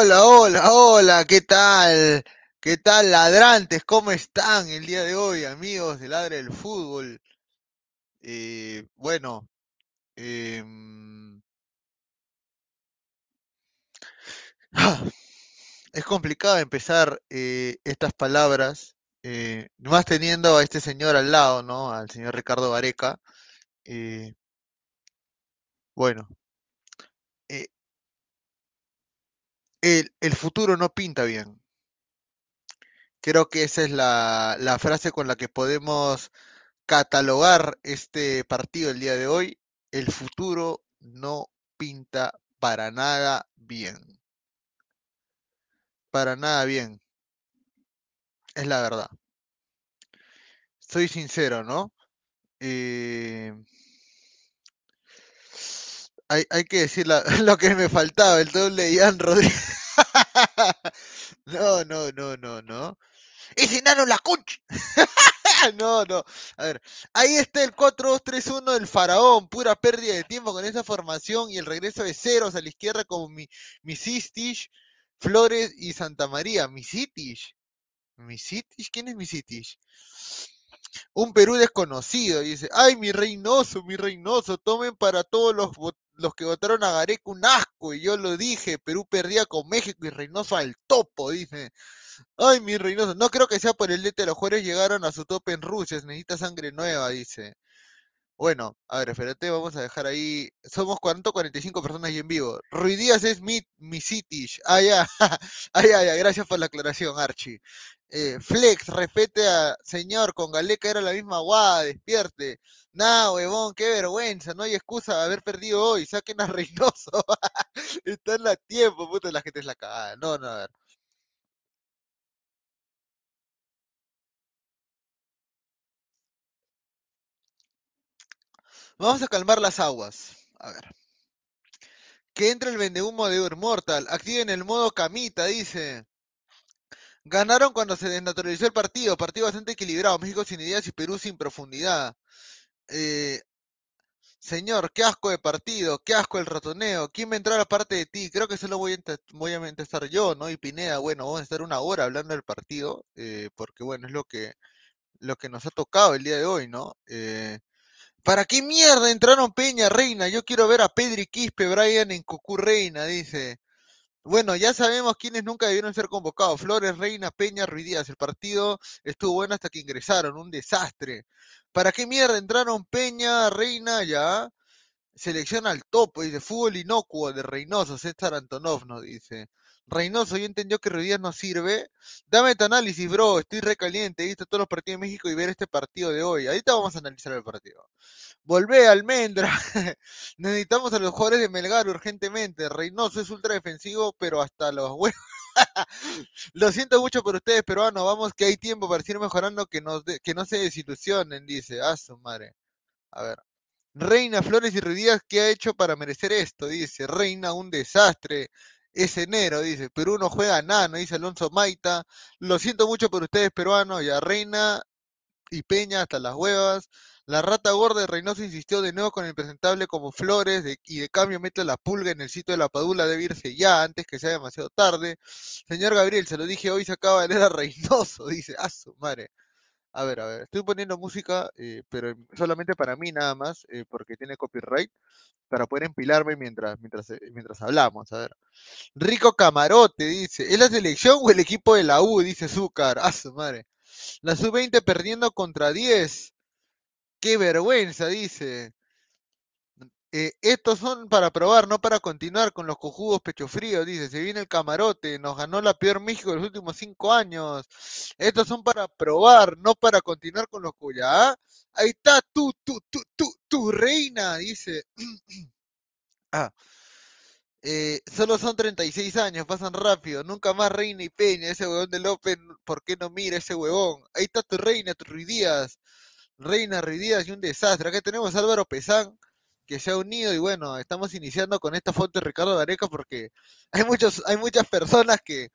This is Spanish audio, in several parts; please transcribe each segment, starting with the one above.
Hola, hola, hola, ¿qué tal? ¿Qué tal, ladrantes? ¿Cómo están el día de hoy, amigos de Ladre del Fútbol? Eh, bueno, eh, es complicado empezar eh, estas palabras, eh, más teniendo a este señor al lado, ¿no? Al señor Ricardo Vareca. Eh, bueno, el, futuro no pinta bien. Creo que esa es la, la, frase con la que podemos catalogar este partido el día de hoy. El futuro no pinta para nada bien. Para nada bien. Es la verdad. Soy sincero, ¿no? Eh, hay, que decir lo que me faltaba, el doble de Ian Rodríguez. no, no, no, no, no. Ese enano la concha. no, no. A ver, ahí está el 4-2-3-1 del faraón. Pura pérdida de tiempo con esa formación y el regreso de ceros a la izquierda como mi, Misistich, Flores y Santa María. Misitich. ¿Misitich? ¿Quién es Misitich? Un Perú desconocido, dice, ay, mi Reynoso, mi Reynoso, tomen para todos los, los que votaron a Gareca un asco, y yo lo dije, Perú perdía con México y Reynoso al topo, dice. Ay, mi Reynoso, no creo que sea por el DT, los jugadores llegaron a su tope en Rusia, necesita sangre nueva, dice. Bueno, a ver, espérate, vamos a dejar ahí. Somos 40 45 personas ahí en vivo. Rui Díaz es mi, mi Citish. Ah, ya. ah, ya, ya. Gracias por la aclaración, Archie. Eh, Flex, respete a señor, con Galeca era la misma guada, despierte. Nah, huevón, qué vergüenza, no hay excusa de haber perdido hoy, saquen a Reynoso. Están a tiempo, puta, la gente es la cagada. No, no, a ver. Vamos a calmar las aguas. A ver. Que entre el vendehumo de Mortal. Activen el modo camita, dice. Ganaron cuando se desnaturalizó el partido. Partido bastante equilibrado. México sin ideas y Perú sin profundidad. Eh, señor, qué asco de partido. Qué asco el ratoneo. ¿Quién va a entrar aparte de ti? Creo que solo voy a, voy a estar yo, ¿no? Y Pineda, bueno, vamos a estar una hora hablando del partido. Eh, porque, bueno, es lo que, lo que nos ha tocado el día de hoy, ¿no? Eh, ¿Para qué mierda entraron Peña Reina? Yo quiero ver a Pedri Quispe, Brian en Cucú Reina, dice. Bueno, ya sabemos quiénes nunca debieron ser convocados. Flores, Reina, Peña, Ruidías. El partido estuvo bueno hasta que ingresaron. Un desastre. ¿Para qué mierda entraron Peña, Reina, ya? Selección al topo, dice. Fútbol inocuo de Reynoso. César Antonov nos dice. Reynoso ya entendió que Ruidías no sirve. Dame tu análisis, bro. Estoy recaliente. He visto todos los partidos de México y ver este partido de hoy. Ahorita vamos a analizar el partido. Volvé, Almendra. Necesitamos a los jugadores de Melgar urgentemente. Reynoso es ultra defensivo, pero hasta los huevos. Lo siento mucho por ustedes, peruanos. Vamos que hay tiempo para seguir mejorando, que, que no se desilusionen, dice. Ah, su madre. A ver. Reina Flores y Ruidías, ¿qué ha hecho para merecer esto? Dice. Reina, un desastre es enero, dice. Perú no juega nada, no dice Alonso Maita. Lo siento mucho por ustedes, peruanos. Ya Reina y Peña hasta las huevas. La rata gorda de Reynoso insistió de nuevo con el presentable como Flores y de cambio mete la pulga en el sitio de la Padula debe irse ya antes que sea demasiado tarde. Señor Gabriel, se lo dije hoy, se acaba de leer a Reynoso, dice. A su madre. A ver, a ver, estoy poniendo música, eh, pero solamente para mí nada más, eh, porque tiene copyright para poder empilarme mientras, mientras, eh, mientras hablamos. A ver. Rico Camarote dice: ¿Es la selección o el equipo de la U? Dice Zúcar. Ah, su madre. La sub-20 perdiendo contra 10. Qué vergüenza, dice. Eh, estos son para probar, no para continuar con los cojudos pecho frío, dice. Se viene el camarote, nos ganó la peor México de los últimos cinco años. Estos son para probar, no para continuar con los cuyas. ¿ah? Ahí está tú, tú, tú, tú, tu reina, dice. ah. Eh, solo son 36 años, pasan rápido. Nunca más Reina y Peña. Ese huevón de López, ¿por qué no mira ese huevón? Ahí está tu reina, tu Ruidías. Reina Ruidías y un desastre. Acá tenemos Álvaro Pesán que se ha unido y bueno, estamos iniciando con esta foto de Ricardo Gareca porque hay muchos, hay muchas personas que,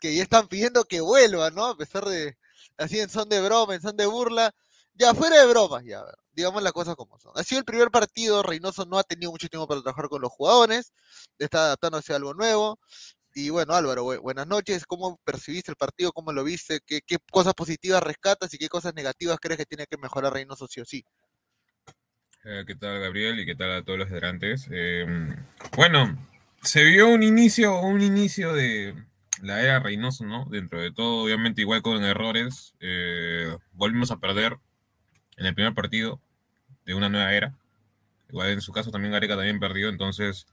que ya están pidiendo que vuelva, ¿no? A pesar de, así en son de broma, en son de burla, ya fuera de bromas, ya, digamos las cosas como son. Ha sido el primer partido, Reynoso no ha tenido mucho tiempo para trabajar con los jugadores, está adaptándose a algo nuevo. Y bueno, Álvaro, buenas noches. ¿Cómo percibiste el partido? ¿Cómo lo viste? ¿Qué, qué cosas positivas rescatas y qué cosas negativas crees que tiene que mejorar Reynoso sí o sí? Eh, ¿Qué tal, Gabriel? Y qué tal a todos los hidrantes. Em, bueno, se vio un inicio, un inicio de la era Reynoso, ¿no? Dentro de todo, obviamente, igual con errores. Eh, volvimos a perder en el primer partido de una nueva era. Igual en su caso también Gareca también perdió, entonces.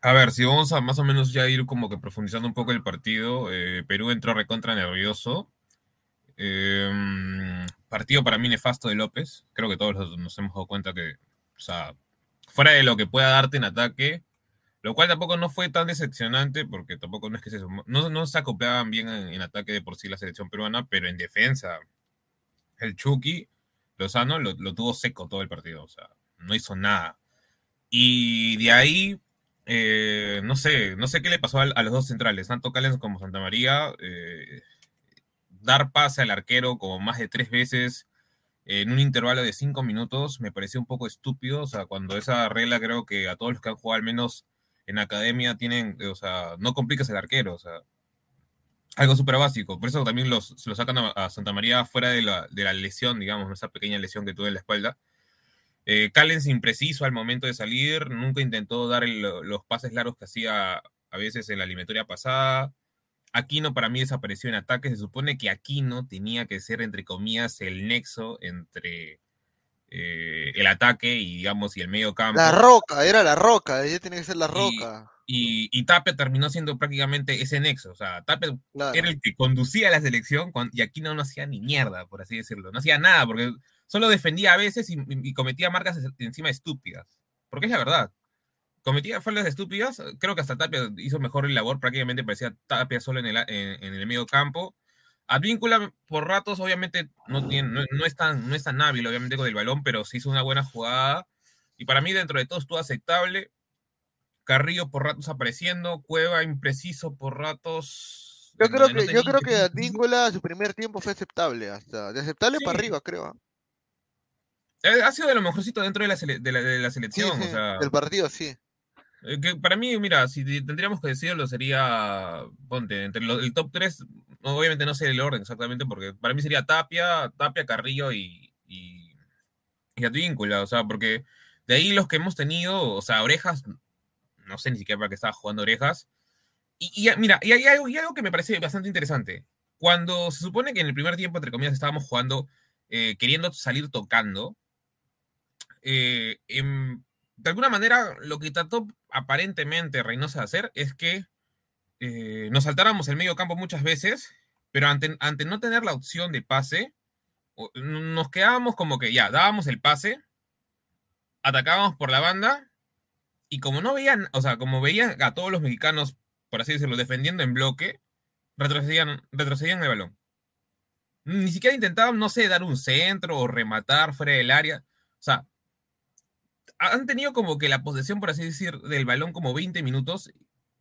A ver, si vamos a más o menos ya ir como que profundizando un poco el partido, eh, Perú entró recontra nervioso. Eh, partido para mí nefasto de López. Creo que todos nos hemos dado cuenta que, o sea, fuera de lo que pueda darte en ataque, lo cual tampoco no fue tan decepcionante, porque tampoco no es que se, no, no se acoplaban bien en, ataque de por sí la selección peruana, pero en defensa, el Chucky, Lozano, lo, lo tuvo seco todo el partido, o sea, no hizo nada. Y de ahí, eh, no sé, no sé qué le pasó a, los dos centrales, tanto Callens como Santa María. Eh, dar pase al arquero como más de tres veces en un intervalo de cinco minutos me pareció un poco estúpido. O sea, cuando esa regla creo que a todos los que han jugado al menos en academia tienen, o sea, no complicas el arquero, o sea, algo súper básico. Por eso también los, se lo sacan a, Santa María fuera de la, de la, lesión, digamos, esa pequeña lesión que tuve en la espalda. Eh, impreciso al momento de salir, nunca intentó dar los pases largos que hacía a veces en la eliminatoria pasada. Aquino para mí desapareció en ataque. Se supone que Aquino tenía que ser, entre comillas, el nexo entre eh, el ataque y, digamos, y el medio campo. La roca, era la roca, ella tiene que ser la roca. Y, y, Tapia terminó siendo prácticamente ese nexo. O sea, Claro. era el que conducía la selección y aquí no, hacía ni mierda, por así decirlo. No hacía nada, porque solo defendía a veces y, y cometía marcas encima estúpidas. Porque es la verdad. Cometía faltas estúpidas. Creo que hasta Tapia hizo mejor el labor. Prácticamente parecía Tapia solo en el, en, en el medio campo. Advíncula por ratos, obviamente, no, tiene, no, no es tan, no es tan hábil, obviamente, con el balón, pero sí hizo una buena jugada. Y para mí, dentro de todo, estuvo aceptable. Carrillo por ratos apareciendo, Cueva impreciso por ratos. Yo creo donde no que, yo creo que. Advíncula su primer tiempo fue aceptable, hasta de aceptable Sí. para arriba, creo. ¿ah? Eh, Ha sido de lo mejorcito dentro de la, sele- de la, de la Sí, selección. sí, o sea, del partido, sí. Eh, que para mí, mira, si te- tendríamos que decirlo, sería, ponte, entre lo- el top 3, obviamente no sé el orden exactamente, porque para mí sería Tapia, Tapia, Carrillo y, y, y Advíncula, o sea, porque de ahí los que hemos tenido, o sea, Orejas, no sé ni siquiera para qué estaba jugando Orejas, y, y, mira, y hay, algo, y algo que me parece bastante interesante. Cuando se supone que en el primer tiempo, entre comillas, estábamos jugando, eh, queriendo salir tocando, eh, em, de alguna manera lo que trató aparentemente Reynosa hacer es que eh, nos saltáramos el medio campo muchas veces, pero ante, ante no tener la opción de pase, nos quedábamos como que ya, dábamos el pase, atacábamos por la banda, y como no veían, o sea, como veían a todos los mexicanos, por así decirlo, defendiendo en bloque, retrocedían, retrocedían el balón. Ni siquiera intentaban, no sé, dar un centro o rematar fuera del área. O sea, han tenido como que la posesión, por así decir, del balón como 20 minutos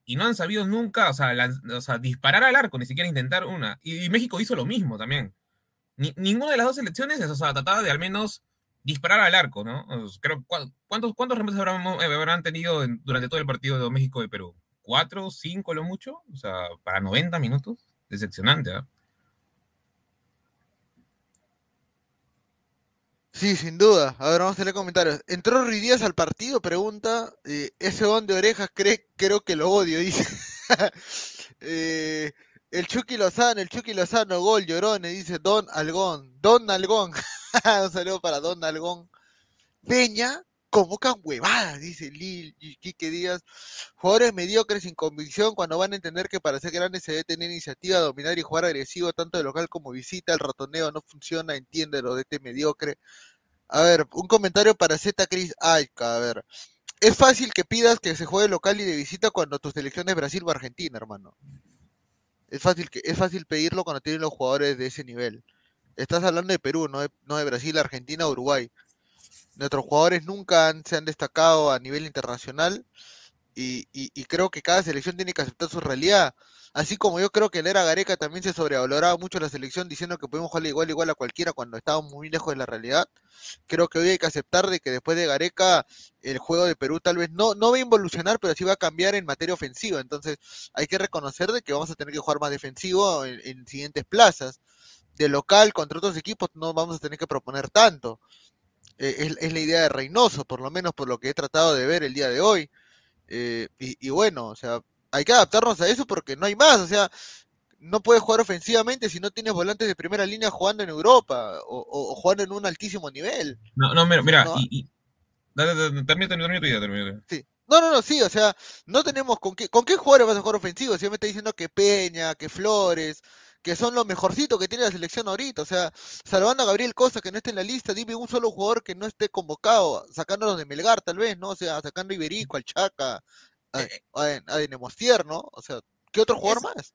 y no han sabido nunca, o sea, sea, disparar al arco, ni siquiera intentar una. Y, México hizo lo mismo también. Ni- ninguna de las dos selecciones, o sea, trataba de al menos disparar al arco, ¿no? Creo, ¿cu- ¿cuántos, ¿Cuántos remates habrán, eh, habrán tenido en- durante todo el partido de México y Perú? ¿Cuatro, cinco lo mucho? O sea, para 90 minutos. Decepcionante, ¿ah? Sí, sin duda. A ver, vamos a leer comentarios. Entró Ruiz Díaz al partido, pregunta. eh, ese don de orejas cree, creo que lo odio, dice. Eh, el Chucky Lozano, el Chucky Lozano, gol, llorone, dice Don Algón. Don Algón. Un saludo para Don Algón. Peña, convocan huevadas, dice Lil y Quique Díaz. Jugadores mediocres sin convicción cuando van a entender que para ser grandes se debe tener iniciativa, dominar y jugar agresivo tanto de local como visita. El ratoneo no funciona, entiéndelo de este mediocre. A ver, un comentario para Z Chris Aika, a ver. Es fácil que pidas que se juegue local y de visita cuando tu selección es Brasil o Argentina, hermano. Es fácil que es fácil pedirlo cuando tienen los jugadores de ese nivel. Estás hablando de Perú, no de, no de Brasil, Argentina, Uruguay. Nuestros jugadores nunca han- se han destacado a nivel internacional y, creo que cada selección tiene que aceptar su realidad. Así como yo creo que en la era Gareca también se sobrevaloraba mucho la selección diciendo que podemos jugar igual igual a cualquiera cuando estábamos muy lejos de la realidad. Creo que hoy hay que aceptar de que después de Gareca el juego de Perú tal vez no, no va a involucionar, pero sí va a cambiar en materia ofensiva. Entonces hay que reconocer de que vamos a tener que jugar más defensivo en, en siguientes plazas. De local contra otros equipos no vamos a tener que proponer tanto. Eh, es, es la idea de Reynoso, por lo menos por lo que he tratado de ver el día de hoy. Eh, y, y bueno, o sea, hay que adaptarnos a eso porque no hay más. O sea, no puedes jugar ofensivamente si no tienes volantes de primera línea jugando en Europa o, o- o jugando en un altísimo nivel. No, no, mira, mira, No. y, y- termina. Sí. No, no, no, sí, o sea, no tenemos con qué, con qué jugadores vas a jugar ofensivo. Si me está diciendo que Peña, que Flores, que son los mejorcitos que tiene la selección ahorita. O sea, salvando a Gabriel Cosa que no esté en la lista, dime un solo jugador que no esté convocado, sacándolos de Melgar tal vez, ¿no? O sea, sacando a Iberico, al Chaca, a, a, a Denemostier, ¿no? O sea, ¿qué otro jugador más?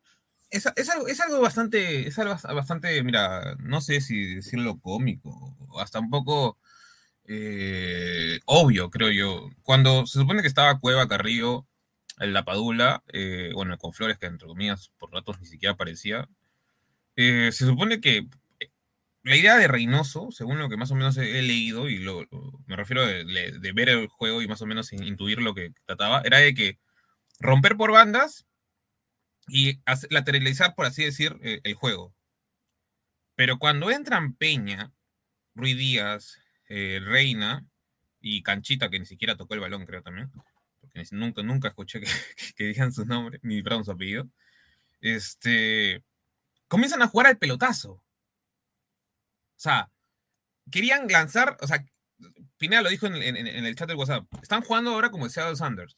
Es, es algo, es algo bastante, es algo bastante, mira, no sé si decirlo cómico, hasta un poco eh, obvio, creo yo. Cuando se supone que estaba Cueva, Carrillo, en la Padula, eh, bueno, con Flores, que entre comillas por ratos ni siquiera aparecía, eh, se supone que la idea de Reynoso, según lo que más o menos he, leído, y lo, me refiero de, ver el juego y más o menos in- intuir lo que trataba, era de que romper por bandas y lateralizar, por así decir, eh, el juego. Pero cuando entran Peña, Ruiz Díaz, eh, Reina y Canchita, que ni siquiera tocó el balón, creo también, porque nunca, nunca escuché que, que su nombre, ni perdón, su apellido, este, comienzan a jugar al pelotazo. O sea, querían lanzar, o sea, Pineda lo dijo en, el chat del WhatsApp, están jugando ahora como Seattle Sanders.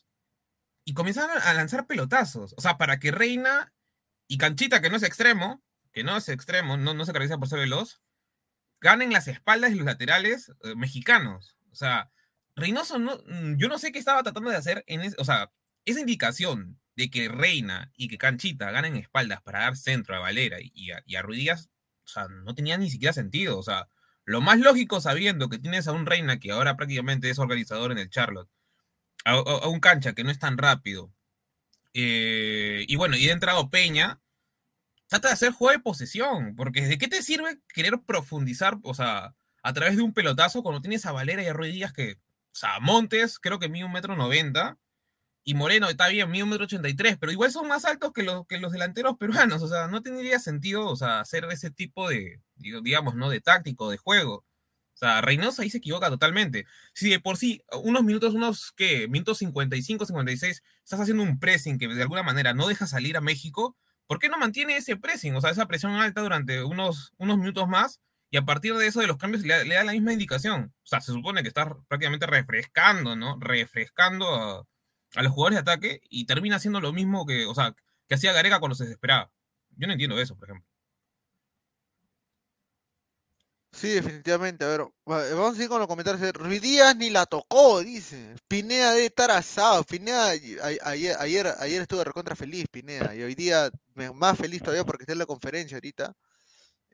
Y comenzaron a lanzar pelotazos. O sea, para que Reina y Canchita, que no es extremo, que no es extremo, no, no se caracteriza por ser veloz, ganen las espaldas y los laterales eh, mexicanos. O sea, Reynoso, no, mm, yo no sé qué estaba tratando de hacer en o sea, esa indicación de que Reina y que Canchita ganen espaldas para dar centro a Valera y a, y Díaz, o sea, no tenía ni siquiera sentido. O sea, lo más lógico sabiendo que tienes a un Reina que ahora prácticamente es organizador en el Charlotte, a, un cancha que no es tan rápido, eh, y bueno, y ha entrado Peña, trata de hacer juego de posesión, porque ¿de qué te sirve querer profundizar, o sea, a través de un pelotazo cuando tienes a Valera y a Ruiz Díaz que, o sea, Montes creo que mide un metro noventa, y Moreno está bien, mide un metro ochenta y tres, pero igual son más altos que los, que los delanteros peruanos, o sea, no tendría sentido, o sea, hacer ese tipo de, digamos, ¿no? De táctico, de juego. O sea, Reynoso ahí se equivoca totalmente. Si de por sí, unos minutos, unos, ¿qué? Minutos 55, 56, estás haciendo un pressing que de alguna manera no deja salir a México, ¿por qué no mantiene ese pressing? O sea, esa presión alta durante unos, unos minutos más y a partir de eso de los cambios le, le da la misma indicación. O sea, se supone que estás prácticamente refrescando, ¿no? Refrescando a, a los jugadores de ataque y termina haciendo lo mismo que, o sea, que hacía Gareca cuando se desesperaba. Yo no entiendo eso, por ejemplo. Sí, definitivamente. A ver, va- vamos a ir con los comentarios. Ruiz Díaz ni la tocó, dice. Pineda debe estar asado. Pineda, ayer, ayer, ayer estuve recontra feliz, Pineda. Y hoy día más feliz todavía porque está en la conferencia ahorita.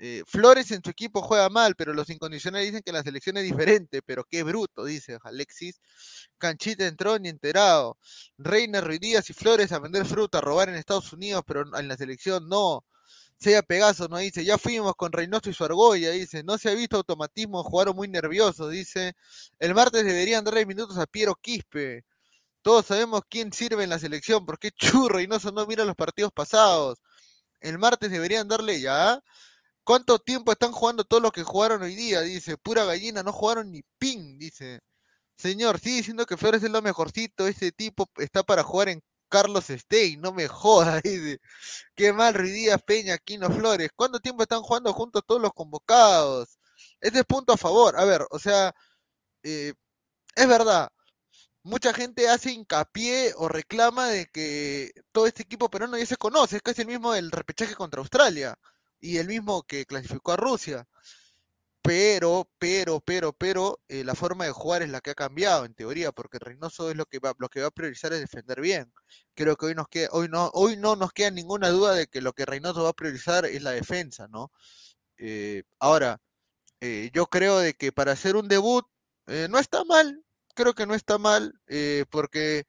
Eh, Flores en su equipo juega mal, pero los incondicionales dicen que la selección es diferente. Pero qué bruto, dice Alexis. Canchita entró ni enterado. Reina, Ruiz Díaz y Flores a vender fruta, a robar en Estados Unidos, pero en la selección no. Sella Pegaso nos dice, ya fuimos con Reynoso y su argolla, dice, no se ha visto automatismo, jugaron muy nerviosos, dice, el martes deberían darle minutos a Piero Quispe, todos sabemos quién sirve en la selección, porque churro Reynoso no mira los partidos pasados, el martes deberían darle ya, ¿cuánto tiempo están jugando todos los que jugaron hoy día? Dice, pura gallina, no jugaron ni ping, dice, señor, sigue diciendo que Flores es lo mejorcito, ese tipo está para jugar en Carlos Stein, no me jodas, dice. Qué mal, Ruiz Díaz, Peña, Aquino, Flores. ¿Cuánto tiempo están jugando juntos todos los convocados? Ese es punto a favor. A ver, o sea, eh, es verdad. Mucha gente hace hincapié o reclama de que todo este equipo peruano ya se conoce, es casi el mismo del repechaje contra Australia y el mismo que clasificó a Rusia. Pero, pero, pero, pero, eh, la forma de jugar es la que ha cambiado en teoría, porque Reynoso es lo que va, lo que va a priorizar es defender bien. Creo que hoy nos queda, hoy no, hoy no nos queda ninguna duda de que lo que Reynoso va a priorizar es la defensa, ¿no? Eh, ahora, eh, yo creo de que para hacer un debut eh, no está mal, creo que no está mal, porque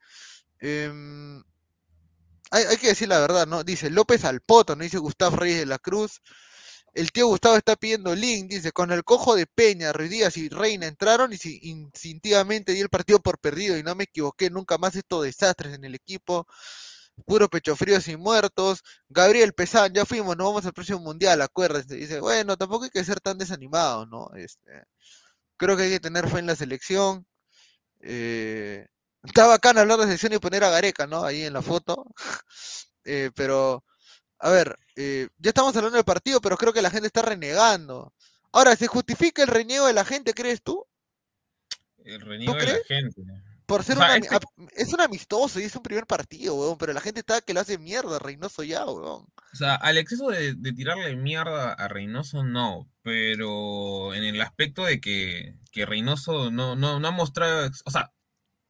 em, hay, hay que decir la verdad, ¿no? Dice López al poto, no dice Gustavo Reyes de la Cruz. El tío Gustavo está pidiendo link, dice, con el cojo de Peña, Ruiz Díaz y Reina entraron y si- instintivamente di el partido por perdido y no me equivoqué, nunca más estos desastres en el equipo, puro pecho frío sin muertos, Gabriel Pesán, ya fuimos, nos vamos al próximo mundial, acuérdense, dice, bueno, tampoco hay que ser tan desanimado, ¿no? Este, creo que hay que tener fe en la selección, eh, está bacán hablar de selección y poner a Gareca, ¿no? Ahí en la foto, eh, pero... A ver, eh, ya estamos hablando del partido, pero creo que la gente está renegando. Ahora, ¿se justifica el reniego de la gente, crees tú? El reniego de la gente. Por ser O sea, este- es un amistoso y es un primer partido, weón, pero la gente está que lo hace mierda, Reynoso ya, weón. O sea, al exceso de, de tirarle mierda a Reynoso, no, pero en el aspecto de que, que Reynoso no, no, no ha mostrado, o sea,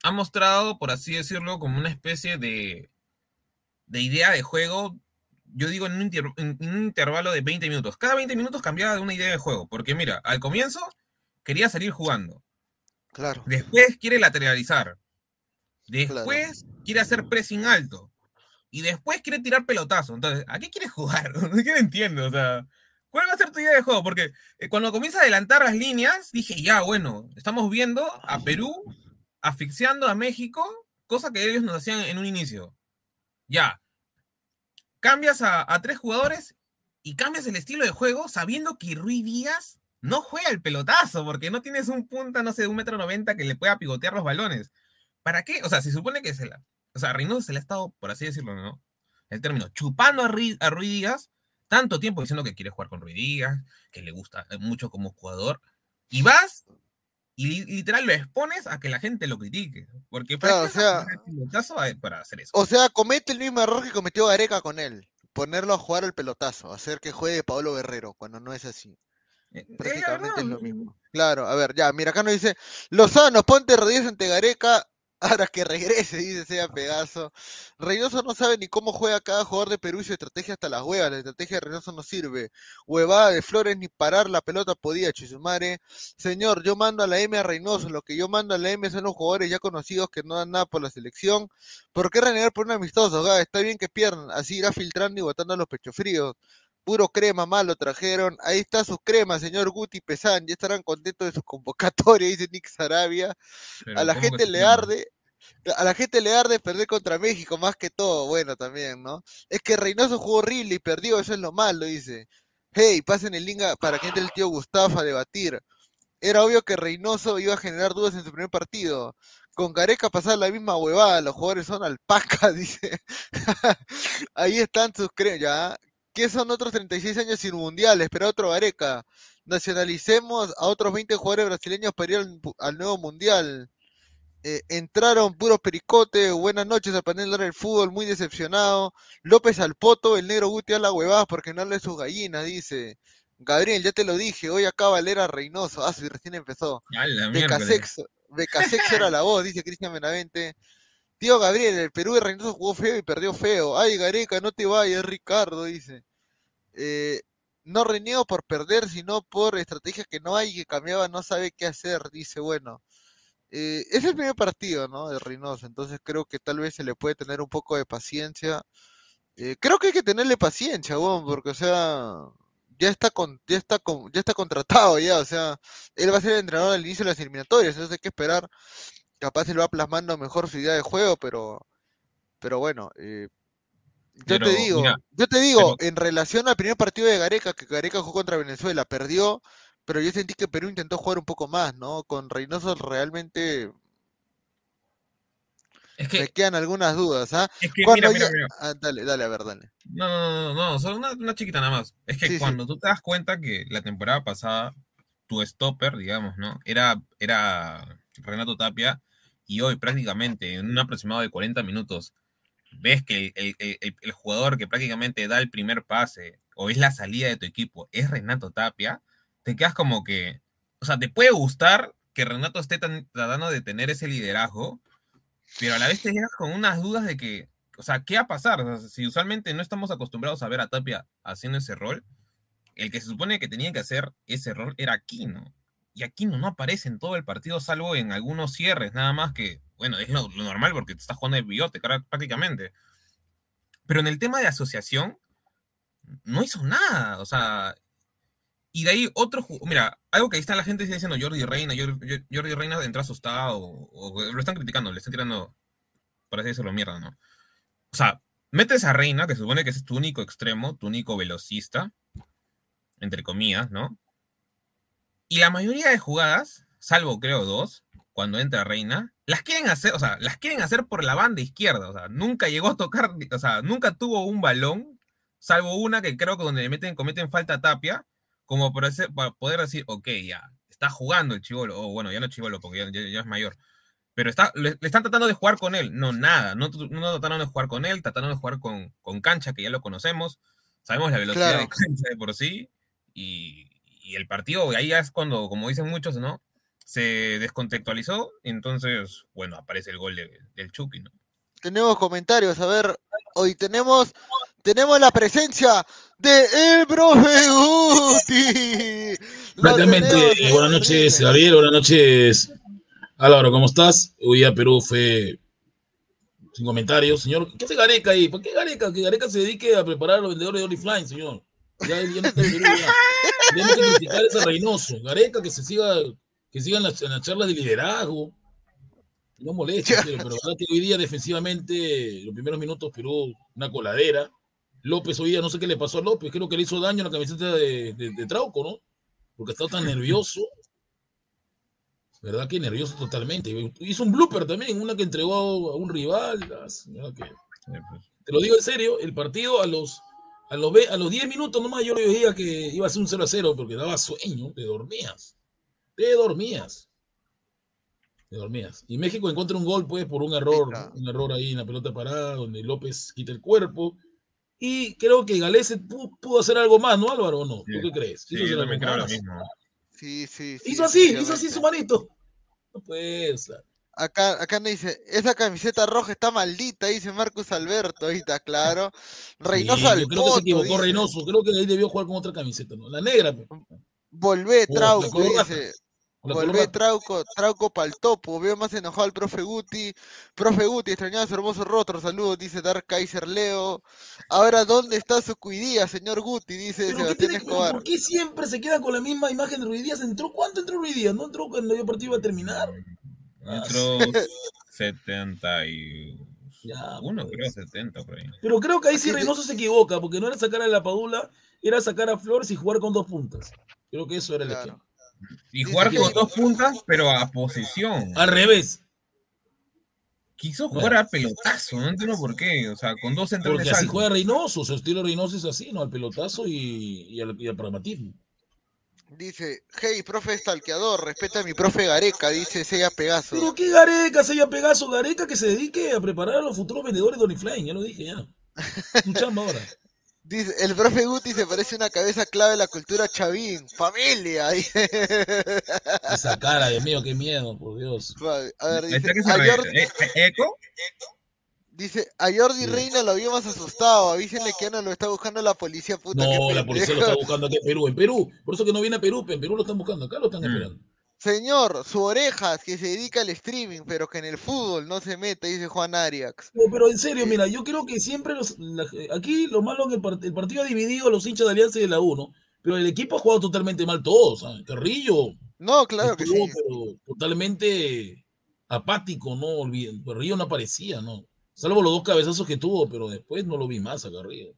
ha mostrado, por así decirlo, como una especie de, de idea de juego, yo digo, en un, inter- en- en un intervalo de 20 minutos. Cada 20 minutos cambiaba de una idea de juego, porque mira, al comienzo quería salir jugando, Claro. después quiere lateralizar, después quiere hacer pressing alto, y después quiere tirar pelotazo. Entonces, ¿a qué quieres jugar? Que no entiendo, o sea, ¿cuál va a ser tu idea de juego? Porque eh, cuando comienza a adelantar las líneas, dije, ya, bueno, estamos viendo a Perú asfixiando a México, cosa que ellos nos hacían en un inicio. Ya, cambias a, tres jugadores y cambias el estilo de juego sabiendo que Rui Díaz no juega el pelotazo, porque no tienes un punta, no sé, de un metro noventa que le pueda pivotear los balones. ¿Para qué? O sea, se supone que se la. O sea, Reynoso se le ha estado, por así decirlo, ¿no? El término, chupando a Rui, a Rui Díaz tanto tiempo diciendo que quiere jugar con Rui Díaz, que le gusta mucho como jugador. Y vas y literal lo expones a que la gente lo critique. Porque Claro, o sea- pelotazo para hacer eso. O sea, comete el mismo error que cometió Gareca con él. Ponerlo a jugar al pelotazo, hacer que juegue Pablo Guerrero, cuando no es así. Eh, eh, Prácticamente es lo mismo. Claro, a ver, ya, mira, acá nos dice, Lozano, ponte rodillas ante Gareca, ahora que regrese, dice sea Pegaso. Reynoso no sabe ni cómo juega cada jugador de Perú y su estrategia hasta las huevas, la estrategia de Reynoso no sirve. Huevada de Flores ni parar la pelota podía, Chisumare. Señor, yo mando a la M a Reynoso, lo que yo mando a la M son los jugadores ya conocidos que no dan nada por la selección. ¿Por qué renegar por un amistoso? Está bien que pierdan, así irá filtrando y botando a los pechos fríos. Puro crema más lo trajeron. Ahí está su crema, señor Guti Pesán. Ya estarán contentos de su convocatoria, dice Nick Sarabia. pero A la ¿cómo que gente se le llama? arde. A la gente le arde perder contra México más que todo. Bueno, también, ¿no? Es que Reynoso jugó horrible y perdió, eso es lo malo, dice. Hey, pasen el link para que entre el tío Gustavo a debatir. Era obvio que Reynoso iba a generar dudas en su primer partido. Con Gareca pasaba la misma huevada, los jugadores son alpacas, dice. Ahí están sus cremas, ya. ¿Qué son otros 36 años sin mundial? Espera otro Gareca. Nacionalicemos a otros 20 jugadores brasileños para ir al, al nuevo mundial. Eh, entraron puros pericotes, buenas noches al panel del fútbol, muy decepcionado. López al poto, el negro Guti a la huevada porque no le sus gallinas, dice. Gabriel, ya te lo dije, hoy acá Valera Reynoso. Ah, sí, recién empezó. A. Becasexo, Becasexo era la voz, dice Cristian Benavente. Tío Gabriel, el Perú de Reynoso jugó feo y perdió feo. Ay, Gareca, no te vayas, Ricardo, dice. Eh, no reniego por perder, sino por estrategias que no hay que cambiaba, no sabe qué hacer, dice, bueno. Eh, es el primer partido, ¿no? De Reynoso, entonces creo que tal vez se le puede tener un poco de paciencia. Eh, creo que hay que tenerle paciencia, weón, porque, o sea, ya está con, ya está con, ya está contratado ya, o sea, él va a ser el entrenador al inicio de las eliminatorias, entonces hay que esperar. Capaz se lo va plasmando mejor su idea de juego, pero, pero bueno, eh, yo Pero, te digo, mira, yo te digo, pero- en relación al primer partido de Gareca, que Gareca jugó contra Venezuela, perdió, pero yo sentí que Perú intentó jugar un poco más, ¿no? Con Reynoso realmente Es me que, quedan algunas dudas, ¿ah? es que Cuando mira, mira, ah, dale, dale, a ver, dale. No, no, no, no, no, solo una, una chiquita nada más. Es que Sí, sí. cuando tú te das cuenta que la temporada pasada, tu stopper, digamos, ¿no? Era, era Renato Tapia, y hoy prácticamente en un aproximado de 40 minutos, ves que el, jugador que prácticamente da el primer pase o es la salida de tu equipo es Renato Tapia, te quedas como que, o sea, te puede gustar que Renato esté tan- tratando de tener ese liderazgo, pero a la vez te quedas con unas dudas de que, o sea, ¿qué va a pasar? Si usualmente no estamos acostumbrados a ver a Tapia haciendo ese rol, el que se supone que tenía que hacer ese rol era Aquino. Y Aquino no aparece en todo el partido, salvo en algunos cierres, nada más que, bueno, es lo, lo normal porque te estás jugando de bigote prácticamente. Pero en el tema de asociación, no hizo nada. O sea, y de ahí otro. Mira, algo que ahí está la gente diciendo Jordi Reina. Jordi, Jordi Reina entra asustado o, o lo están criticando, le están tirando, por así decirlo, mierda, ¿no? O sea, metes a Reina, que se supone que es tu único extremo, tu único velocista, entre comillas, ¿no? Y la mayoría de jugadas, salvo creo dos, cuando entra Reina, las quieren hacer, o sea, las quieren hacer por la banda izquierda, o sea, nunca llegó a tocar, o sea, nunca tuvo un balón, salvo una que creo que donde le meten, cometen falta a Tapia, como para, poder decir, ok, ya, está jugando el chivolo, o bueno, ya no chivolo, porque ya, ya- ya es mayor, pero está, le, le están tratando de jugar con él, no, nada, no, no trataron de jugar con él, trataron de jugar con, con Cancha, que ya lo conocemos, sabemos la velocidad Claro. de Cancha de por sí, y, y el partido, ahí ya es cuando, como dicen muchos, ¿no? Se descontextualizó, entonces, bueno, aparece el gol de- del Chucky, ¿no? Tenemos comentarios, a ver, hoy tenemos, tenemos la presencia de el profe Guti. Tenemos, eh, buenas es noches. Gabriel, buenas noches, Álvaro, ¿cómo estás? Hoy día Perú fue sin comentarios. Señor, ¿qué hace Gareca ahí? ¿Por qué Gareca? Que Gareca se dedique a preparar a los vendedores de Oriflame, señor. Ya, ya no está en Perú, ya. Tenemos que criticar ese Reynoso. Gareca que se siga, que sigan las, en las charlas de liderazgo. No moleste, pero, pero verdad que hoy día defensivamente, los primeros minutos Perú, una coladera. López hoy día, no sé qué le pasó a López, creo que le hizo daño a la camiseta de, de, de Trauco, ¿no? Porque estaba tan nervioso. ¿Verdad que nervioso totalmente? Hizo un blooper también, una que entregó a, un rival. las- ¿verdad que- te lo digo en serio, el partido a los, a los, a los 10 minutos nomás yo le veía que iba a ser un 0 a 0 porque daba sueño, te dormías. Te dormías. Te dormías. Y México encuentra un gol, pues, por un error, un error ahí en la pelota parada, donde López quita el cuerpo. Y creo que Galese pudo, hacer algo más, ¿no, Álvaro? ¿O no? ¿Tú qué crees? Sí, yo también creo lo mismo. Sí, sí, Hizo así, hizo así su manito. No puede ser. Acá, acá me dice, esa camiseta roja está maldita, dice Marcus Alberto, ahí está claro. Reynoso sí, Creo que se equivocó Reynoso, creo que ahí debió jugar con otra camiseta, ¿no? La negra. Pues. Volvé, Trauco, dice. Volvé, Trauco, Trauco pa'l topo. Veo más enojado al profe Guti. Profe Guti, extrañado su hermoso rostro. Saludos, dice Dark Kaiser Leo. Ahora, ¿dónde está su cuidía, señor Guti? Dice Sebastián Escobar. ¿Por qué siempre se queda con la misma imagen de Ruidías? ¿Entró? ¿Cuánto entró Ruidías? ¿No entró cuando el partido iba a terminar? Entró 70 y... Uno pues. creo 70 por ahí. Pero creo que ahí sí Reynoso se equivoca, porque no era sacar a la Padula, era sacar a Flores y jugar con dos puntas. Creo que eso era el esquema. Y jugar con dos puntas, pero a posición. Al revés. Quiso jugar a pelotazo, no entiendo por qué. O sea, con dos centrales. Porque así juega Reynoso, su estilo Reynoso es así, ¿no? Al pelotazo y, al, pragmatismo. Dice, hey, profe estalqueador, respeta a mi profe Gareca, dice Sella Pegaso. Pero qué Gareca, Sella Pegaso, Gareca que se dedique a preparar a los futuros vendedores de Doniflame, ya lo dije ya. Escuchamos ahora. Dice, el profe Guti se parece una cabeza clave de la cultura chavín. Familia. Esa cara, Dios mío, qué miedo, por Dios. A ver, dice, a Jordi, ¿E-, e-, ¿Eco? Dice, a Jordi Reina lo vio más asustado. Avísenle que no lo está buscando la policía, puta. No, la policía lo está buscando aquí en Perú. En Perú. Por eso que no viene a Perú. En Perú lo están buscando. Acá lo están mm. esperando. Señor, su orejas que se dedica al streaming, pero que en el fútbol no se mete, dice Juan Arias. No, pero en serio, mira, yo creo que siempre los, aquí lo malo es que el, partido ha dividido a los hinchas de Alianza y de la 1, pero el equipo ha jugado totalmente mal todos. ¿sabes? Carrillo. No, claro que sí. Pero totalmente apático, no olviden. Carrillo no aparecía, ¿no? Salvo los dos cabezazos que tuvo, pero después no lo vi más a Carrillo.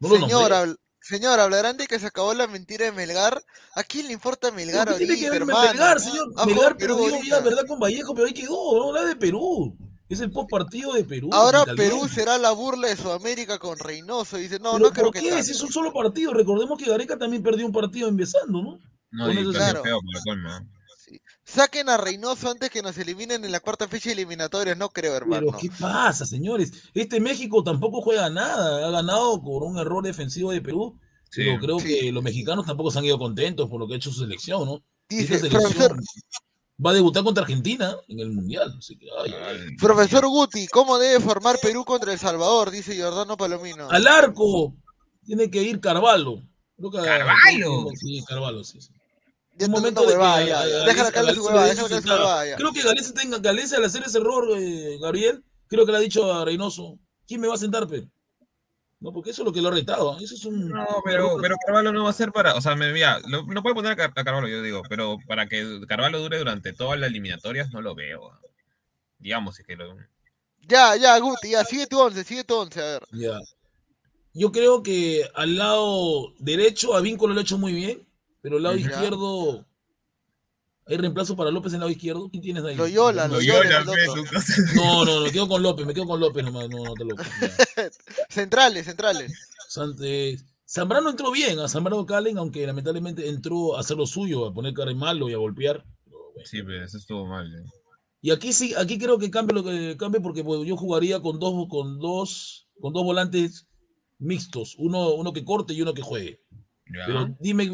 No Señor, Señor, hablarán de que se acabó la mentira de Melgar. ¿A quién le importa Melgar ¿Qué tiene que ver Melgar, señor? Melgar perdió ya, ¿verdad? Con Vallejo, pero ahí quedó. Vamos a hablar de Perú. Es el post partido de Perú. Ahora Perú será la burla de Sudamérica con Reynoso. Dice, no, no creo ¿por qué? Si es un solo partido. Recordemos que Gareca también perdió un partido empezando, ¿no? No, y claro. feo Saquen a Reynoso antes que nos eliminen en la cuarta fecha eliminatoria, no creo, hermano. Pero ¿qué pasa, señores? Este México tampoco juega nada, ha ganado por un error defensivo de Perú. pero creo que los mexicanos tampoco se han ido contentos por lo que ha hecho su selección, ¿no? Dice, profesor, va a debutar contra Argentina en el Mundial. profesor Guti, ¿cómo debe formar Perú contra El Salvador? Dice Giordano Palomino. Al arco tiene que ir Carvalho. ¿Carvalho? Sí, Carvalho, sí. sí un momento de su huevada, déjala su huevada. Creo que Galese tenga, Galese al hacer ese error, eh, Gabriel, creo que le ha dicho a Reynoso, ¿quién me va a sentar, pe? No, porque eso es lo que lo ha retado. Eso es un. No, pero, pero Carvalho no va a ser para. O sea, me, mira, no puede poner a Carvalho, yo digo, pero para que Carvalho dure durante todas las eliminatorias, no lo veo. Digamos, es que lo. Ya, ya, Guti, ya, sigue tu once, sigue tu once, a ver. Ya. Yo creo que al lado derecho a Vínculo lo ha hecho muy bien. Pero el lado izquierdo. ¿Hay reemplazo para López en el lado izquierdo? ¿Quién tienes ahí? Loyola, Loyola. No, no, no, me quedo con López, me quedo con López nomás. No, no te lo. centrales, centrales. Zambrano entró bien, a Zambrano Calen, aunque lamentablemente entró a hacer lo suyo, a poner cara en malo y a golpear. Sí, pero eso estuvo mal. ¿eh? Y aquí sí, aquí creo que cambie lo que cambie porque pues, yo jugaría con dos, con dos, con dos volantes mixtos, uno, uno que corte y uno que juegue. Pero dime,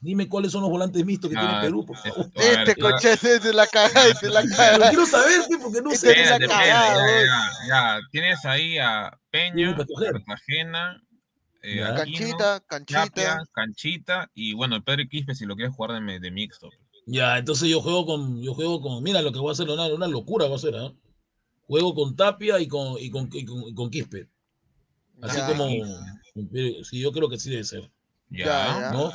dime cuáles son los volantes mixtos que tiene Perú, por favor. Este coche es de la cagada, es de la cagada. quiero saber, porque no este sé. la cagada, ya, Tienes ahí a Peña, Cartagena, eh, Canchita, Canchita. Canchita, y bueno, el Pedro Quispe si lo quieres jugar de, de, mixto. Ya, entonces yo juego con, yo juego con, mira lo que voy a hacer, una, una locura va a ser, ¿eh? Juego con Tapia y con, y con, y con, con Quispe. Así como, sí, yo creo que sí debe ser. Ya, ¿no?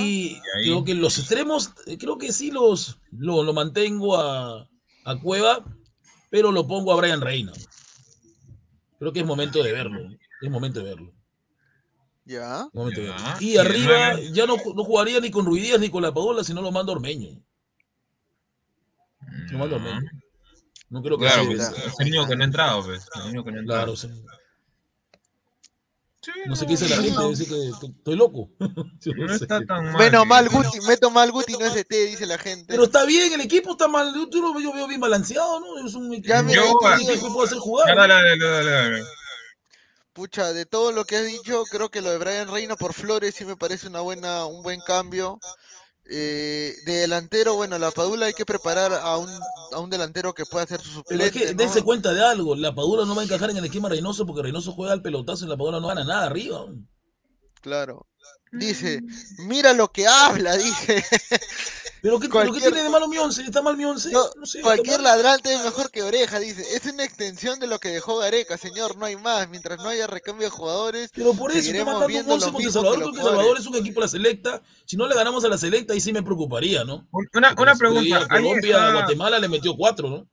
Y creo que los extremos, eh, creo que sí los lo, mantengo a, a, Cueva, pero lo pongo a Brian Reina. Creo que es momento de verlo. Es momento de verlo. Ya. Y arriba ya no, no, jugaría ni con Ruidías ni con la Paola, sino lo mando a Ormeño. Lo mando a Ormeño. No creo que claro, sea, es el único que no ha entrado, pues. El único que no ha entrado. Claro, sí. No sé qué dice la gente, dice que que estoy loco. Yo No sé. está tan mal. Menos mal Guti, meto mal Guti no es de T, dice la gente. Pero está bien, el equipo está mal. Yo, yo lo veo, yo veo bien balanceado, ¿no? Es un equipo Ya, yo- el equipo puede hacer jugar. Ya, ¿no? dale, dale, dale, dale. Pucha, de todo lo que has dicho, creo que lo de Brian Reina por Flores sí me parece una buena, un buen cambio. Eh, de delantero, bueno, la Padula hay que preparar a un, a un delantero que pueda ser su Pero es suplente, que ¿no? dense cuenta de algo, la Padula no va a encajar en el esquema Reynoso porque Reynoso juega al pelotazo y la Padula no gana nada arriba. Claro. Dice, mira lo que habla, dice. ¿Pero qué, pero qué Cualquier- tiene de malo mi once? ¿Está mal mi once? No, No sé, cualquier ladrante es mejor que oreja, dice. Es una extensión de lo que dejó Gareca, señor, no hay más. Mientras no haya recambio de jugadores, Pero por eso está mandando un once porque Salvador, creo que Salvador es un equipo de la selecta. Si no le ganamos a la selecta, ahí sí me preocuparía, ¿no? Un- Una, Porque una pregunta. a ¿Alguien Colombia, a está, Guatemala le metió cuatro, ¿no?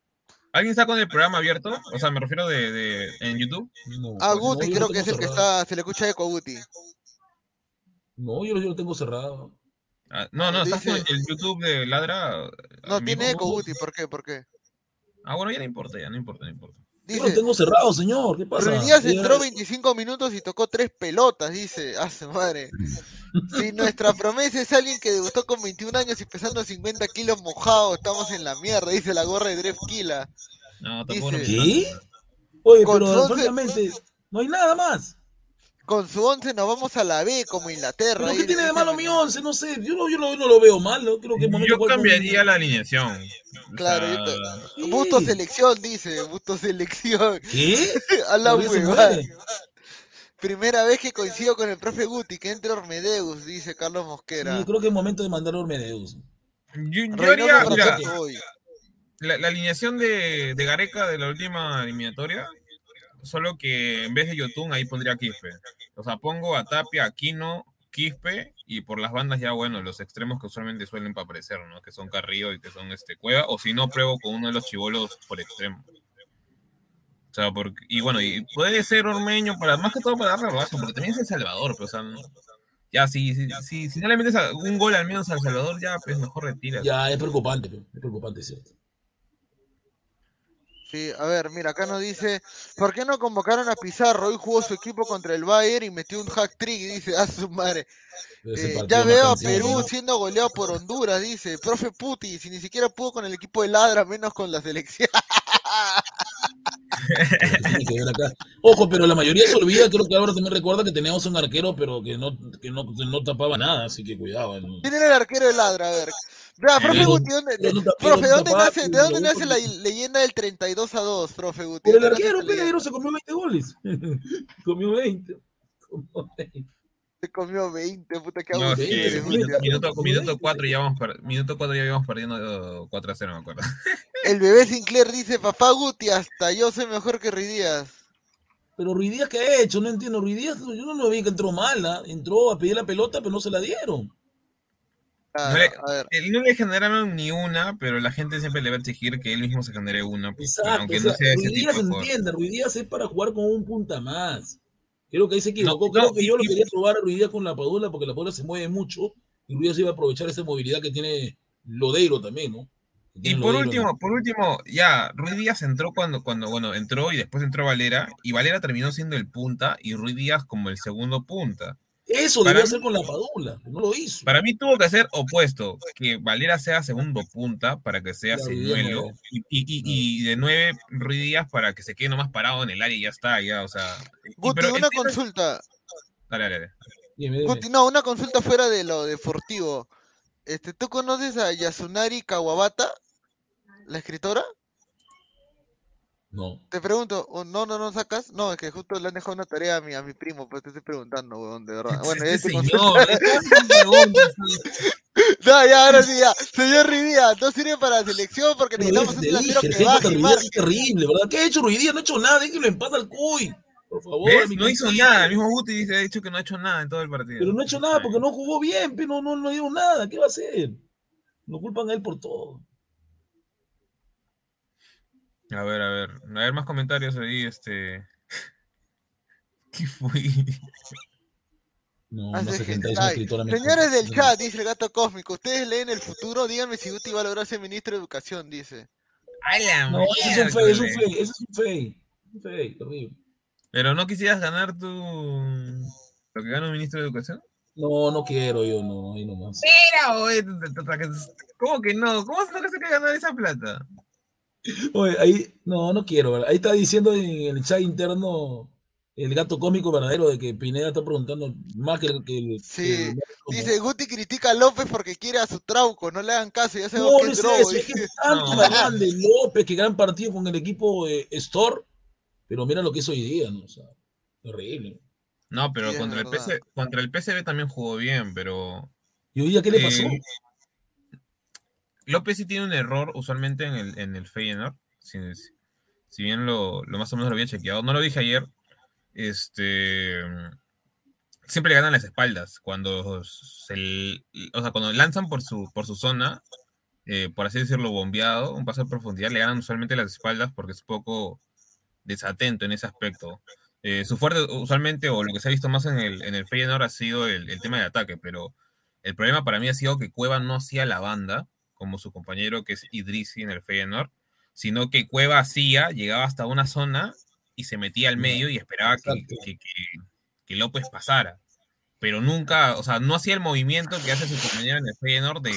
¿Alguien está con el programa abierto? O sea, me refiero de, de en YouTube. No, A no, Guti creo que es el que está, se le escucha eco a Guti. No, yo, yo lo tengo cerrado. Ah, no, no, estás con Dice- el YouTube de Ladra. No, en tiene eco Guti, ¿por qué? ¿Por qué? Ah, bueno, ya no importa, ya no importa, no importa. Yo lo Dice, tengo cerrado, señor. ¿Qué pasa? Ya- entró 25 minutos y tocó tres pelotas, dice. A su madre. Si nuestra promesa es alguien que debutó con 21 años y pesando 50 kilos mojado, estamos en la mierda, dice la gorra de Dref Kila. No, tampoco. Dice- no- ¿Qué? Oye, Con pero once- francamente, no hay nada más. Con su 11 nos vamos a la B como Inglaterra. ¿Pero qué tiene de malo mi once? No sé, yo no, yo no, no lo veo mal, ¿no? Creo que Yo cambiaría la alineación. O Claro, sea, yo. Busto selección, dice. Busto selección. ¿Qué? A la huevada. Primera vez que coincido con el profe Guti, que entre Ormedeus, dice Carlos Mosquera. Sí, creo que es momento de mandar a Ormedeus. yo, yo haría, mira, la, la alineación de, de Gareca de la última eliminatoria, solo que en vez de Yotun ahí pondría Quispe. O sea, pongo a Tapia, Aquino, Quispe y por las bandas ya, bueno, los extremos que usualmente suelen aparecer, ¿no? Que son Carrillo y que son este Cueva, o si no, pruebo con uno de los chivolos por extremo. O sea, porque, y bueno, y puede ser Ormeño, para, más que todo para darle rebaja, porque también es El Salvador, pero o sea, no- ya, si, si, si, si no le metes un gol al menos al Salvador, ya, pues mejor retira. Ya, es preocupante, pe, es preocupante, ¿cierto? Sí, a ver, mira, acá nos dice, ¿por qué no convocaron a Pizarro? Hoy jugó su equipo contra el Bayern y metió un hack trick, dice, a su madre. Eh, ya veo a Perú siendo goleado por Honduras, dice, profe Puti, si ni siquiera pudo con el equipo de Ladra, menos con la selección. Tiene que ver acá. Ojo, pero la mayoría se olvida, creo que ahora también recuerda que teníamos un arquero, pero que no, que no, que no tapaba nada, así que cuidado. ¿no? ¿Quién era el arquero de Ladra? A ver. Vea, profe Pero- Guti, ¿dónde, pero no profe, ¿de dónde tapaba, nace, de dónde nace la leyenda del 32 a 2, profe Guti? Por el ¿Dónde nace arquero? Pedro, se comió 20 goles. comió 20. Comió 20. Se comió 20, puta, qué No, aburrido sí, eres, minuto, minuto, minuto 4 ya vamos per- minuto 4 ya íbamos perdiendo 4 a 0, me acuerdo. El bebé Sinclair dice, papá Guti, hasta yo soy mejor que Ruiz Díaz. Pero Ruiz Díaz, ¿qué ha hecho? No entiendo. Ruiz Díaz, yo no lo vi que entró mal. ¿ah? Entró a pedir la pelota, pero no se la dieron. No le, él no le generaron ni una, pero la gente siempre le va a exigir que él mismo se genere una, pues, Exacto. aunque o no sea, sea ese Ruiz tipo Díaz de jugador. entiende. Ruiz Díaz es para jugar con un punta más. Creo que ahí se equivocó. No, Creo no, que y- yo lo quería probar a Ruiz Díaz con la Padula porque la Padula se mueve mucho y Ruiz Díaz iba a aprovechar esa movilidad que tiene Lodeiro también, ¿no? Y por último, por último, ya, Ruiz Díaz entró cuando, cuando, bueno, entró y después entró Valera, y Valera terminó siendo el punta y Ruiz Díaz como el segundo punta. Eso debió hacer con la Padula, no lo hizo. Para mí tuvo que ser opuesto, que Valera sea segundo punta para que sea señuelo, y, y, y, y de nueve Ruiz Díaz para que se quede nomás parado en el área y ya está, ya, o sea. Guti, pero una consulta. Dale, dale, dale. Dime, dime. Guti, no, una consulta fuera de lo deportivo. Este, ¿Tú conoces a Yasunari Kawabata, la escritora? No. Te pregunto, ¿o no, no, no sacas? No, es que justo le han dejado una tarea a mi, a mi primo, pues te estoy preguntando, weón, de verdad. Bueno, ya Este te señor, consulta. ¿cuántas preguntas? No, ya, ahora sí, ya. Señor Rivía, no sirve para la selección porque Pero necesitamos es un de delantero que baje marque. es terrible, ¿verdad? ¿Qué ha hecho Ruiz Díaz? No ha hecho nada, déjenlo en paz al Cuy. Por favor, No hizo nada, el mismo Guti dice, ha dicho que no ha hecho nada en todo el partido. Pero no ha hecho nada porque no jugó bien, pero no, no, no dio nada. ¿Qué va a hacer? Lo culpan a él por todo. A ver, a ver, a ver más comentarios ahí, este... ¿Qué fue? No, no sé escritora Señores del chat, dice el gato cósmico, ¿ustedes leen el futuro? Díganme si Guti va a lograr ser ministro de educación, dice. ¡A la No, ese es un fake, es un fake, ese es un fake. Un fake, terrible. Pero no quisieras ganar tu lo que gana un ministro de educación. No, no quiero yo, no, ahí nomás. Mira, oye, ¿cómo que no? ¿Cómo se te que ganar esa plata? Oye, ahí, no, no quiero, ¿verdad? Ahí está diciendo en el chat interno el gato cómico verdadero de que Pineda está preguntando más que el. Que el sí, que el- dice Guti critica a López porque quiere a su trauco, no le hagan caso, ya No, sabemos que no es es drogo. es que tanto No. de López, que gran partido con el equipo eh, Store, pero mira lo que hizo hoy día, ¿no? O sea, horrible. No, pero Sí, es contra, el. PC contra el PSV también jugó bien, pero ¿Y hoy día qué le Eh, pasó? López sí tiene un error usualmente en el, en el Feyenoord. Si, bien lo, lo más o menos lo había chequeado, no lo dije ayer. Este siempre le ganan las espaldas cuando se, o sea, cuando lanzan por su, por su zona, eh, por así decirlo, bombeado, un paso de profundidad, le ganan usualmente las espaldas porque es poco desatento en ese aspecto. Eh, su fuerte, usualmente, o lo que se ha visto más en el, en el Feyenoord ha sido el, el tema de ataque, pero el problema para mí ha sido que Cueva no hacía la banda, como su compañero que es Idrisi en el Feyenoord, sino que Cueva hacía, llegaba hasta una zona y se metía al medio y esperaba que, que- que- que López pasara. Pero nunca, o sea, no hacía el movimiento que hace su compañero en el Feyenoord de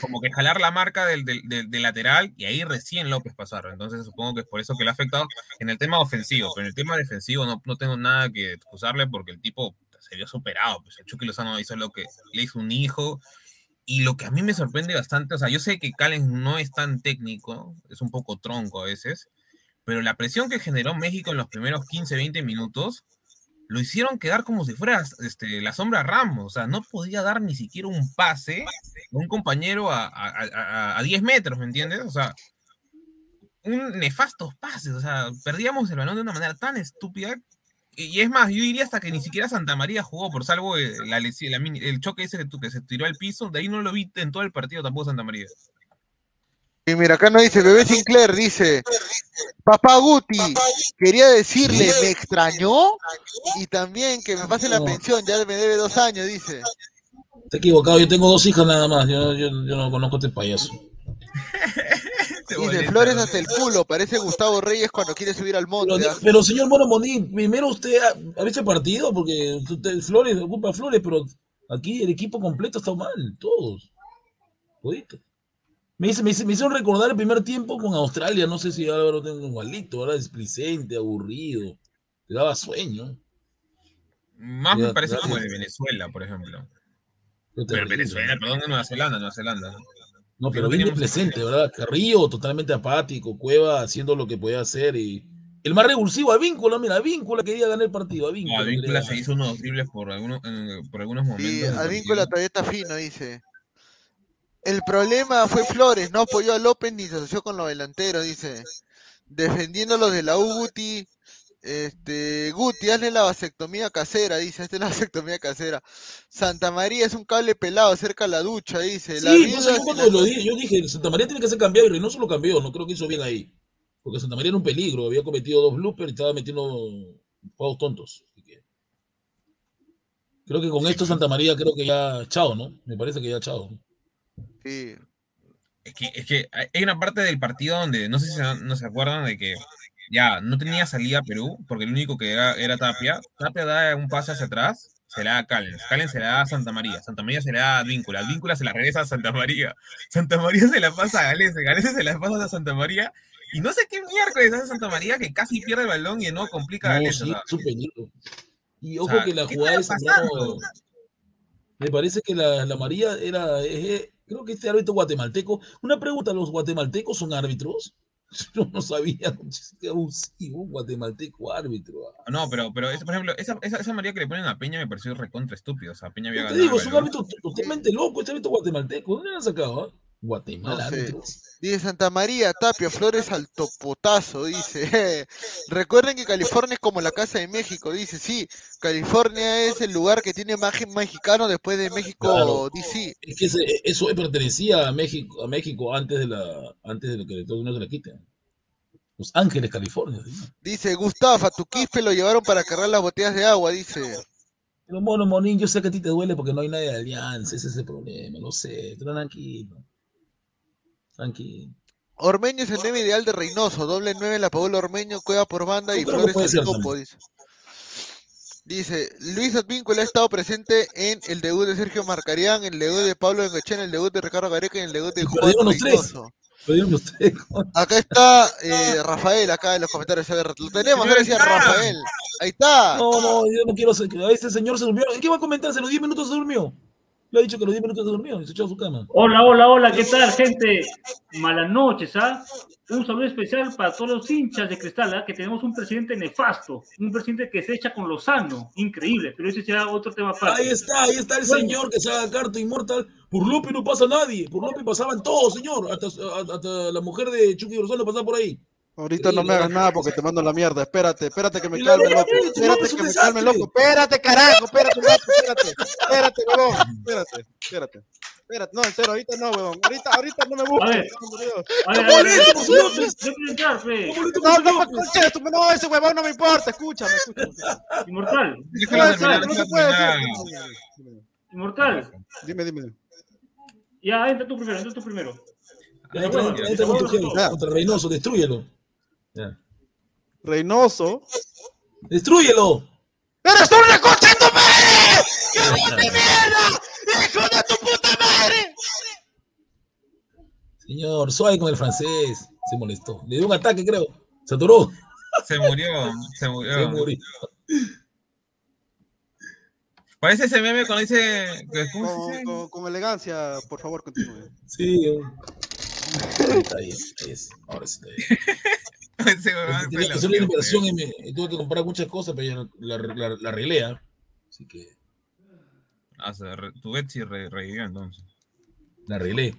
como que jalar la marca del, del- del- del lateral y ahí recién López pasar. Entonces supongo que es por eso que le ha afectado en el tema ofensivo, pero en el tema defensivo no, no tengo nada que excusarle porque el tipo se vio superado. Pues el Chucky Lozano hizo lo que le hizo un hijo. Y lo que a mí me sorprende bastante, o sea, yo sé que Callens no es tan técnico, es un poco tronco a veces, pero la presión que generó México en los primeros 15, 20 minutos lo hicieron quedar como si fuera este, la sombra Ramos, o sea, no podía dar ni siquiera un pase a un compañero a, a, a- a 10 metros, ¿me entiendes? O sea, un nefastos pases, o sea, perdíamos el balón de una manera tan estúpida. Y es más, yo diría hasta que ni siquiera Santa María jugó, por salvo eh, la, la mini- el choque ese que, tu- que se tiró al piso, de ahí no lo vi en todo el partido tampoco Santa María. Y mira, acá no dice, bebé Sinclair dice, papá Guti, quería decirle, me extrañó y también que me pase la pensión, ya me debe dos años, dice. Está equivocado, yo tengo dos hijas nada más, yo, yo, yo no conozco a este payaso. Dice, Flores hasta el culo, parece Gustavo Reyes cuando quiere subir al monte. Pero, ah. pero, señor Mono Moní, primero usted ha, ha visto el partido, porque usted, Flores ocupa Flores, pero aquí el equipo completo está mal, todos. Me, hice, me, hice- me hicieron recordar el primer tiempo con Australia, no sé si ahora lo tengo igualito, ahora displicente, aburrido, te daba sueño. Más me parece como de Venezuela, por ejemplo. Pero. Venezuela, perdón, Nueva Zelanda, Nueva Zelanda. No, pero no bien displicente, ¿verdad? Carrillo totalmente apático, Cueva haciendo lo que podía hacer y el más revulsivo, Avíncula, mira, Avíncula quería ganar el partido, No, Avíncula. Advíncula quería se hizo unos dribles por algunos, por algunos momentos. Sí, partido. todavía está fino, dice. El problema fue Flores, no apoyó a López ni se asoció con los delanteros, dice. Defendiendo los de la U, Guti. Este, Guti, hazle la vasectomía casera, dice. Es la vasectomía casera. Santa María es un cable pelado cerca de la ducha, dice. La Sí, yo sin cuando la- lo dije, yo dije, Santa María tiene que ser cambiado y Reynoso lo cambió, no creo que hizo bien ahí. Porque Santa María era un peligro, había cometido dos bloopers y estaba metiendo juegos tontos. Creo que con esto Santa María creo que ya chao, ¿no? Me parece que ya chao. Sí. Es que, es que hay una parte del partido donde no sé si no se acuerdan de que ya no tenía salida Perú, porque el único que era, era Tapia. Tapia da un pase hacia atrás, se la da a Callens. Callens se la da a Santa María. Santa María se la da a Víncula. Víncula se la regresa a Santa María. Santa María se la pasa a Galese. Galese se la pasa a Santa María. Y no sé qué miércoles hace Santa María que casi pierde el balón y no complica a No, Galese. sí, o sea, es un peligro. Y O ojo sea, que la ¿qué jugada de está Zambrano, pasando? me parece que la, la María era, eh, creo que este árbitro guatemalteco. Una pregunta, ¿los guatemaltecos son árbitros? Yo no sabía, qué abusivo, un guatemalteco árbitro. ah. no, pero, pero por ejemplo, esa, esa, esa María que le ponen a Peña me pareció recontra estúpido. O sea, Peña había Yo te ganado. digo, es un árbitro totalmente loco, este árbitro guatemalteco. ¿Dónde lo han sacado? ah? Guatemala, No sé. Dice Santa María, Tapia, Flores al topotazo, dice. Recuerden que California es como la casa de México, dice, sí, California es el lugar que tiene más mexicano después de México, Claro. DC. Es que ese- eso pertenecía a México, a México antes de la, antes de lo que Estados Unidos se la quiten. Los Ángeles, California. ¿sí? Dice, Gustavo, a tu quispe lo llevaron para cargar las botellas de agua, dice. Pero mono, monín, yo sé que a ti te duele porque no hay nadie de alianza, ese es el problema, lo sé, tranquilo. Tranquilo. Ormeño es el 9 ideal de Reynoso, doble 9 la Paula Ormeño, Cueva por banda y Flores ser topo, dice. Dice, Luis Advíncula ha estado presente en el debut de Sergio Marcarián, el debut de Pablo Bengochea, el debut de Ricardo Gareca y el debut de Juan. Reynoso. Tres. Acá está eh, Rafael, acá en los comentarios. A ver, lo tenemos, gracias Rafael. Ahí está. No, no, yo no quiero este señor se durmió. ¿Qué va a comentar? ¿Se los 10 minutos se durmió? Le ha dicho que los 10 minutos se durmió y se echó a su cama. Hola, hola, hola, ¿qué tal, gente? Malas noches, ¿ah? Un saludo especial para todos los hinchas de Cristal, ¿ah? Que tenemos un presidente nefasto, un presidente que se echa con lo sano, increíble, pero ese será otro tema aparte. Ahí está, ahí está el Bueno. señor que se haga carta inmortal. Por Lupi no pasa nadie. Por Lupi pasaban todos, señor. Hasta, hasta la mujer de Chucky Rosano pasaba por ahí. Ahorita no me hagas nada porque te mando la mierda. Espérate, espérate que me calme, loco. Espérate que me calme, loco. Espérate, carajo. Espérate espérate. Espérate, huevón. Espérate, espérate. Espérate, no, en serio, ahorita no, huevón. Ahorita, ahorita no me busques. ver, por Dios. a ver, a ver, No. No, no me escuches, tú- no, ese huevón no me importa. Escúchame, escúchame. Inmortal. No, se puede. Inmortal. Dime, dime. Ya, entra tú primero, entra tú primero. Entra, entra, entra con tu jefe, contra Reynoso, destrúyelo. Reynoso. ¡Destrúyelo! ¡Eres tú una concha de tu madre! ¡Hijo de mierda! ¡Hijo de tu puta madre! Señor, suave con el francés. Se molestó. Le dio un ataque, creo. Se atoró. Se murió, se murió. Se murió. Parece ese meme cuando dice. ¿Cómo se Con, dice? con- con elegancia, por favor, continúe. Sí. Ahí está, ahí es, ahí es. Ahora sí está bien. Ese que se hacer lo- una inversión y, me, y tuve que comprar muchas cosas, pero ya la, la, la arreglé. ¿ah? Así que Ah, se re- tu Betsy re- revivió entonces. la arreglé.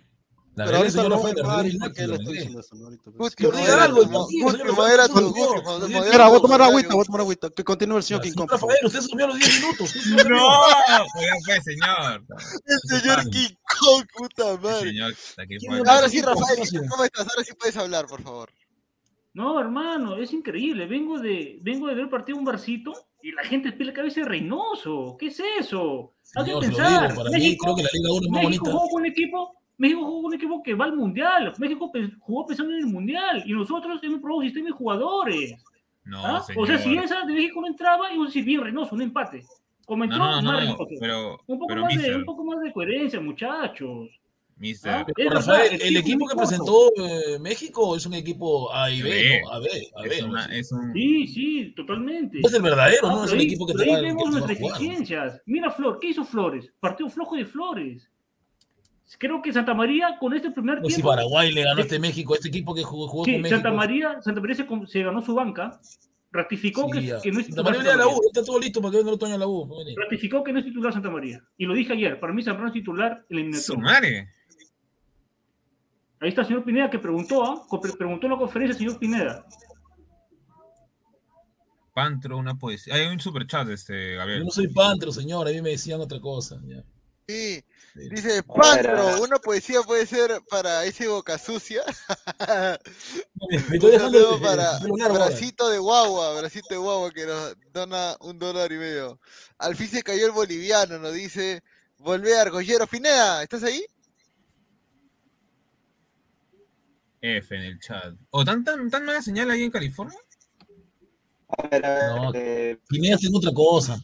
La Pero arreglé, ahorita señor no Rafael, voy a la hablar, arreglé. ¿por qué le la estoy arreglé. diciendo eso, no? Ahorita, pues. Guti, Que no modera diga algo, tu- tranquilo, Guti, señor modera Rafael, tu- por favor. Guti, modera Espera, voy a tu tomar comentario. agüita, voy a tomar agüita. Que continúe el señor King Señor Kong. por favor. Rafael, usted se durmió a los 10 minutos. usted se No, durmió. oiga pues, señor. El señor King Kong, puta madre. Señor, hasta aquí ¿Quién fue- me Ahora sí, Rafael, ¿cómo ¿cómo estás? Ahora sí puedes hablar, por favor. No, hermano, es increíble. Vengo de, vengo de ver partido un barcito y la gente pide la cabeza de Reynoso. ¿Qué es eso? Hay que pensar. digo, para mí México, creo que la Liga 1 es más México bonita. jugó con un equipo, México jugó con un equipo que va al mundial. México jugó pensando en el mundial y nosotros hemos probado un sistema de jugadores. No, ¿ah? O sea, si esa de México no entraba, íbamos a decir bien Reynoso, un empate. Como entró, No, no, más no, Reynoso. pero, un, poco pero más de, un poco más de coherencia, muchachos. Mister, ¿Ah? Rafael, el equipo que es presentó eh, México es un equipo A y B, B. ¿no? A B, A B. es, una- es un... Sí, sí, totalmente. Es el verdadero, Ah, ¿no? Es ahí- equipo que te va, ahí que vemos va a nuestras deficiencias. Mira Flor, ¿qué hizo Flores? Partido flojo de Flores. Creo que Santa María con este primer si tiempo. Paraguay le ganó a este México, este equipo que jugó, jugó Sí, con México. Santa María, Santa María se, se ganó su banca, ratificó Sí, que, que no es Santa titular María Santa viene a la María. U, está todo listo para que venga el otro año a la U. va venir. Ratificó que no es titular Santa María. Y lo dije ayer, para mí Zambrano es titular Su eliminatorio. Ahí está el señor Pineda que preguntó, pre- preguntó en la conferencia señor Pineda. Pantro, una poesía. Hay un superchat, este, Yo Gabriel. no soy pantro, señor, a mí me decían otra cosa. ya. Sí. Dice, Pantro, una poesía puede ser para ese boca sucia. Me estoy Un saludo de- para. Bracito de Guagua, Bracito de Guagua que nos dona un dólar y medio. Al fin se cayó el boliviano, nos dice, volvé Argollero. Pineda, ¿estás ahí? F en el chat. ¿O tan, tan, tan mala señal ahí en California? No, Pineda tengo otra cosa.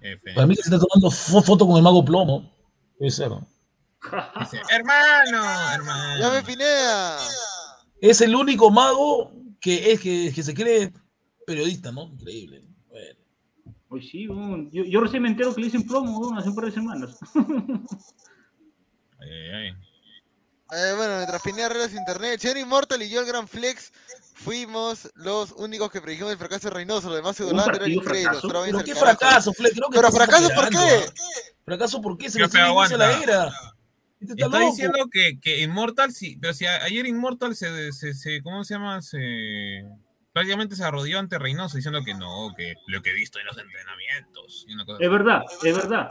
F. Para mí que se está tomando fo- foto con el mago plomo. Puede ser. ¿no? Dice, hermano, hermano. Llame Pineda. Es el único mago que es que, que se cree periodista, ¿no? Increíble. Hoy sí, weón. yo, yo recién me entero que le dicen plomo hace un par de semanas. Ay, ay, ay. Eh, bueno, mientras Pineda su internet, Señor Immortal y yo, el Gran Flex, fuimos los únicos que predijimos el fracaso de Reynoso. Los demás se ¿Un volaron, vez ¿Pero qué carajo. fracaso? Creo que Pero fracaso, ¿por qué? ¿Fracaso por qué? Se le de la era. Este está Está diciendo que, que Immortal, sí, pero si a- ayer Immortal se, se, se- ¿cómo se llama? Se, prácticamente se arrodilló ante Reynoso diciendo que no, que lo que he visto en los entrenamientos. Y una cosa Es verdad, es verdad.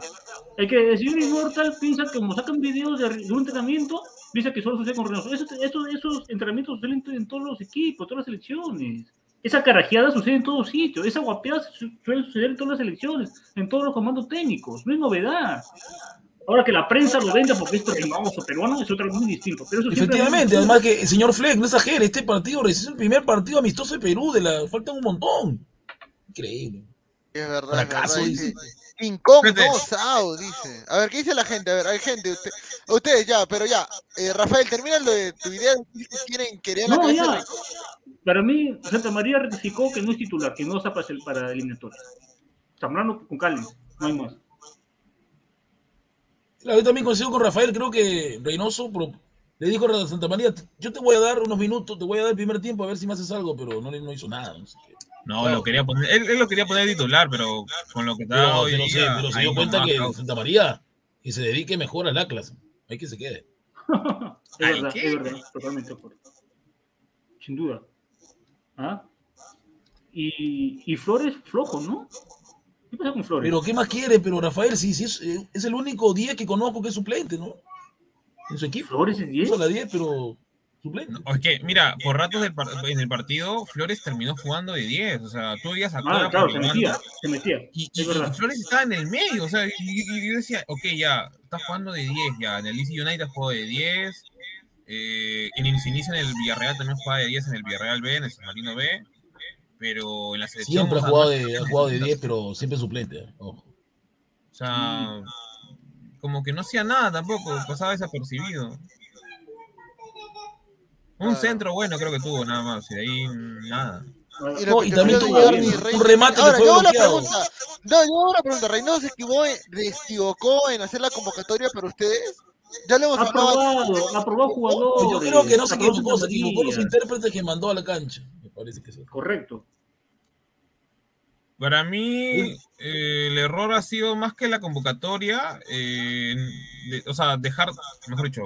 Es que el señor Immortal piensa que como sacan videos de, de un entrenamiento, piensa que solo sucede con Reynoso. Esos, esos, esos entrenamientos suceden en todos los equipos, todas las selecciones. Esa carajeada sucede en todos sitios. Esa guapeada su- suele suceder en todas las selecciones, en todos los comandos técnicos. No es novedad. Ahora que la prensa lo venda porque es famoso peruano es otra muy distinto. Pero eso Efectivamente, además que el señor Fleck, no exagere, este partido es el primer partido amistoso de Perú, de la faltan un montón. Increíble. Es verdad, es Fracaso, verdad. dice. Incómodo, dice. A ver, ¿qué dice la gente? A ver, hay gente. usted- ustedes ya, pero ya. Eh, Rafael, termina lo de tu idea. quieren querer la No, ya. de- Para mí, Santa María rectificó que no es titular, que no está para, el- para eliminatoria. Zambrano con Callens, no hay más. Claro, yo también coincido con Rafael, creo que Reynoso le dijo a Santa María, yo te voy a dar unos minutos, te voy a dar el primer tiempo a ver si me haces algo, pero no, hizo nada. No sé qué. No, Claro. lo quería poner, él, él lo quería poner titular, pero con lo que está Pero, hoy pero se, día, pero se dio cuenta que causa. Santa María y se dedique mejor al Atlas. Hay que se quede. Es verdad, ¿qué? es verdad, totalmente acuerdo. Sin duda. ¿Ah? Y, y Flores flojo, ¿no? ¿Qué pasa con Flores? Pero ¿qué más quiere? Pero Rafael, sí, sí, es, eh, es el único 10 que conozco que es suplente, ¿no? En su equipo. Flores es 10. Usa la 10, pero suplente. Es que, mira, por ratos del par- en el partido, Flores terminó jugando de 10. O sea, tú veías a Ah, claro, se metía, se metía. y, es y- verdad. y Flores estaba en el medio. O sea, y, y- yo decía, ok, ya, está jugando de 10 ya. En el DC United jugó de 10. Eh, en el inicio en el Villarreal también jugaba de 10 en el Villarreal B, en el San Marino B. Pero en la selección. Siempre ha jugado, de, ha jugado de 10, pero siempre suplente. eh, ojo. O sea, como que no hacía nada tampoco, pasaba desapercibido. Un centro bueno creo que tuvo nada más, y de ahí nada. Y, No, lo que y te también tuvo un- remate que Ahora, fue yo bloqueado. pregunta. No, yo hago una pregunta. ¿Reynoso se equivocó, en- se equivocó en hacer la convocatoria para ustedes? Ya lo hemos Ha hablado. probado, ha probado jugadores. Yo creo que no se equivocó, se equivocó los intérpretes que mandó a la cancha. Parece que sí. Correcto. Para mí, eh, el error ha sido más que la convocatoria, eh, de- o sea, dejar, mejor dicho,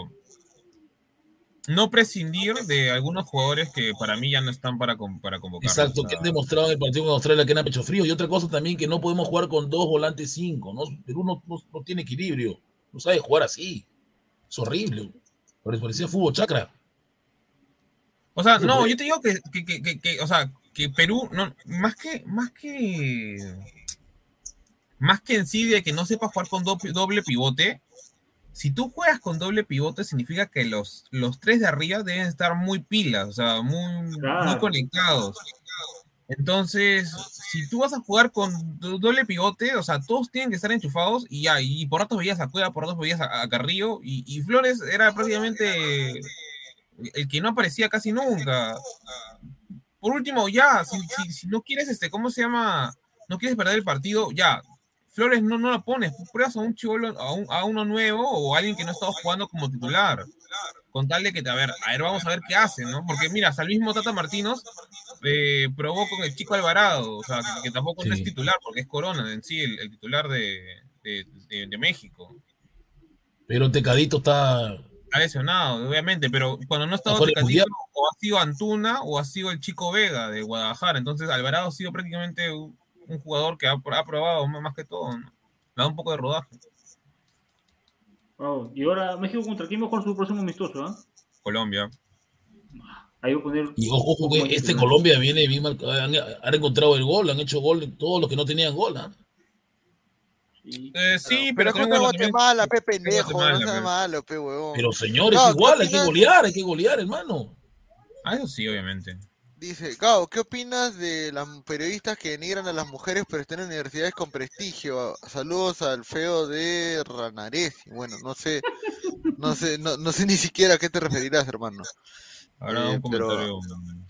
no prescindir de algunos jugadores que para mí ya no están para, para convocar. Exacto, o sea, que han demostrado en el partido con Australia que han pecho frío. Y otra cosa también que no podemos jugar con dos volantes cinco. ¿no? Perú no, no- no tiene equilibrio. No sabe jugar así. Es horrible. Parecía fútbol chacra. O sea, no, yo te digo que, que, que- que- o sea, que Perú, no, más que, más que, más que en sí de que no sepa jugar con doble, doble pivote, si tú juegas con doble pivote significa que los, los tres de arriba deben estar muy pilas, o sea, muy, muy conectados. Entonces, si tú vas a jugar con do- doble pivote, o sea, todos tienen que estar enchufados y ya, y por ratos veías a Cueva, por ratos veías a, a Carrillo, y, y Flores era prácticamente el que no aparecía casi nunca. Por último, ya, si, si- si no quieres, este, ¿cómo se llama? No quieres perder el partido, ya. Flores no, no la pones, pruebas a un chivolo, a, un- a uno nuevo o a alguien que no estaba jugando como titular. Con tal de que, te- a ver, a ver, vamos a ver qué hace, ¿no? Porque mira, hasta el mismo Tata Martínez eh, probó con el chico Alvarado, o sea, que, que tampoco no es titular, porque es Corona en sí, el, el titular de, de- de- de México. Pero Tecadito está. Ha lesionado, obviamente, pero cuando no ha estado Mundial. o ha sido Antuna o ha sido el chico Vega de Guadalajara. Entonces, Alvarado ha sido prácticamente un, un jugador que ha, ha probado más que todo. ¿no? Le da un poco de rodaje. Wow. Y ahora México contra quién jugar su próximo amistoso, ¿ah? Colombia. Ahí voy a poner. Y ojo, ojo que este Colombia viene bien marcado. Han, han encontrado el gol, han hecho gol todos los que no tenían gol. Eh, sí, Pero pero, también- Guatemala, pe pendejo, no Guatemala, sea pe. malo, pe huevón. Pero señores, No, igual, ¿qué hay que golear, hay que golear, hermano. Ah, eso sí, obviamente. Dice, Gao, ¿qué opinas de las periodistas que denigran a las mujeres pero están en universidades con prestigio? Saludos al feo de Ranaresi. Bueno, no sé, no sé, no, no sé ni siquiera a qué te referirás, hermano. Ahora Eh, un pero- comentario.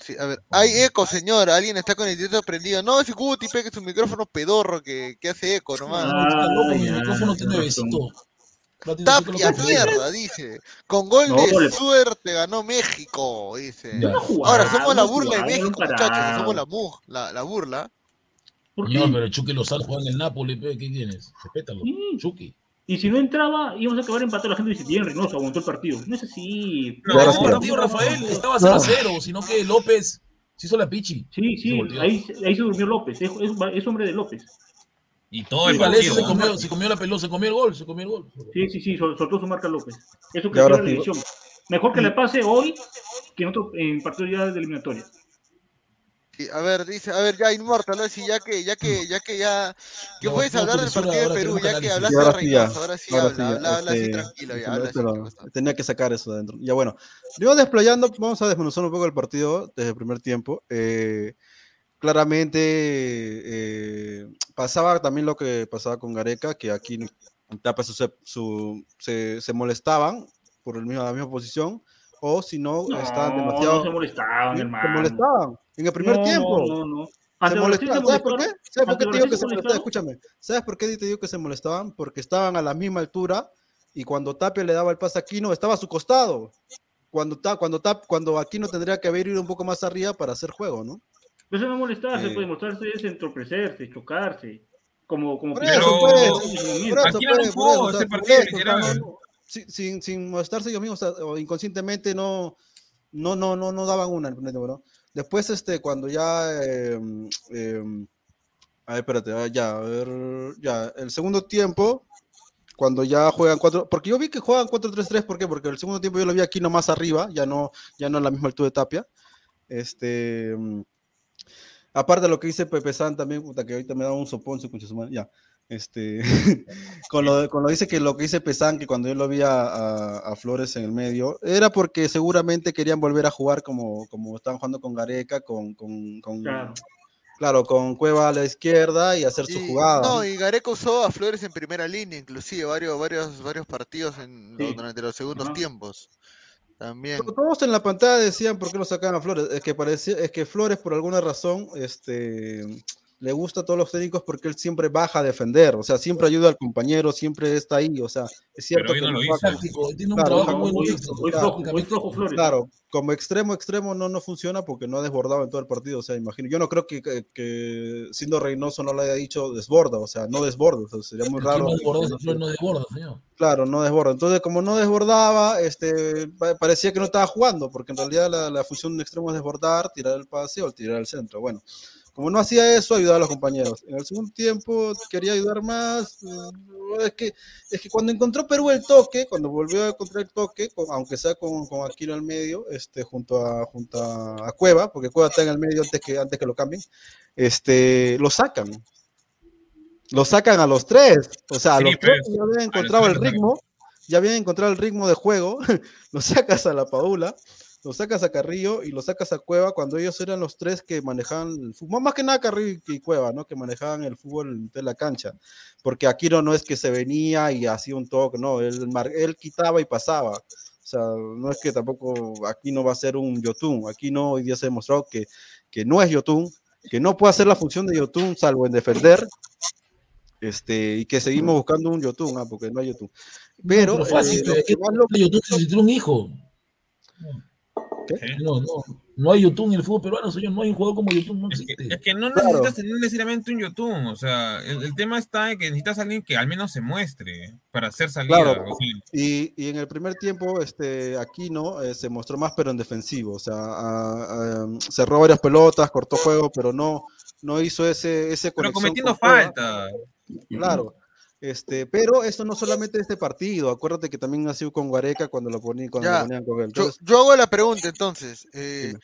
Sí, a ver, hay eco, señor. Alguien está con el directo prendido. No, ese Guti, pe, que es un micrófono pedorro que, que hace eco nomás. No, está loco, mi ya, micrófono tiene besito. Tapia, mierda, dice. Con gol No, de suerte ganó México, dice. Ahora somos la no burla de México, no muchachos. Somos la, la, la burla. Señor, pero Chucky Lozano juega en el Napoli, pe, ¿qué tienes? Respétalo. Sí. Chucky. Y si no entraba, íbamos a acabar empatando. La gente dice, bien, Reynoso aguantó el partido. No es así. No, No, no, ese partido, Rafael, estaba 0 a 0, sino que López se hizo la pichi. Sí, sí, ahí, ahí se durmió López. Es, es- es hombre de López. Y todo Sí, el partido. se comió, se comió la pelota, se comió el gol, se comió el gol. Sí, sí, sí, sol- soltó su marca López. Eso Y que la sí. elección. Mejor que le pase hoy que en otro en partido ya de eliminatoria. Sí, A ver, dice, a ver, ya Inmortal, ahora sí, ya que, ya que, ya que ya, que No, puedes no, hablar del partido de Perú, ya que hablaste de ahora sí ya. Reynoso, ahora sí ahora habla, sí ya, habla, habla así este, tranquilo, ya, habla así, ¿qué pasa? tenía que sacar eso de adentro. Ya bueno, yo desplayando, vamos a desmenuzar un poco el partido desde el primer tiempo. Eh, claramente eh, pasaba también lo que pasaba con Gareca, que aquí en Tapa su, su- se, se molestaban por el mismo, la misma posición, o si no, No, estaban demasiado... no se molestaban, se hermano. molestaban en el primer No, tiempo. No, no, no. Se molestaban. se ¿Sabes por qué? ¿Sabes por qué te digo que se se molestaban? Escúchame. ¿Sabes por qué te digo que se molestaban? Porque estaban a la misma altura y cuando Tapia le daba el pase a Aquino, estaba a su costado. Cuando, ta, cuando, tap, cuando Aquino tendría que haber ido un poco más arriba para hacer juego, ¿no? Eso no molestarse, Eh. puede mostrarse es entorpecerse, chocarse. Como, como Por Pizarro. eso, pues, Pero- por eso, Aquí no pues, no, sin, sin, sin molestarse ellos mismos, o inconscientemente no, no, no, no, no daban una ¿no? Después, este, cuando ya, eh, eh, a ver, espérate, ah, ya, a ver, ya, el segundo tiempo, cuando ya juegan cuatro, porque yo vi que juegan 4-3-3, ¿por qué? Porque el segundo tiempo yo lo vi aquí nomás arriba, ya no, ya no a la misma altura de Tapia, este, mm, aparte de lo que dice Pepe San también, puta, que ahorita me da un sopón, su ya, este, con lo, de- con lo dice que lo que dice Pesan, que cuando yo lo vi a, a- a Flores en el medio, era porque seguramente querían volver a jugar como, como estaban jugando con Gareca, con, con, con- Claro. claro, con Cueva a la izquierda y hacer su jugada. No, y Gareca usó a Flores en primera línea, inclusive varios, varios, varios partidos en, Sí. durante los segundos tiempos. También. To- Todos en la pantalla decían por qué no sacaban a Flores. Es que parecía, es que Flores, por alguna razón, este, le gusta a todos los técnicos porque él siempre baja a defender. O sea, siempre ayuda al compañero, siempre está ahí. O sea, es cierto hoy que no lo juega hizo. Táctico, tiene un Claro, trabajo como muy hoy flojo, Flores. Claro, como extremo, extremo no, no funciona porque no ha desbordado en todo el partido. O sea, imagino, yo no creo que, que, que siendo Reynoso no le haya dicho desborda, o sea, no desborda. O sea, sería muy raro. no desborda, no Flores se- no desborda, señor. Claro, no desborda. Entonces, como no desbordaba, este, pa- parecía que no estaba jugando, porque en realidad la, la función de extremo es desbordar, tirar el pase o tirar al centro. Bueno, como no hacía eso, ayudaba a los compañeros. En el segundo tiempo quería ayudar más. eh, Es que, es que cuando encontró Perú el toque, cuando volvió a encontrar el toque, con- aunque sea con, con Aquino al medio, este, junto, a, junto a, Cueva, porque Cueva está en el medio antes que, antes que lo cambien, este, lo sacan. Lo sacan a los tres. O sea, a Sí, los pero tres es- ya habían encontrado el ritmo, ya habían encontrado el ritmo de juego, lo sacas a la Paula, lo sacas a Carrillo y lo sacas a Cueva cuando ellos eran los tres que manejaban el fútbol, más que nada Carrillo y Cueva, ¿no? Que manejaban el fútbol de la cancha, porque Aquino no es que se venía y hacía un toque, no, él, él quitaba y pasaba. O sea, no es que tampoco aquí no va a ser un Yotun, aquí no hoy día se ha demostrado que, que no es Yotun, que no puede hacer la función de Yotun salvo en defender, este, y que seguimos buscando un Yotun, ah, porque no hay Yotun. Pero, Pero fácil, eh, que que lo- si tiene un hijo. ¿Qué? No, no, no hay YouTube en el fútbol peruano, señor, no hay un jugador como YouTube, no Es que, existe. es que no Claro. necesitas tener necesariamente un Yotun, o sea, el, el tema está en que necesitas a alguien que al menos se muestre para hacer salida. Claro. Y, y en el primer tiempo, este, Aquino eh, se mostró más, pero en defensivo. O sea, a- a- cerró varias pelotas, cortó juego, pero no, no hizo ese, ese pero cometiendo con falta. Claro. Este, pero eso no solamente de este partido. Acuérdate que también nació con Guareca cuando lo ponían, con él. Yo, Entonces, yo hago la pregunta entonces. Eh.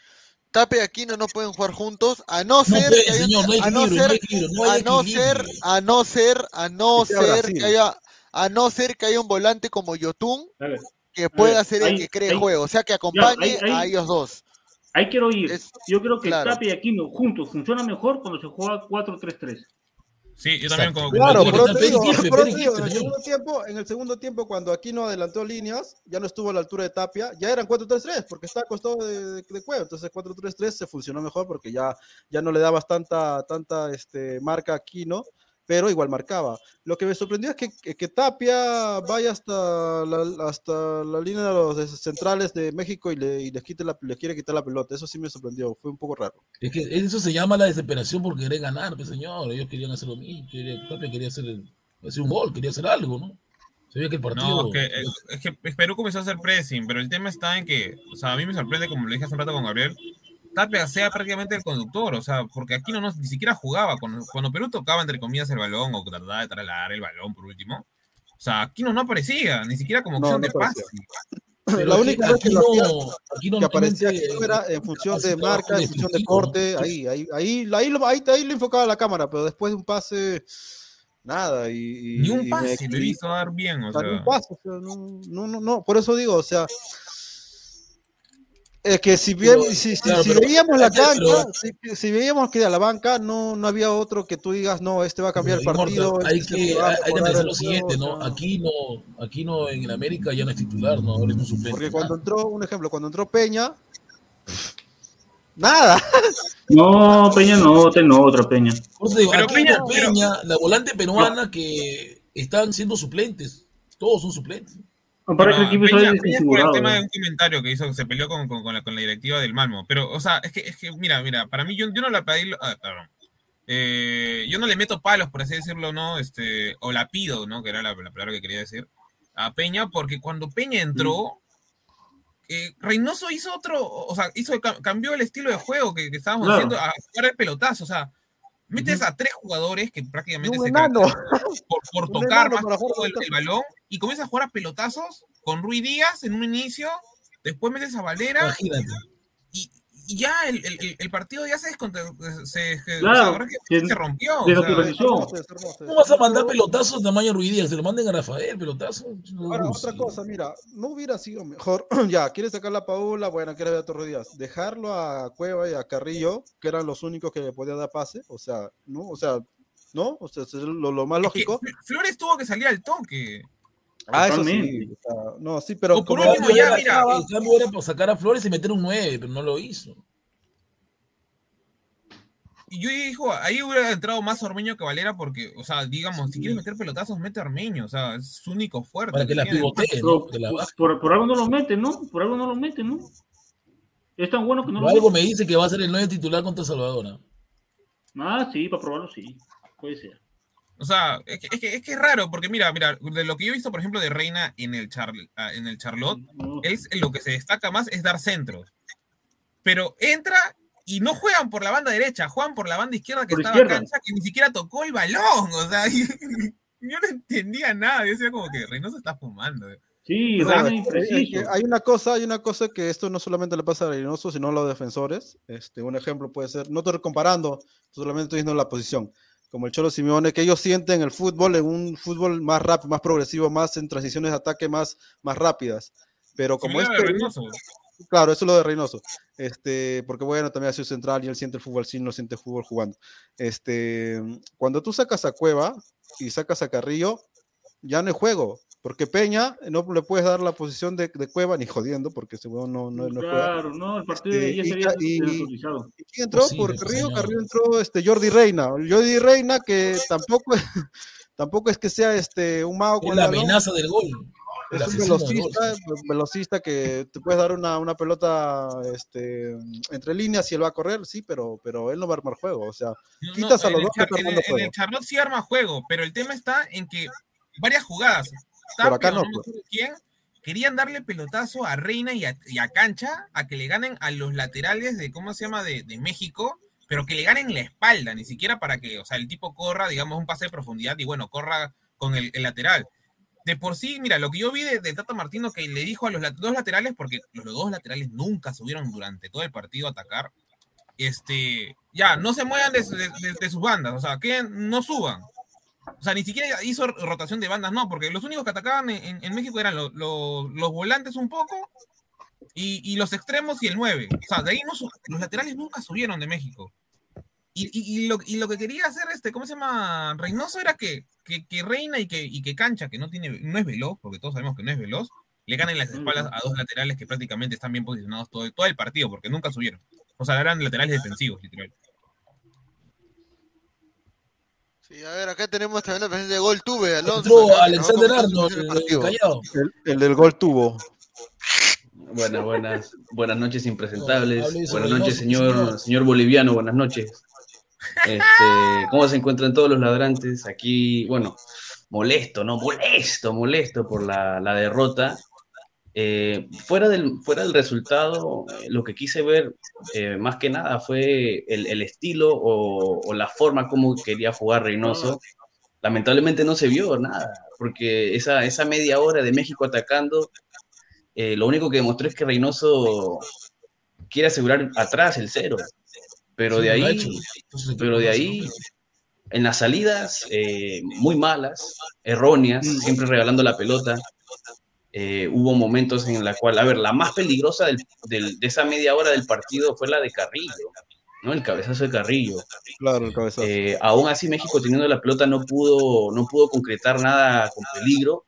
Tape y Aquino no pueden jugar juntos, a no ser a no ser, a no ser, a no ser, a no ser que haya, a no ser que haya un volante como Yotun ver, que pueda ver, ser el ahí- que cree ahí- juego, o sea, que acompañe ahí- a ellos dos. ahí quiero ir. Es- Yo creo que claro. Tapia y Aquino juntos funciona mejor cuando se juega 4-3-3. Sí, yo también como, Claro, Pero está te digo, pero te digo, en el segundo tiempo, en el segundo tiempo, cuando Aquino adelantó líneas, ya no estuvo a la altura de Tapia, ya eran 4-3-3, porque estaba acostado de, de, de Cueva, entonces 4-3-3 se funcionó mejor porque ya, ya no le dabas tanta, tanta este, marca a Aquino, pero igual marcaba. Lo que me sorprendió es que, que, que Tapia vaya hasta la, hasta la línea de los centrales de México y, le, y les, quite la, les quiere quitar la pelota, eso sí me sorprendió, fue un poco raro. Es que eso se llama la desesperación por querer ganar, pues, señor. Ellos querían hacer lo mismo. Quería, Tapia quería hacer, hacer un gol, quería hacer algo, ¿no? Se veía que el partido. No, que, es que Perú comenzó a hacer pressing, pero el tema está en que, o sea, a mí me sorprende, como lo dije hace un rato con Gabriel, Tapia sea prácticamente el conductor, o sea, porque aquí no, no ni siquiera jugaba. Cuando, cuando Perú tocaba, entre comillas, el balón o trataba de trasladar el balón por último, o sea, aquí no, no aparecía, ni siquiera como No, opción no de pase. Pero la aquí- única vez que, aquí lo hacía- no- aquí no que aparecía que era en función de marca, en función de ¿no? corte, ahí, ahí, ahí, ahí, lo, ahí, ahí lo enfocaba la cámara, pero después de un pase, nada. Y, y- Ni y un me- pase lo y- hizo dar bien, o sea. un pase, o sea, no, no, no, no, por eso digo, o sea, es que si bien, Pero, si, si- claro, si pero- veíamos la pero- cancha, si, si veíamos que a la banca no, no había otro que tú digas, no, este va a cambiar el partido. Immortal, hay este que, hay, hay que el lo siguiente, ¿no? Aquí no, aquí no, en América ya no es titular, ¿no? Ahora es un suplente. Porque cuando entró, un ejemplo, cuando entró Peña, nada. No, Peña no, ten otra Peña. Digo, Pero aquí Peña- no Peña, la volante peruana que están siendo suplentes. Todos son suplentes. Para que el equipo Peña- Peña por el tema de un comentario que hizo, se peleó con, con- con la, con la directiva del Malmo. Pero, o sea, es que, es que mira, mira, para mí yo, yo no la pedí, ah, perdón. Eh, yo no le meto palos, por así decirlo, ¿no? Este, o la pido, ¿no? Que era la, la palabra que quería decir, a Peña, porque cuando Peña entró, eh, Reynoso hizo otro, o sea, hizo, ca- cambió el estilo de juego que, que estábamos Claro. haciendo a jugar el pelotazo, o sea, metes a tres jugadores que prácticamente se por, por tocar más el, el balón y comienzas a jugar a pelotazos con Rui Díaz en un inicio, después metes a Valera y, y ya el, el- el- el partido ya se descontra, se, se- Claro, o sea, ahora que se- se rompió. o sea. ¿Cómo vas a mandar pelotazos de tamaño Ruidías? Se lo manden a Rafael, pelotazos. Ahora, No, otra sí. cosa, mira, no hubiera sido mejor, ya, quieres sacar la Paula, bueno, quieres ver a Torres Díaz, dejarlo a Cueva y a Carrillo, que eran los únicos que le podían dar pase, o sea, ¿no? O sea, ¿no? O sea, es lo, lo más es que lógico. Fl- Flores tuvo que salir al toque. Ah, eso sí, o sea, no, sí, pero O por como- último, ya, mira. El cambio era para sacar a Flores y meter un 9, pero no lo hizo. Y yo dijo, ahí hubiera entrado más Ormeño que Valera porque, o sea, digamos, si quieres meter pelotazos, mete a Ormeño, o sea, es su único fuerte. Para que la tiene. pivotee, ¿no? Que la por, por, por algo no lo mete, ¿no? Por algo no lo mete, ¿no? Es tan bueno que no Pero lo algo mete. me dice que va a ser el 9 titular contra Salvador. ¿no? Ah, sí, para probarlo, sí. Puede ser. O sea, es que, es, que, es que es raro, porque mira, mira, de lo que yo he visto, por ejemplo, de Reina en el, Char- ah, en el Charlotte, es lo que se destaca más es dar centros. Pero entra y no juegan por la banda derecha, juegan por la banda izquierda que Por estaba izquierda. cancha, que ni siquiera tocó el balón. O sea, yo no entendía nada. Yo decía como que Reynoso está fumando. Sí, O sea, hay una cosa, hay una cosa que esto no solamente le pasa a Reynoso, sino a los defensores. Este, un ejemplo puede ser, no estoy comparando, solamente estoy diciendo la posición. Como el Cholo Simeone, que ellos sienten el fútbol en un fútbol más rápido, más progresivo, más en transiciones de ataque más, más rápidas. Pero como es. Claro, eso es lo de Reynoso. Este, porque bueno, también ha sido central y él siente el fútbol sí, no siente el fútbol jugando. Este, cuando tú sacas a Cueva y sacas a Carrillo, ya no hay juego. Porque Peña no le puedes dar la posición de, de Cueva ni jodiendo, porque ese huevón no, no, no juega. Claro, no, el partido Este, ya y se había ca- y-. ¿Y quién entró? Posible, Por Carrillo, señor. Carrillo entró este Jordi Reina. Jordi Reina que tampoco, tampoco es que sea este un mago con la amenaza del gol. Es un asesino del gol. velocista, velocista que te puedes dar una, una pelota este, entre líneas y él va a correr, sí, pero, pero él no va a armar juego. O sea, No, no, quitas a en los el dos que en, el, en el. Charlotte sí arma juego, pero el tema está en que varias jugadas, Acá Tapia, no, pues. acuerdo quién, querían darle pelotazo a Reina y a, y a Cancha a que le ganen a los laterales de, ¿cómo se llama?, de, de México, pero que le ganen la espalda, ni siquiera para que, o sea, el tipo corra, digamos, un pase de profundidad y bueno, corra con el, el lateral. De por sí, mira, lo que yo vi de, de Tata Martino que le dijo a los dos laterales, porque los dos laterales nunca subieron durante todo el partido a atacar, este, ya, no se muevan de, de- de- de sus bandas, o sea, que no suban. O sea, ni siquiera hizo rotación de bandas, no, porque los únicos que atacaban en, México eran lo- lo- los volantes un poco y, y los extremos y el 9. O sea, de ahí no los laterales nunca subieron de México. Y, y- y lo, y lo que quería hacer, este, ¿cómo se llama? Reynoso era que, que, que Reina y que, y que Cancha, que no, tiene, no es veloz, porque todos sabemos que no es veloz, le ganen las espaldas a dos laterales que prácticamente están bien posicionados todo, todo el partido, porque nunca subieron. O sea, eran laterales defensivos, literal. Sí, a ver, acá tenemos también la presencia de Gol Tuve, Alonso. Alexander Arnold, el el partido. Callao. El, el del gol tuvo. Buenas, buenas, buenas noches impresentables. buenas noches, señor, señor. señor boliviano, buenas noches. Este, ¿Cómo se encuentran todos los ladrantes? Aquí, bueno, molesto, ¿no? Molesto, molesto por la, la derrota. Eh, fuera, del, fuera del resultado, eh, lo que quise ver eh, más que nada fue el, el estilo o, o la forma como quería jugar Reynoso. Lamentablemente no se vio nada, porque esa, esa media hora de México atacando eh, lo único que demostró es que Reynoso quiere asegurar atrás el cero. Pero de ahí, pero de ahí, en las salidas eh, muy malas, erróneas, siempre regalando la pelota. Eh, hubo momentos en la cual, a ver, la más peligrosa del- del- de esa media hora del partido fue la de Carrillo, ¿no? El cabezazo de Carrillo. Claro, el cabezazo. Eh, aún así, México teniendo la pelota no pudo, no pudo concretar nada con peligro.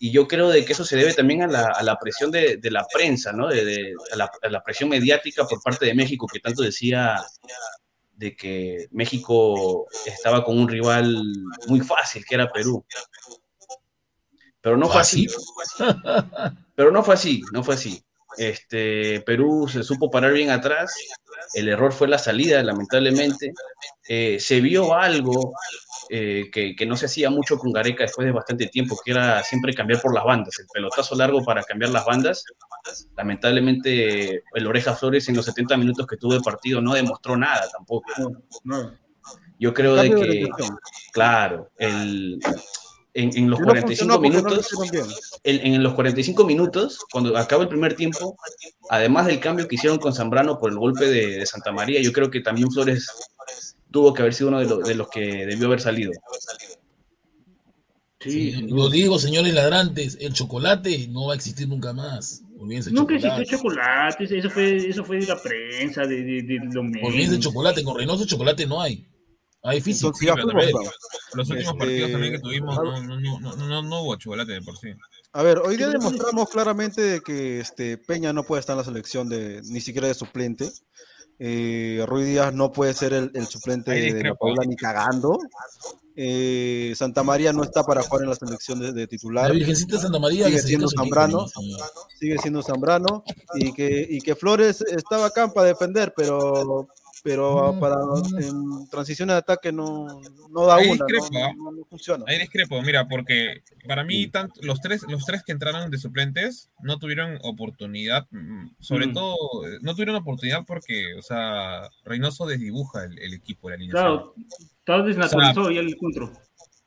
Y yo creo de que eso se debe también a la, a la presión de, de la prensa, ¿no? De, de- a, la, a la presión mediática por parte de México, que tanto decía de que México estaba con un rival muy fácil, que era Perú. Pero no fue así. Pero no fue así, no fue así. Este, Perú se supo parar bien atrás. El error fue la salida, lamentablemente. Eh, se vio algo eh, que, que no se hacía mucho con Gareca después de bastante tiempo, que era siempre cambiar por las bandas, el pelotazo largo para cambiar las bandas. Lamentablemente, el Oreja Flores en los 70 minutos que tuvo de partido no demostró nada tampoco. Yo creo de que, claro, el, en, en los Y no 45 funcionó porque no lo minutos, en, en los 45 minutos, cuando acaba el primer tiempo, además del cambio que hicieron con Zambrano por el golpe de, de Santa María, yo creo que también Flores tuvo que haber sido uno de, los- de los que debió haber salido. Sí, lo digo, señores ladrantes, el chocolate no va a existir nunca más. Olvídense Nunca chocolate. existió chocolate, eso fue, eso fue de la prensa, de, de, de los medios. Olvídense chocolate, con Reynoso chocolate no hay. Hay físico. Sí, pero también los últimos Este, partidos también que tuvimos a- no, no, no, no, no, no hubo chocolate de por sí. A ver, hoy día demostramos claramente de que este, Peña no puede estar en la selección de ni siquiera de suplente. Eh, Rui Díaz no puede ser el, el suplente Ahí de. Paula ni cagando. Eh, Santa María no está para jugar en la selección de, de titular. La Virgencita Santa María sigue siendo Zambrano, sigue siendo Zambrano y que, y que Flores estaba acá para defender, pero pero para en transición de ataque no, no da Ahí una, discrepo, no, ¿ah? no- no funciona. Ahí discrepo, mira, porque para mí tanto, los tres los tres que entraron de suplentes no tuvieron oportunidad, mm, sobre Mm. todo eh, no tuvieron oportunidad porque, o sea, Reynoso desdibuja el, el equipo, la línea. Claro, estaba desnaturalizado ya el encuentro.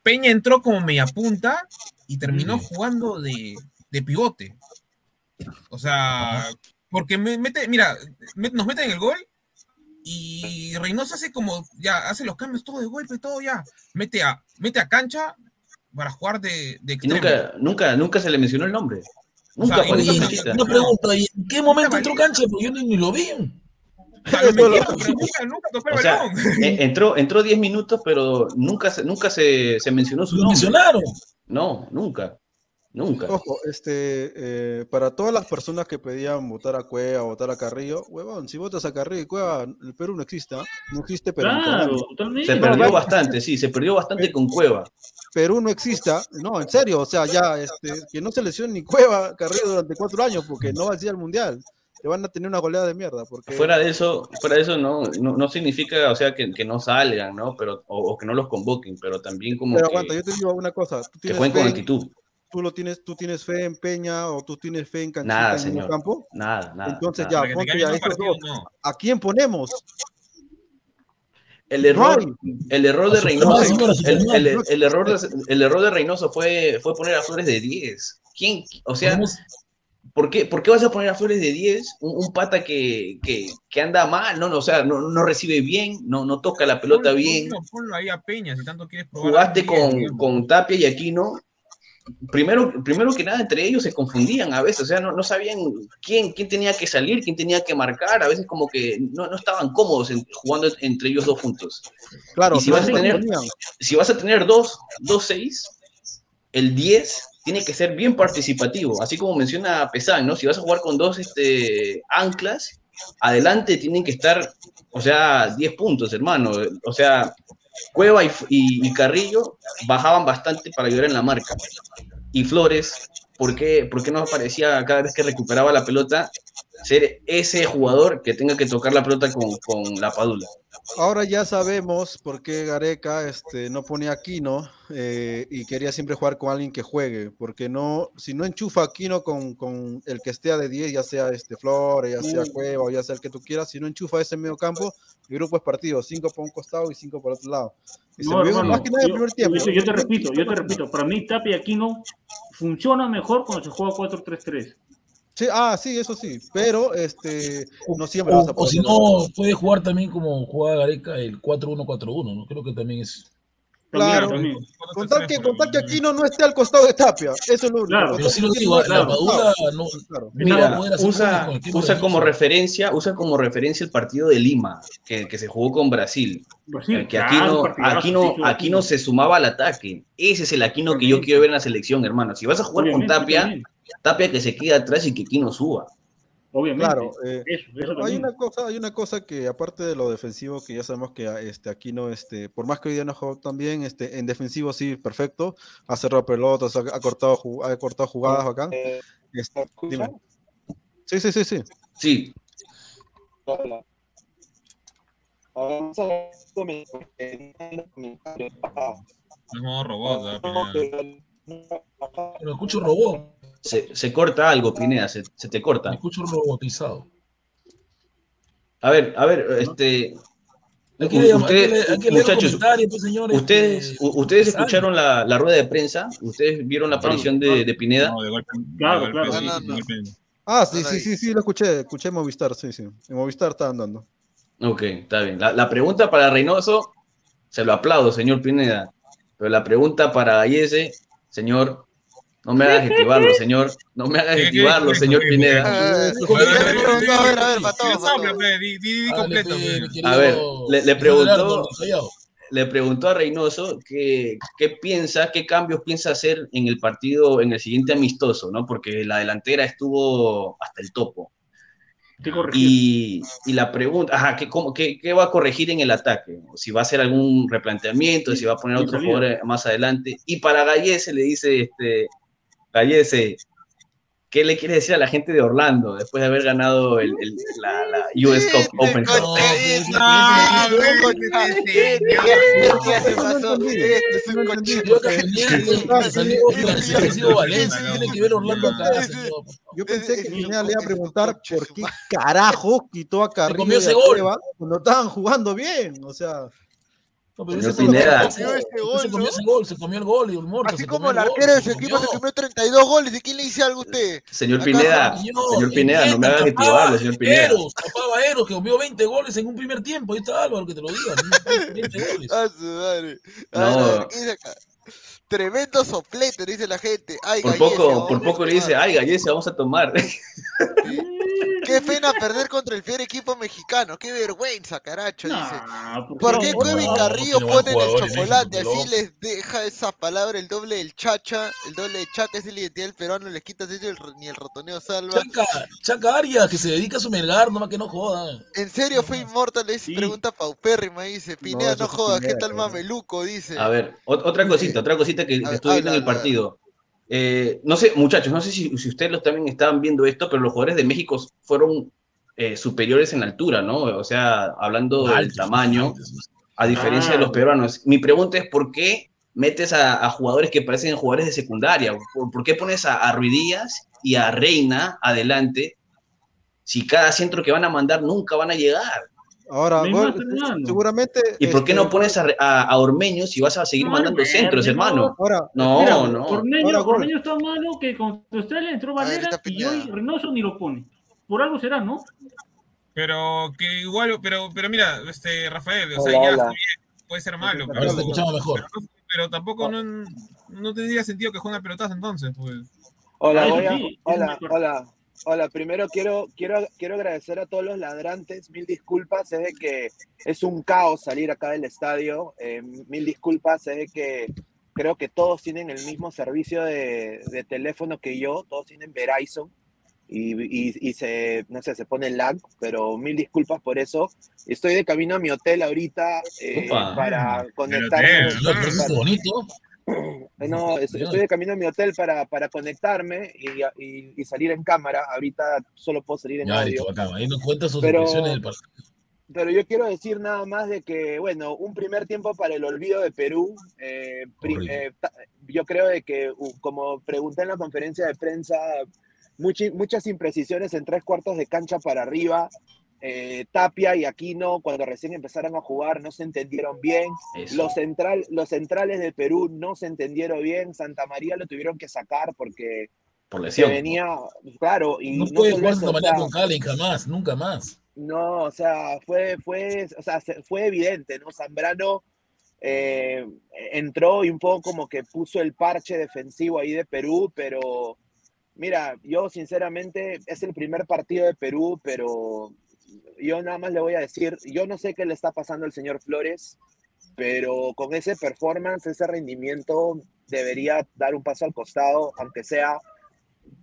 Peña entró como media punta y terminó Mm. jugando de, de pivote. O sea, porque me- mete, mira, me- nos meten el gol y Reynoso hace como, ya, hace los cambios todo de golpe, todo ya. Mete a, mete a cancha para jugar de, de Y nunca, nunca, nunca se le mencionó el nombre. O sea, Nunca fue y-. Una pregunta, ¿y en qué momento entró cancha? Porque yo ni, ni lo vi. O sea, lo metieron, pero nunca, nunca tocó el O sea, balón. eh, entró, entró 10 minutos, pero nunca, se- nunca se, se mencionó su Lo nombre. mencionaron. No, nunca. Nunca. Ojo, este, eh, para todas las personas que pedían votar a Cueva, votar a Carrillo, huevón, si votas a Carrillo y Cueva, el Perú no existe, no existe Perú. Claro, totalmente. Se perdió bastante, sí, se perdió bastante con Cueva. Perú no exista, no, en serio, o sea, ya, este, que no se lesione ni Cueva, Carrillo durante cuatro años, porque no va a ser al Mundial. Te van a tener una goleada de mierda, porque... Fuera de eso, fuera de eso no, no, no significa, o sea, que, que no salgan, ¿no? Pero, o, o que no los convoquen, pero también como Pero que, aguanta, yo te digo una cosa, tú que jueguen fe con en- actitud. Tú lo tienes, tú tienes fe en Peña o tú tienes fe en Canchita Nada, en señor. el campo. Nada, nada. Entonces nada. ya, ponte ya estos dos. ¿A quién ponemos? El error, No el error de Reynoso, el, el- el error de, el error de Reynoso fue, fue poner a Flores de 10. ¿Quién? O sea, ¿por qué, por qué vas a poner a Flores de 10? Un, un pata que, que, que anda mal, no, no, o sea, no, no recibe bien, no, no toca la pelota Ponlo- bien. Ponlo, ponlo ahí a Peña si tanto quieres probar. Jugaste con, con Tapia y Aquino. Primero, primero que nada, entre ellos se confundían a veces, o sea, no, no sabían quién, quién tenía que salir, quién tenía que marcar, a veces como que no, no estaban cómodos en- jugando entre ellos dos juntos. Claro, y si no vas, a tener, si vas a tener dos, dos seis, el 10 tiene que ser bien participativo, así como menciona Pesán, ¿no? Si vas a jugar con dos este, anclas, adelante tienen que estar, o sea, 10 puntos, hermano. O sea, Cueva y, Carrillo bajaban bastante para ayudar en la marca. Y Flores, ¿por qué, por qué no aparecía cada vez que recuperaba la pelota ser ese jugador que tenga que tocar la pelota con, con la padula? Ahora ya sabemos por qué Gareca este, no pone a Aquino eh, y quería siempre jugar con alguien que juegue, porque no, si no enchufa a Aquino con, con el que esté a de 10, ya sea este Flores, ya sea Mm. Cueva o ya sea el que tú quieras, si no enchufa ese medio campo, el grupo es partido, cinco por un costado y cinco por otro lado. Y No, hermano, más que nada yo, el primer tiempo. yo- yo te repito, yo te repito, para mí Tapia y Aquino funciona mejor cuando se juega 4-3-3. Sí, ah, sí, eso sí, pero este, no siempre O, vas a o poder si tener- no, puede jugar también como jugaba Gareca el 4-1-4-1, ¿no? Creo que también es. Claro, También, con tal que, con tal que Aquino no esté al costado de Tapia, eso es lo único. Claro, Pero sí lo digo, la no, Claro. Mira, usa, como referencia, usa como referencia el partido de Lima, que, que se jugó con Brasil. Brasil, Eh, que Aquino, Aquino, Aquino se sumaba al ataque. Ese es el Aquino que yo quiero ver en la selección, hermano. Si vas a jugar con Tapia, también. Tapia que se quede atrás y que Aquino suba. Obviamente. Claro, eh, eso, eso Pero hay una cosa, hay una cosa que aparte de lo defensivo, que ya sabemos que este aquí no, este, por más que hoy día no jugó tan bien, este, en defensivo sí, perfecto, ha cerrado pelotas, ha, ha cortado, ha cortado jugadas. Este, dime. Sí, sí, sí, sí. Sí, Vamos a ver un comentario, un comentario. Ah, Es modo robot, ¿ah? Pero escucho robot, se, se corta algo, Pineda, se, se te corta. escucho robotizado. A ver, a ver, este. Ustedes, muchachos, señores. ustedes, ustedes escucharon la, la rueda de prensa, ustedes vieron la aparición de, de Pineda. No, de golpe. Claro, de golpe, claro. sí, No, no. Ah, sí, sí, sí, sí, lo escuché, escuché Movistar, sí, sí. En Movistar estaban dando. Ok, está bien. La, la pregunta para Reynoso, se lo aplaudo, señor Pineda. Pero la pregunta para Gallese, señor, no me hagas activarlo, señor. No me hagas ¿Qué- qué- activarlo, señor Pineda. Eh. A ver, le- preguntó-. Le preguntó a Reynoso que- qué piensa, qué cambios piensa hacer en el partido, en el siguiente amistoso, ¿no? Porque la delantera estuvo hasta el topo. ¿Qué corregir? Y, y la pregunta, ajá, ¿qué, cómo- qué- qué va a corregir en el ataque? Si va a hacer algún replanteamiento, si va a poner otro jugador más adelante. Y para Gallese le dice, este, Gallese, ¿qué le quiere decir a la gente de Orlando después de haber ganado el, el- la, la US Cup Open Cup? Este, pues, pues, Este. Este. Yo pensé que Pineda le iba a preguntar por qué carajo quitó a Carrillo cuando estaban jugando bien. O sea, No, pero Señor ese Pineda. pasó. Comió ese Usted gol, se comió ese gol, se comió el gol y el muerto. Así como el arquero de su equipo se comió. comió 32 goles. ¿De quién le dice algo a usted? Señor Pineda, Señor, Pineda, no me hagas activarlo, señor Pineda. Eros, tapaba Eros, que comió 20 goles en un primer tiempo. Ahí está Álvaro, que te lo diga. 20 goles. A su madre. Tremendo soplete, dice la gente. Ay, Por Gallese, poco, por poco le dice, ay, Gallese, vamos a tomar. Qué pena perder contra el fiel equipo mexicano. Qué vergüenza, caracho, dice. ¿Por qué no, Cueva y no, Carrillo ponen el chocolate? Así les deja esa palabra el doble del chacha. El doble de chaca es la identidad del peruano. Les quitas eso y el- ni el rotoneo salva. Chaca, Chaca Arias, que se dedica a su melgar, nomás que no joda. ¿En serio fue Inmortal? Es Sí. pregunta paupérrima, dice. Pineda, no, fue jodas, ¿qué tal mameluco? Dice. A ver, ot- otra cosita, otra cosita que, estuve viendo en el partido. Eh, no sé, muchachos, no sé si, si ustedes los también estaban viendo esto, pero los jugadores de México fueron eh, superiores en altura, ¿no? O sea, hablando del tamaño, altos. a diferencia de los Ah. peruanos. Mi pregunta es, ¿por qué metes a, a jugadores que parecen jugadores de secundaria? ¿Por, por qué pones a, a Ruidías y a Reina adelante si cada centro que van a mandar nunca van a llegar? Ahora, seguramente. ¿Y por qué este, no pones a, a- a Ormeño si vas a seguir No, mandando centros, no. hermano? Ahora, No, Mira, no. Ormeño, Ahora. Ormeño está malo que contra Australia entró A ver, Valera y hoy Reynoso ni lo pone. Por algo será, ¿no? Pero que igual, pero, pero mira, este Rafael, o sea, Hola, ya hola. está bien, puede ser malo, Ahora pero, te escuchamos mejor. pero, pero tampoco no, no tendría sentido que juegue al pelotazo entonces, pues. Hola, Ah, a- hola, acuerdo. hola, hola. Primero quiero, quiero, quiero agradecer a todos los ladrantes. Mil disculpas, es de que es un caos salir acá del estadio. Eh, mil disculpas, es de que creo que todos tienen el mismo servicio de, de teléfono que yo. Todos tienen Verizon y, y, y se, no sé, se pone lag, pero mil disculpas por eso. Estoy de camino a mi hotel ahorita eh, para es bonito. Eh, No, es- estoy de camino a mi hotel para, para conectarme y, y- y salir en cámara. Ahorita solo puedo salir en Ya, audio. listo. Ahí nos cuenta sus Pero- del partido. Pero yo quiero decir nada más de que, bueno, un primer tiempo para el olvido de Perú. eh, eh, yo creo de que, como pregunté en la conferencia de prensa, muchi- muchas imprecisiones en tres cuartos de cancha para arriba. Eh, Tapia y Aquino, cuando recién empezaron a jugar, no se entendieron bien. Eso. Los, central, los centrales de Perú no se entendieron bien. Santa María lo tuvieron que sacar porque por se venía, claro, y No no puede jugar manera sea, con Calen jamás, nunca más. No, o sea, fue, fue, o sea, se- fue evidente, ¿no? Zambrano eh, entró y un poco como que puso el parche defensivo ahí de Perú, pero mira, yo sinceramente es el primer partido de Perú, pero yo nada más le voy a decir, yo no sé qué le está pasando al señor Flores, pero con ese performance, ese rendimiento, debería dar un paso al costado, aunque sea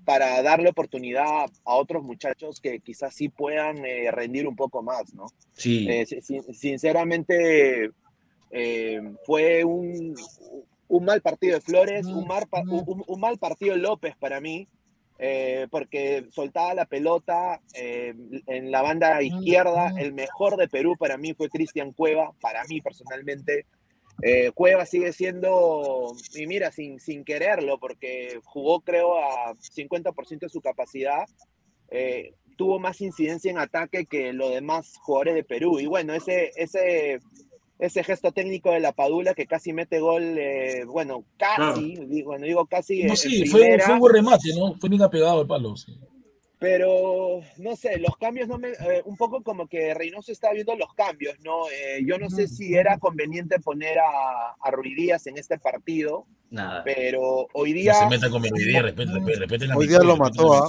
para darle oportunidad a otros muchachos que quizás sí puedan eh, rendir un poco más, ¿no? Sí. Eh, si- si- sinceramente, eh, fue un, un mal partido de Flores, un mal, pa- un- un mal partido de López para mí, eh, porque soltaba la pelota eh, en la banda izquierda. El mejor de Perú para mí fue Cristian Cueva, para mí personalmente. Eh, Cueva sigue siendo, y mira, sin, sin quererlo, porque jugó creo a 50% de su capacidad, eh, tuvo más incidencia en ataque que los demás jugadores de Perú. Y bueno, ese, ese, ese gesto técnico de la Padula que casi mete gol, eh, bueno, casi, digo, bueno, digo casi No, sí, fue, un buen remate, ¿no? Fue bien apegado al palo. sí. pero no sé, los cambios no me, eh, un poco como que Reynoso está viendo los cambios, ¿no? Eh, yo no sé si era conveniente poner a, a Ruiz Díaz en este partido, Nada. pero hoy No día... se meta con mi idea, respete, respete, respete la Hoy día lo mató, ¿ah?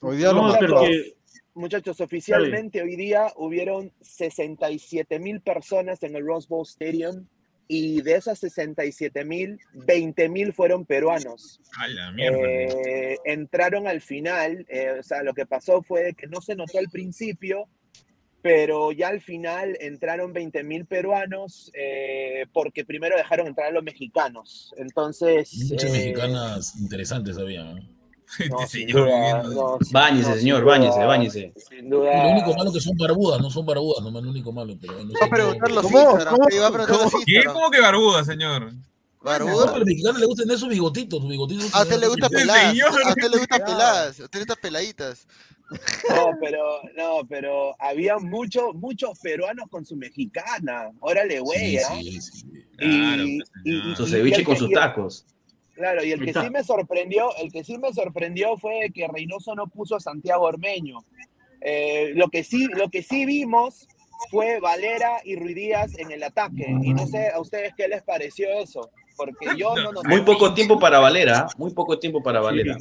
Hoy día lo No, mató. pero que- Muchachos, oficialmente hoy día hubieron 67 mil personas en el Rose Bowl Stadium y de esas 67 mil, 20 mil fueron peruanos. A la mierda. Eh, entraron al final, eh, o sea, lo que pasó fue que no se notó al principio, pero ya al final entraron 20 mil peruanos eh, porque primero dejaron entrar a los mexicanos. Entonces... Muchas eh, mexicanas interesantes había, ¿no? No, Este señor duda, no, Báñese, no, señor, duda, báñese, báñese. Sin Y duda. lo único malo que son barbudas, no son barbudas, nomás lo único malo. Pero no Va a preguntar los ¿Qué? ¿Cómo que barbuda, señor? No, ¿Barbuda? pero al mexicano le gustan esos bigotitos, sus bigotitos. A usted le gusta Ese peladas. A usted le gusta peladas. A usted le gusta peladitas. No, pero, no, pero había muchos, muchos peruanos con su mexicana. Órale, güey, Sí, ¿ah? sí, sí. Claro, Y- pues, y-. Su y- y ceviche el con sus tacos. Claro, y el que sí me sorprendió, el que sí me sorprendió fue que Reynoso no puso a Santiago Ormeño. Eh, lo que sí, lo que sí vimos fue Valera y Ruiz Díaz en el ataque. Y no sé a ustedes qué les pareció eso, porque yo no noté Muy poco tiempo para Valera, muy poco tiempo para Valera.